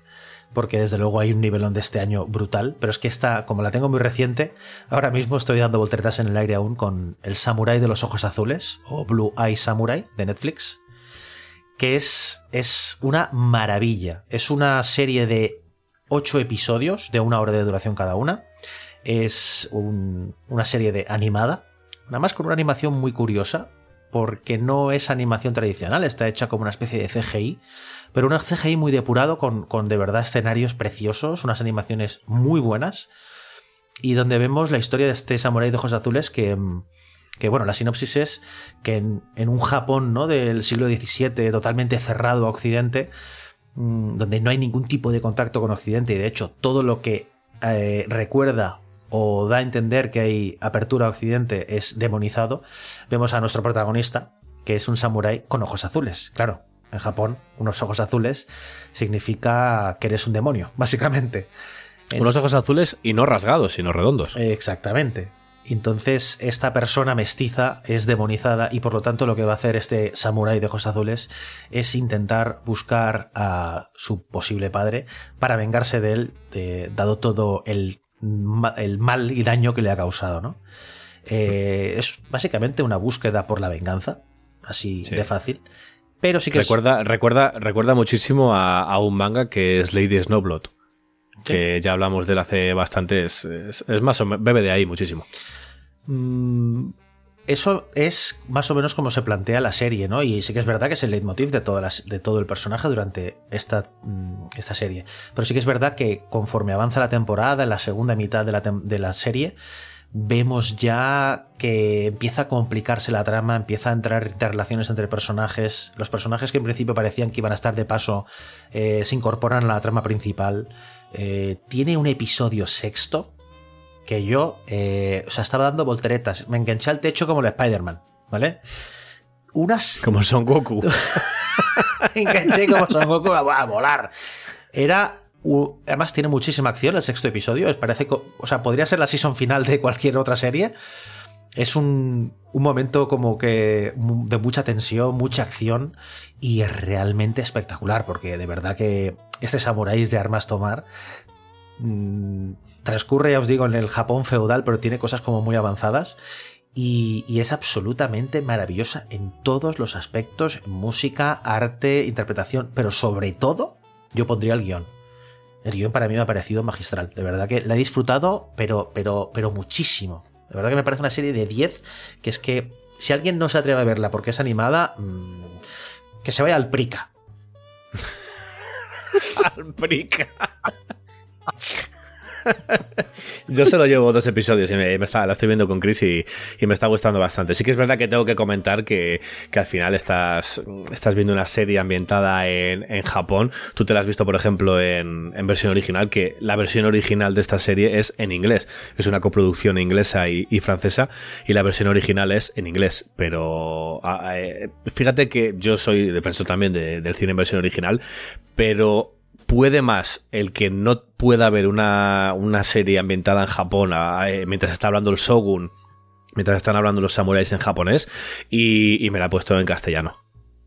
Porque desde luego hay un nivelón de este año brutal. Pero es que esta, como la tengo muy reciente, ahora mismo estoy dando volteretas en el aire aún con El Samurai de los Ojos Azules, o Blue Eye Samurai de Netflix. Que es, es una maravilla. Es una serie de ocho episodios de una hora de duración cada una. Es una serie de animada, Nada más con una animación muy curiosa, porque no es animación tradicional, está hecha como una especie de CGI, pero un CGI muy depurado con, de verdad escenarios preciosos, unas animaciones muy buenas, y donde vemos la historia de este samurái de ojos azules que, que bueno, la sinopsis es que en, un Japón ¿no? del siglo XVII totalmente cerrado a Occidente, mm, donde no hay ningún tipo de contacto con Occidente, y de hecho todo lo que eh, recuerda o da a entender que hay apertura a Occidente es demonizado, vemos a nuestro protagonista, que es un samurái con ojos azules. Claro, en Japón, unos ojos azules significa que eres un demonio, [laughs] básicamente. Unos ojos azules y no rasgados, sino redondos. Exactamente. Entonces, esta persona mestiza es demonizada y por lo tanto lo que va a hacer este samurái de ojos azules es intentar buscar a su posible padre para vengarse de él, dado todo el el mal y daño que le ha causado, ¿no? Eh, es básicamente una búsqueda por la venganza, así de fácil. Pero sí que recuerda, recuerda, recuerda muchísimo a, un manga que es Lady Snowblood. Que ya hablamos de él hace bastante. Es, más o menos. Bebe de ahí muchísimo. Mm, eso es más o menos como se plantea la serie, ¿no? Y sí que es verdad que es el leitmotiv de, todo el personaje durante esta, mm, esta, serie. Pero sí que es verdad que conforme avanza la temporada, en la segunda mitad de la, de la serie, vemos ya que empieza a complicarse la trama, empieza a entrar interrelaciones entre personajes. Los personajes que en principio parecían que iban a estar de paso eh, se incorporan a la trama principal. Eh, tiene un episodio sexto que yo, eh, o sea, estaba dando volteretas. Me enganché al techo como el Spider-Man, ¿vale? Unas. [laughs] Como Son Goku. [laughs] me enganché como Son Goku a, volar. Era. Además, tiene muchísima acción el sexto episodio. Parece, o sea, podría ser la season final de cualquier otra serie. Es un, un momento como que de mucha tensión, mucha acción y es realmente espectacular porque de verdad que este samuráis de armas tomar mm, transcurre, ya os digo, en el Japón feudal, pero tiene cosas como muy avanzadas. Y, es absolutamente maravillosa en todos los aspectos, música, arte, interpretación, pero sobre todo yo pondría el guion. El guion para mí me ha parecido magistral, de verdad que la he disfrutado, pero, pero, pero muchísimo. De verdad que me parece una serie de 10 que es que si alguien no se atreve a verla porque es animada, mm, que se vaya al Prica. [laughs] al Prica. [laughs] [laughs] Yo solo llevo dos episodios y me, me está, la estoy viendo con Chris y, me está gustando bastante. Sí que es verdad que tengo que comentar que, que al final estás, estás viendo una serie ambientada en, en Japón. Tú te la has visto, por ejemplo, en, en versión original, que la versión original de esta serie es en inglés. Es una coproducción inglesa y, y francesa y la versión original es en inglés. Pero eh, fíjate que yo soy defensor también de- del cine en versión original, pero puede más el que no pueda haber una, una serie ambientada en Japón eh, mientras está hablando el Shogun, mientras están hablando los samuráis en japonés, y, y me la he puesto en castellano.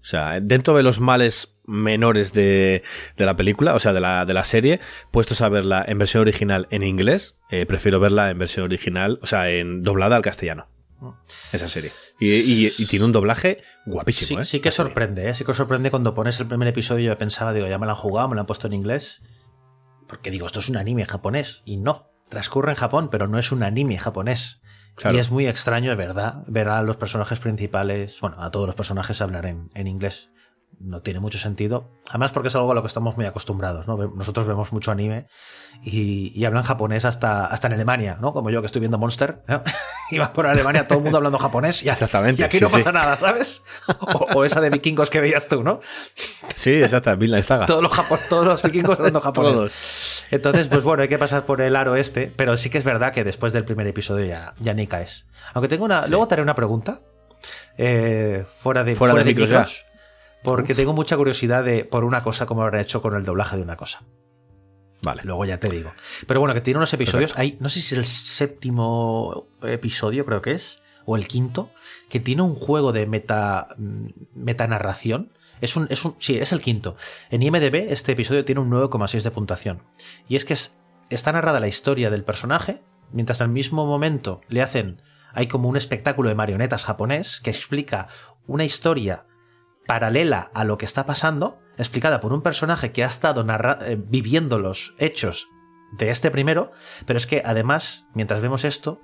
O sea, dentro de los males menores de, de la película, o sea, de la, de la serie, puestos a verla en versión original en inglés, eh, prefiero verla en versión original, o sea, en doblada al castellano. Esa serie. Y, y- y tiene un doblaje guapísimo, Sí, ¿eh? sí que sorprende, ¿eh? sí que sorprende cuando pones el primer episodio. Yo pensaba, digo, ya me lo han jugado, me lo han puesto en inglés. Porque digo, esto es un anime japonés. Y no, transcurre en Japón, pero no es un anime japonés. Claro. Y es muy extraño, es verdad, ver a los personajes principales, bueno, a todos los personajes hablar en, en inglés. No tiene mucho sentido. Además, porque es algo a lo que estamos muy acostumbrados, ¿no? Nosotros vemos mucho anime y, y hablan japonés hasta, hasta en Alemania, ¿no? Como yo que estoy viendo Monster, ¿no? [laughs] y vas por Alemania todo el mundo hablando japonés y, Exactamente, y aquí sí, no sí. pasa nada, ¿sabes? O, o esa de vikingos que veías tú, ¿no? Sí, Saga. Todos los, todos los vikingos hablando [laughs] japonés. Todos. Entonces, pues bueno, hay que pasar por el aro este, pero sí que es verdad que después del primer episodio ya, ya ni caes. Aunque tengo una. Luego te haré una pregunta. eh, fuera de, Fuera de micros, Porque tengo mucha curiosidad de por una cosa, cómo habrán hecho con el doblaje de una cosa. Vale. Luego ya te digo. Pero bueno, que tiene unos episodios. Hay, no sé si es el séptimo episodio, creo que es, o el quinto, que tiene un juego de meta metanarración. Es un, es un, sí, es el quinto. En IMDB este episodio tiene un 9,6 de puntuación. Y es que es- está narrada la historia del personaje, mientras al mismo momento le hacen, hay como un espectáculo de marionetas japonés que explica una historia paralela a lo que está pasando, explicada por un personaje que ha estado narra- eh, viviendo los hechos de este primero, pero es que además, mientras vemos esto,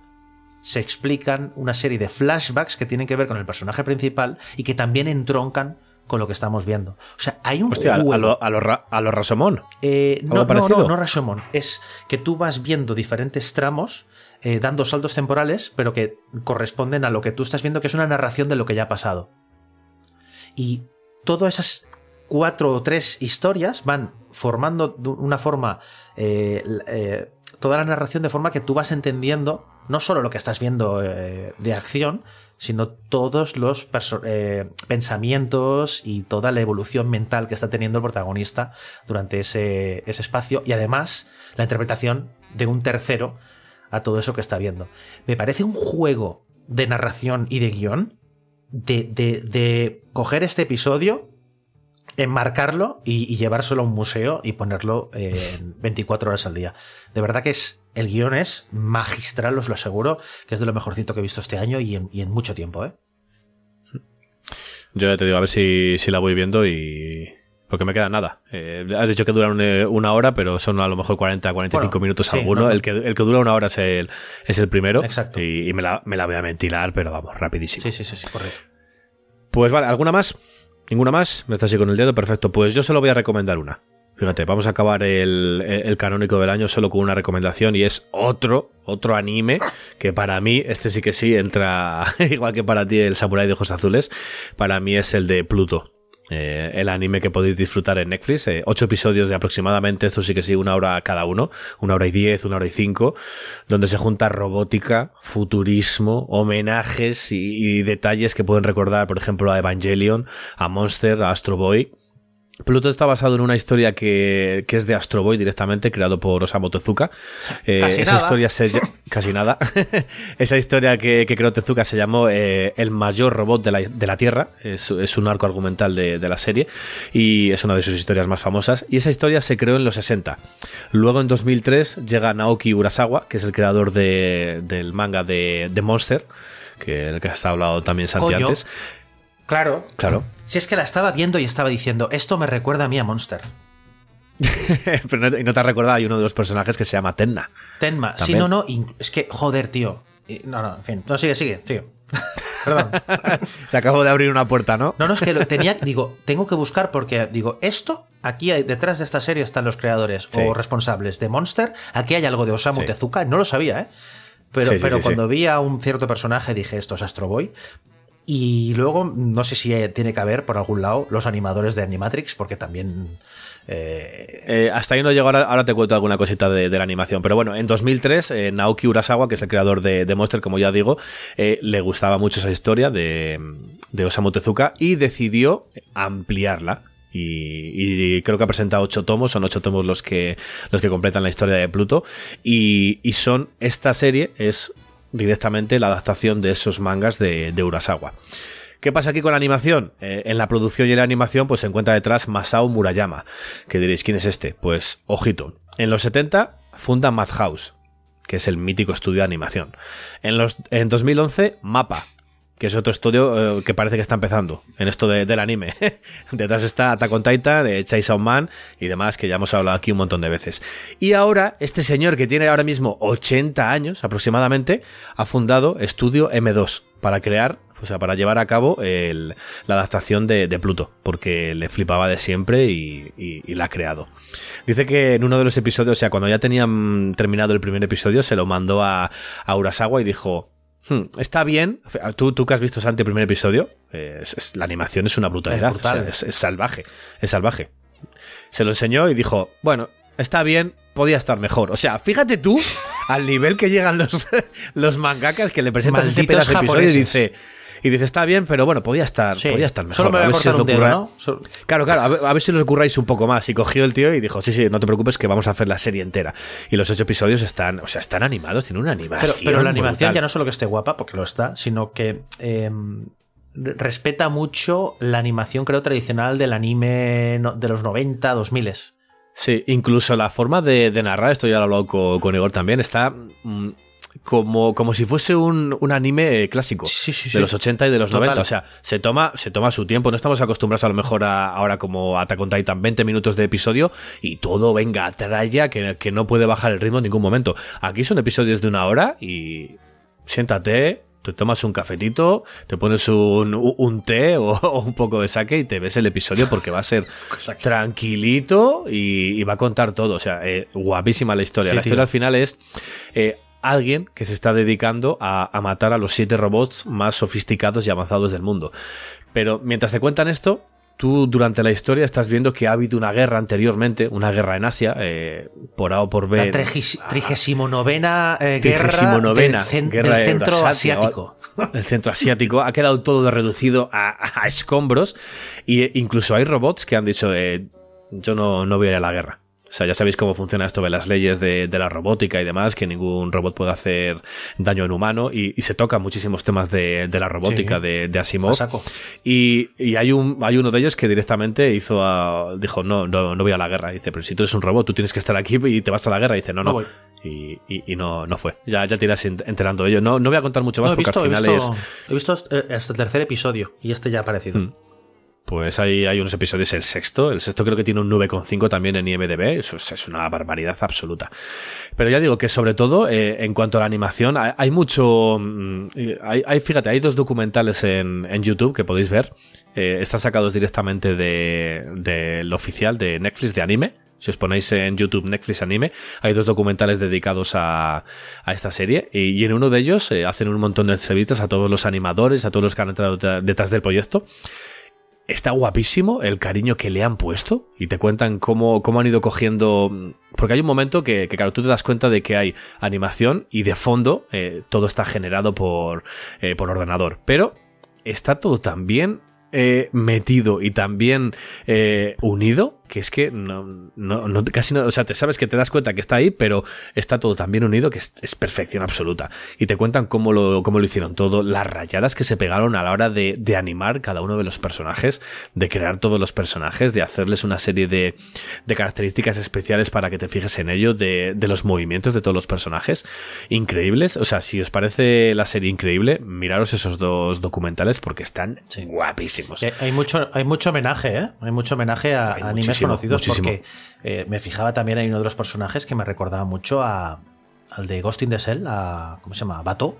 se explican una serie de flashbacks que tienen que ver con el personaje principal y que también entroncan con lo que estamos viendo. O sea, hay un Hostia, a, juego. a lo, a lo, Ra- a lo Rasomón. Eh, ¿Algo no, no, no, no Rashomon. Es que tú vas viendo diferentes tramos, eh, dando saltos temporales, pero que corresponden a lo que tú estás viendo, que es una narración de lo que ya ha pasado. Y todas esas cuatro o tres historias van formando de una forma eh, eh, toda la narración de forma que tú vas entendiendo no solo lo que estás viendo eh, de acción, sino todos los pensamientos y toda la evolución mental que está teniendo el protagonista durante ese, ese espacio y además la interpretación de un tercero a todo eso que está viendo. Me parece un juego de narración y de guion de, de, de coger este episodio, enmarcarlo y, y llevárselo a un museo y ponerlo en 24 horas al día. De verdad que es el guion es magistral, os lo aseguro, que es de lo mejorcito que he visto este año y en, y en mucho tiempo, ¿eh? Yo ya te digo, a ver si, si la voy viendo y. Porque me queda nada. Eh, has dicho que duran eh, una hora, pero son a lo mejor 40, 45 Bueno, minutos sí, alguno. no, no. El, que, el que dura una hora es el, es el primero. Exacto. Y, y me, la, me la voy a ventilar, pero vamos, rapidísimo. Sí, sí, sí, sí, correcto. Pues vale, ¿alguna más? ¿Ninguna más? Me está así con el dedo, perfecto. Pues yo solo voy a recomendar una. Fíjate, vamos a acabar el, el canónico del año solo con una recomendación y es otro, otro anime que para mí, este sí que sí, entra [laughs] igual que para ti el Samurai de Ojos Azules, para mí es el de Pluto. Eh, el anime que podéis disfrutar en Netflix, eh, ocho episodios de aproximadamente, esto sí que sí, una hora cada uno, una hora y diez, una hora y cinco, donde se junta robótica, futurismo, homenajes y, y detalles que pueden recordar, por ejemplo, a Evangelion, a Monster, a Astro Boy. Pluto está basado en una historia que, que es de Astro Boy directamente, creado por Osamu Tezuka. Eh, Casi esa nada. historia se [laughs] casi nada. [laughs] esa historia que, que creó Tezuka se llamó eh, El mayor robot de la, de la Tierra. Es, es un arco argumental de, de la serie y es una de sus historias más famosas. Y esa historia se creó en los 60. Luego en 2003 llega Naoki Urasawa, que es el creador de- del manga de, de Monster, que el que está hablado también Santi Coño. antes. Claro. Claro. Si es que la estaba viendo y estaba diciendo, esto me recuerda a mí a Monster. [laughs] Pero no, y no te has recordado, hay uno de los personajes que se llama Tenma. Tenma. Sí, También. no, no. inc- Es que, joder, tío. No, no, en fin. No, sigue, sigue, tío. [laughs] Perdón. Te acabo de abrir una puerta, ¿no? No, no, es que lo [laughs] tenía, digo, tengo que buscar porque, digo, esto aquí hay, detrás de esta serie están los creadores Sí. o responsables de Monster. Aquí hay algo de Osamu Sí. Tezuka, no lo sabía, ¿eh? Pero, Sí, sí, pero sí, cuando sí. vi a un cierto personaje dije, esto es Astro Boy. Y luego, no sé si tiene que haber por algún lado los animadores de Animatrix, porque también. eh, Eh, hasta ahí no llego, ahora, ahora te cuento alguna cosita de, la animación. Pero bueno, en 2003, eh, Naoki Urasawa, que es el creador de, de Monster, como ya digo, eh, le gustaba mucho esa historia de, de Osamu Tezuka y decidió ampliarla. Y, y creo que ha presentado ocho tomos, son ocho tomos los que, los que completan la historia de Pluto. Y, y son, esta serie es directamente la adaptación de esos mangas de, de Urasawa. ¿Qué pasa aquí con la animación? Eh, en la producción y en la animación pues se encuentra detrás Masao Murayama. Que diréis, ¿quién es este? Pues, ojito. En los 70 funda Madhouse, que es el mítico estudio de animación. En, los, en 2011, Mapa, que es otro estudio eh, que parece que está empezando en esto de- del anime. [laughs] Detrás está Attack Titan, eh, Man y demás, que ya hemos hablado aquí un montón de veces. Y ahora, este señor que tiene ahora mismo 80 años aproximadamente, ha fundado Estudio M2 para crear, o sea, para llevar a cabo la adaptación de, Pluto, porque le flipaba de siempre y la ha creado. Dice que en uno de los episodios, o sea, cuando ya tenían terminado el primer episodio, se lo mandó a, a Urasawa y dijo, "Hmm, está bien, tú, tú que has visto Santi el primer episodio, es- es- la animación es una brutalidad, Es brutal. o sea, es, es salvaje, es salvaje. Se lo enseñó y dijo, bueno, está bien, podía estar mejor. O sea, fíjate tú al nivel que llegan los, [laughs] los mangakas que le presentas ese Malditos pedazo de episodio y dice... Y dice, está bien, pero bueno, podía estar, sí. podía estar mejor. Solo me voy a ver si os lo dedo, ¿no? Solo- Claro, claro, a ver, a ver si os curráis un poco más. Y cogió el tío y dijo, sí, sí, no te preocupes que vamos a hacer la serie entera. Y los ocho episodios están, o sea, están animados, tienen una animación. Pero, pero la animación brutal. ya no solo que esté guapa, porque lo está, sino que eh, re- respeta mucho la animación, creo, tradicional del anime de los 90, 2000. Sí, incluso la forma de, de narrar, esto ya lo he hablado con, con Igor también, está mm, como, como si fuese un, un anime clásico Sí, sí, sí, de los 80 y de los Total. 90. O sea, se toma, se toma su tiempo. No estamos acostumbrados a lo mejor a, ahora como Attack on Titan 20 minutos de episodio y todo venga a tralla que, que no puede bajar el ritmo en ningún momento. Aquí son episodios de una hora y siéntate, te tomas un cafetito, te pones un, un té o, o un poco de sake y te ves el episodio porque va a ser [laughs] tranquilito y, y va a contar todo. O sea, eh, guapísima la historia. Sí, la tío. historia al final es eh, alguien que se está dedicando a, a matar a los siete robots más sofisticados y avanzados del mundo. Pero mientras te cuentan esto, tú durante la historia estás viendo que ha habido una guerra anteriormente, una guerra en Asia, eh, por A o por B. La trigis- trigésimo novena eh, guerra del, cen- guerra del centro asiático. [laughs] El centro asiático ha quedado todo reducido a, a escombros y eh, incluso hay robots que han dicho eh, yo no, no voy a ir a la guerra. O sea, ya sabéis cómo funciona esto de las leyes de, de la robótica y demás, que ningún robot puede hacer daño en humano y, y se tocan muchísimos temas de, de la robótica Sí. de, de Asimov. Y, y hay un hay uno de ellos que directamente hizo a- dijo no, no no voy a la guerra dice pero si tú eres un robot tú tienes que estar aquí y te vas a la guerra y dice no no, y, y- no no fue ya ya te irás ent- enterando de ello no no voy a contar mucho más No, he, porque visto, al he, final visto, es he visto hasta el tercer episodio y este ya ha aparecido. Mm. Pues hay, hay unos episodios el sexto el sexto creo que tiene un 9,5 también en IMDb eso es, es una barbaridad absoluta. Pero ya digo que sobre todo eh, en cuanto a la animación hay, mucho mm, hay, hay- fíjate hay dos documentales en, en YouTube que podéis ver. Eh, están sacados directamente de del oficial de Netflix de anime. Si os ponéis en YouTube Netflix Anime, hay dos documentales dedicados a, a esta serie y, y en uno de ellos eh, hacen un montón de entrevistas a todos los animadores, a todos los que han entrado de- detrás del proyecto está guapísimo el cariño que le han puesto y te cuentan cómo, cómo han ido cogiendo. Porque hay un momento que, claro, tú te das cuenta de que hay animación y de fondo eh, todo está generado por, eh, por ordenador. Pero está todo tan bien eh, metido y tan bien unido que es que no, no, no- casi no, o sea, te sabes que te das cuenta que está ahí, pero está todo tan bien unido que es, es perfección absoluta. Y te cuentan cómo lo, cómo lo hicieron todo, las rayadas que se pegaron a la hora de, de animar cada uno de los personajes, de crear todos los personajes, de hacerles una serie de, de características especiales para que te fijes en ello, de, de los movimientos de todos los personajes. Increíbles. O sea, si os parece la serie increíble, miraros esos dos documentales porque están Sí. guapísimos. Eh, Hay mucho, hay mucho homenaje, ¿eh? Hay mucho homenaje a, a animes conocidos muchísimo. porque eh, me fijaba también hay uno de los personajes que me recordaba mucho a, al de Ghost in the Shell, a, ¿cómo se llama? A Bato.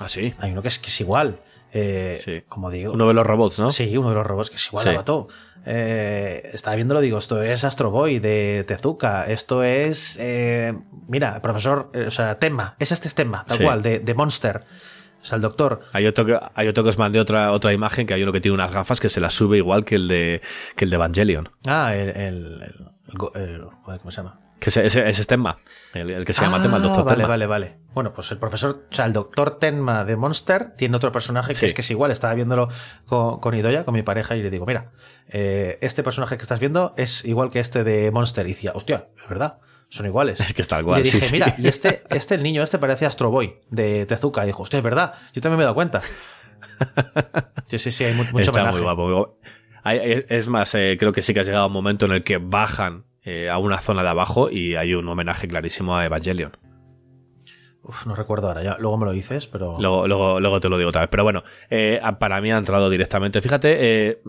Ah, sí. Hay uno que es, que es igual. Eh, Sí. Como digo. Uno de los robots, ¿no? Sí, uno de los robots que es igual Sí. a Batou. Eh, estaba viéndolo, digo, esto es Astro Boy de Tezuka, esto es. eh, mira, profesor, eh, o sea, Tema, es este es Tema, tal Sí. cual, de, de Monster. O sea, el doctor. Hay otro que, hay otro que os mandé otra, otra imagen que hay uno que tiene unas gafas que se las sube igual que el de, que el de Evangelion. Ah, el. el, el- el ¿Cómo se llama? Que ese, ese, ese es Tenma. El, el que se llama Tenma, el doctor Ah, vale, Tenma. vale, vale. Bueno, pues el profesor, o sea, el doctor Tenma de Monster tiene otro personaje que Sí. es que es igual. Estaba viéndolo con, con Idoya, con mi pareja, y le digo, mira, eh, este personaje que estás viendo es igual que este de Monster. Y decía, hostia, es verdad, son iguales. Es que es tal Y cual, le dije, sí, sí. mira, y este, este, el niño este parece Astro Boy de Tezuka. Y dijo, hostia, es verdad, yo también me he dado cuenta. [laughs] Sí, sí, sí, hay mu- mucho Está homenaje. muy guapo. Es más, eh, creo que sí que ha llegado un momento en el que bajan eh, a una zona de abajo y hay un homenaje clarísimo a Evangelion. Uf, no recuerdo ahora, ya, luego me lo dices, pero. Luego, luego, luego te lo digo otra vez. Pero bueno, eh, para mí ha entrado directamente. Fíjate,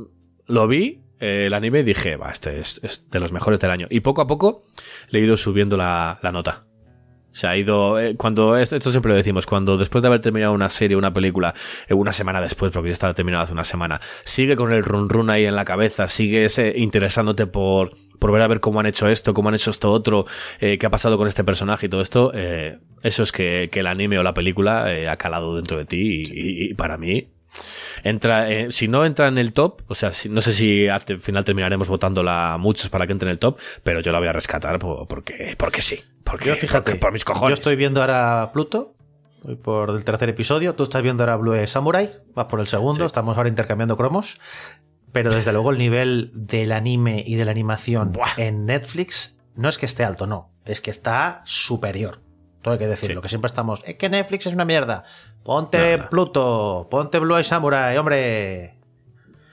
lo vi, el anime, dije, va, este es, es de los mejores del año. Y poco a poco le he ido subiendo la, la nota. Se ha ido, eh, cuando, esto, esto siempre lo decimos, cuando después de haber terminado una serie, una película, eh, una semana después, porque ya estaba terminado hace una semana, sigue con el run run ahí en la cabeza, sigues interesándote por, por ver a ver cómo han hecho esto, cómo han hecho esto otro, eh, qué ha pasado con este personaje y todo esto, eso es que, que el anime o la película ha calado dentro de ti y- y para mí entra eh, si no entra en el top o sea si- no sé si al final terminaremos votándola muchos para que entre en el top pero yo la voy a rescatar po- porque porque sí porque, Yo, fíjate, porque por mis cojones Yo estoy viendo ahora Pluto, por el tercer episodio. Tú estás viendo ahora Blue Samurai, vas por el segundo. Sí. Estamos ahora intercambiando cromos. Pero desde luego el nivel del anime y de la animación en Netflix no es que esté alto, no. Es que está superior. Todo hay que decirlo, Sí. que siempre estamos. Es que Netflix es una mierda. Ponte. Pluto, ponte Blue Eye Samurai, hombre.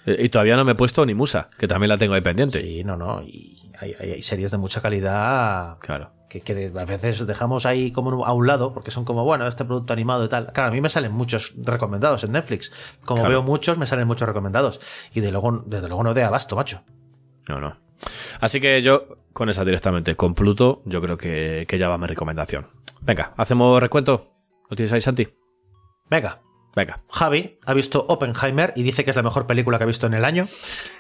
Eh, y todavía no me he puesto ni Musa que también la tengo ahí pendiente Sí, no, no. Y hay, hay- hay series de mucha calidad claro que, que a veces dejamos ahí como a un lado porque son como, bueno, este producto animado y tal. Claro, a mí me salen muchos recomendados en Netflix. Como Claro. veo muchos, me salen muchos recomendados. Y de luego, desde luego no de abasto, macho. no no así que yo con esa directamente con Pluto yo creo que, que ya va mi recomendación venga hacemos recuento lo tienes ahí Santi Venga. venga Javi ha visto Oppenheimer y dice que es la mejor película que ha visto en el año.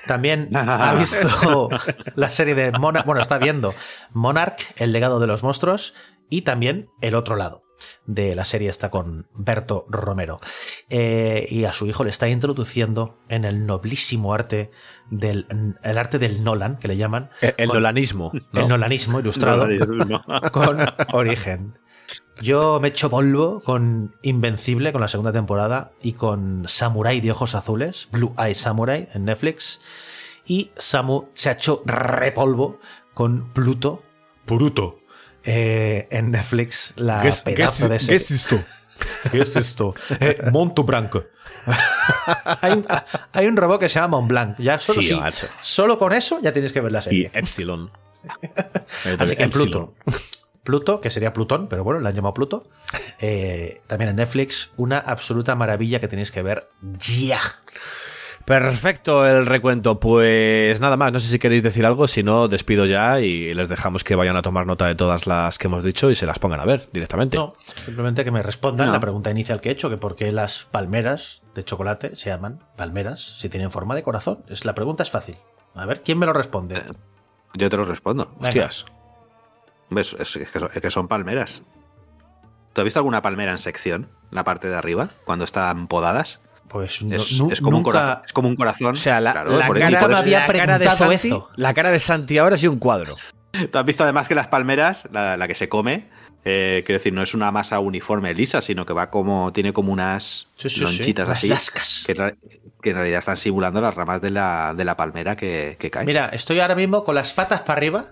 También ha [laughs] visto la serie de Monarch, bueno, está viendo Monarch, el legado de los monstruos, y también El otro lado. De la serie está con Berto Romero. Eh, y a su hijo le está introduciendo en el noblísimo arte del el arte del Nolan, que le llaman. el, el con- nolanismo ¿no? El nolanismo ilustrado con origen. Yo me echo polvo con Invencible, con la segunda temporada, y con Samurai de ojos azules, Blue Eye Samurai en Netflix. Y Samu se ha hecho repolvo con Pluto, Pluto, eh, en Netflix, la pedazo de serie. esto? ¿Qué es esto? Eh, Monto Blanco. [laughs] hay, un, hay un robot que se llama Mont Blanc. Ya solo, Sí, si- macho. solo con eso ya tienes que ver la y serie. Epsilon [laughs] Así que Epsilon. Pluto. Pluto, que sería Plutón, pero bueno, le han llamado Pluto. [laughs] Eh, también en Netflix, una absoluta maravilla que tenéis que ver ya. Perfecto el recuento. Pues nada más, no sé si queréis decir algo, si no, despido ya y les dejamos que vayan a tomar nota de todas las que hemos dicho y se las pongan a ver directamente. No, simplemente que me respondan No. la pregunta inicial que he hecho, que por qué las palmeras de chocolate se llaman palmeras si tienen forma de corazón. Es, la pregunta es fácil. A ver, ¿quién me lo responde? Yo te lo respondo. Venga. Hostias. ¿Ves? Es, es que son, es que son palmeras. ¿Tú has visto alguna palmera en sección? La parte de arriba, cuando están podadas. Pues no- Es, como, un corazón, es como un corazón. O sea, la, Claro, cara, por me eso- había la cara de Santi, eso. la cara de Santi ahora es un cuadro. Tú has visto además que las palmeras, la, la que se come, eh, quiero decir, no es una masa uniforme lisa, sino que va como, tiene como unas Sí, sí, sí, lonchitas así, que en realidad están simulando las ramas de la, de la palmera que, que caen. Mira, estoy ahora mismo con las patas para arriba,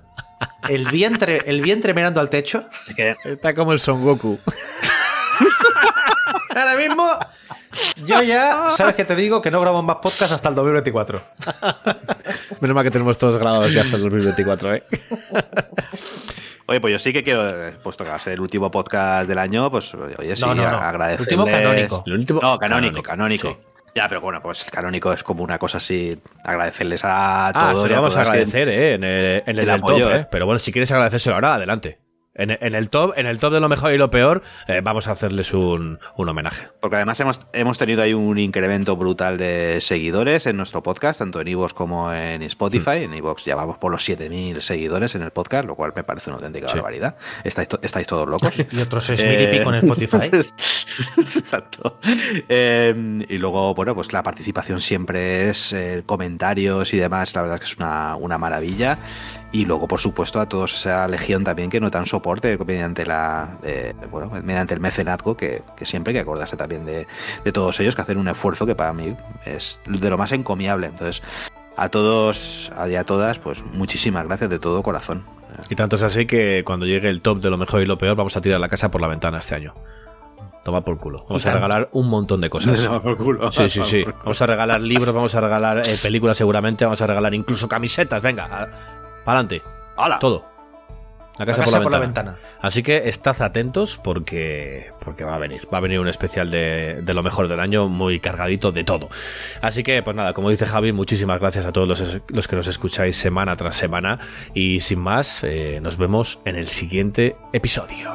el vientre, el vientre mirando al techo. Es que- Está como el Son Goku. [laughs] Ahora mismo, yo ya, ¿sabes qué te digo? Que no grabo más podcast hasta el 2024. [laughs] Menos mal que tenemos todos grabados ya hasta el 2024, ¿eh? Oye, pues yo sí que quiero, eh, puesto que va a ser el último podcast del año, pues oye, sí, No, no, no. agradecerles. Último canónico. El último- No, canónico, canónico. sí. Ya, pero bueno, pues canónico es como una cosa así, agradecerles a Ah, todos. se lo vamos a que- agradecer, ¿eh? En el, en el El del top, ¿eh? ¿eh? Pero bueno, si quieres agradecérselo ahora, adelante. En, en el top, en el top de lo mejor y lo peor, eh, vamos a hacerles un, un homenaje. Porque además hemos, hemos tenido ahí un incremento brutal de seguidores en nuestro podcast, tanto en Evox como en Spotify. En Evox ya vamos por los 7.000 seguidores en el podcast, lo cual me parece una auténtica Sí. barbaridad. Estáis, to- estáis todos locos. [laughs] Y otros seis mil y pico en [laughs] Spotify. [laughs] Exacto. Eh, y luego, bueno, pues la participación siempre es eh, comentarios y demás, la verdad que es una, una maravilla. Y luego, por supuesto, a todos esa legión también que no dan soporte mediante la eh, bueno, mediante el mecenazgo, que, que siempre hay que acordarse también de, de todos ellos, que hacen un esfuerzo que para mí es de lo más encomiable. Entonces, a todos y a todas, pues muchísimas gracias de todo corazón. Y tanto es así que cuando llegue el top de lo mejor y lo peor, vamos a tirar la casa por la ventana este año. Toma por culo. Vamos a regalar un montón de cosas. Sí, sí, sí. Vamos a regalar libros, vamos a regalar eh, películas seguramente, vamos a regalar incluso camisetas. Venga, para adelante. ¡Hala! Todo. La casa, La por, casa la, por la ventana. ventana. Así que estad atentos porque, porque va a venir. Va a venir un especial de, de lo mejor del año muy cargadito de todo. Así que, pues nada, como dice Javi, muchísimas gracias a todos los, los que nos escucháis semana tras semana. Y sin más, eh, nos vemos en el siguiente episodio.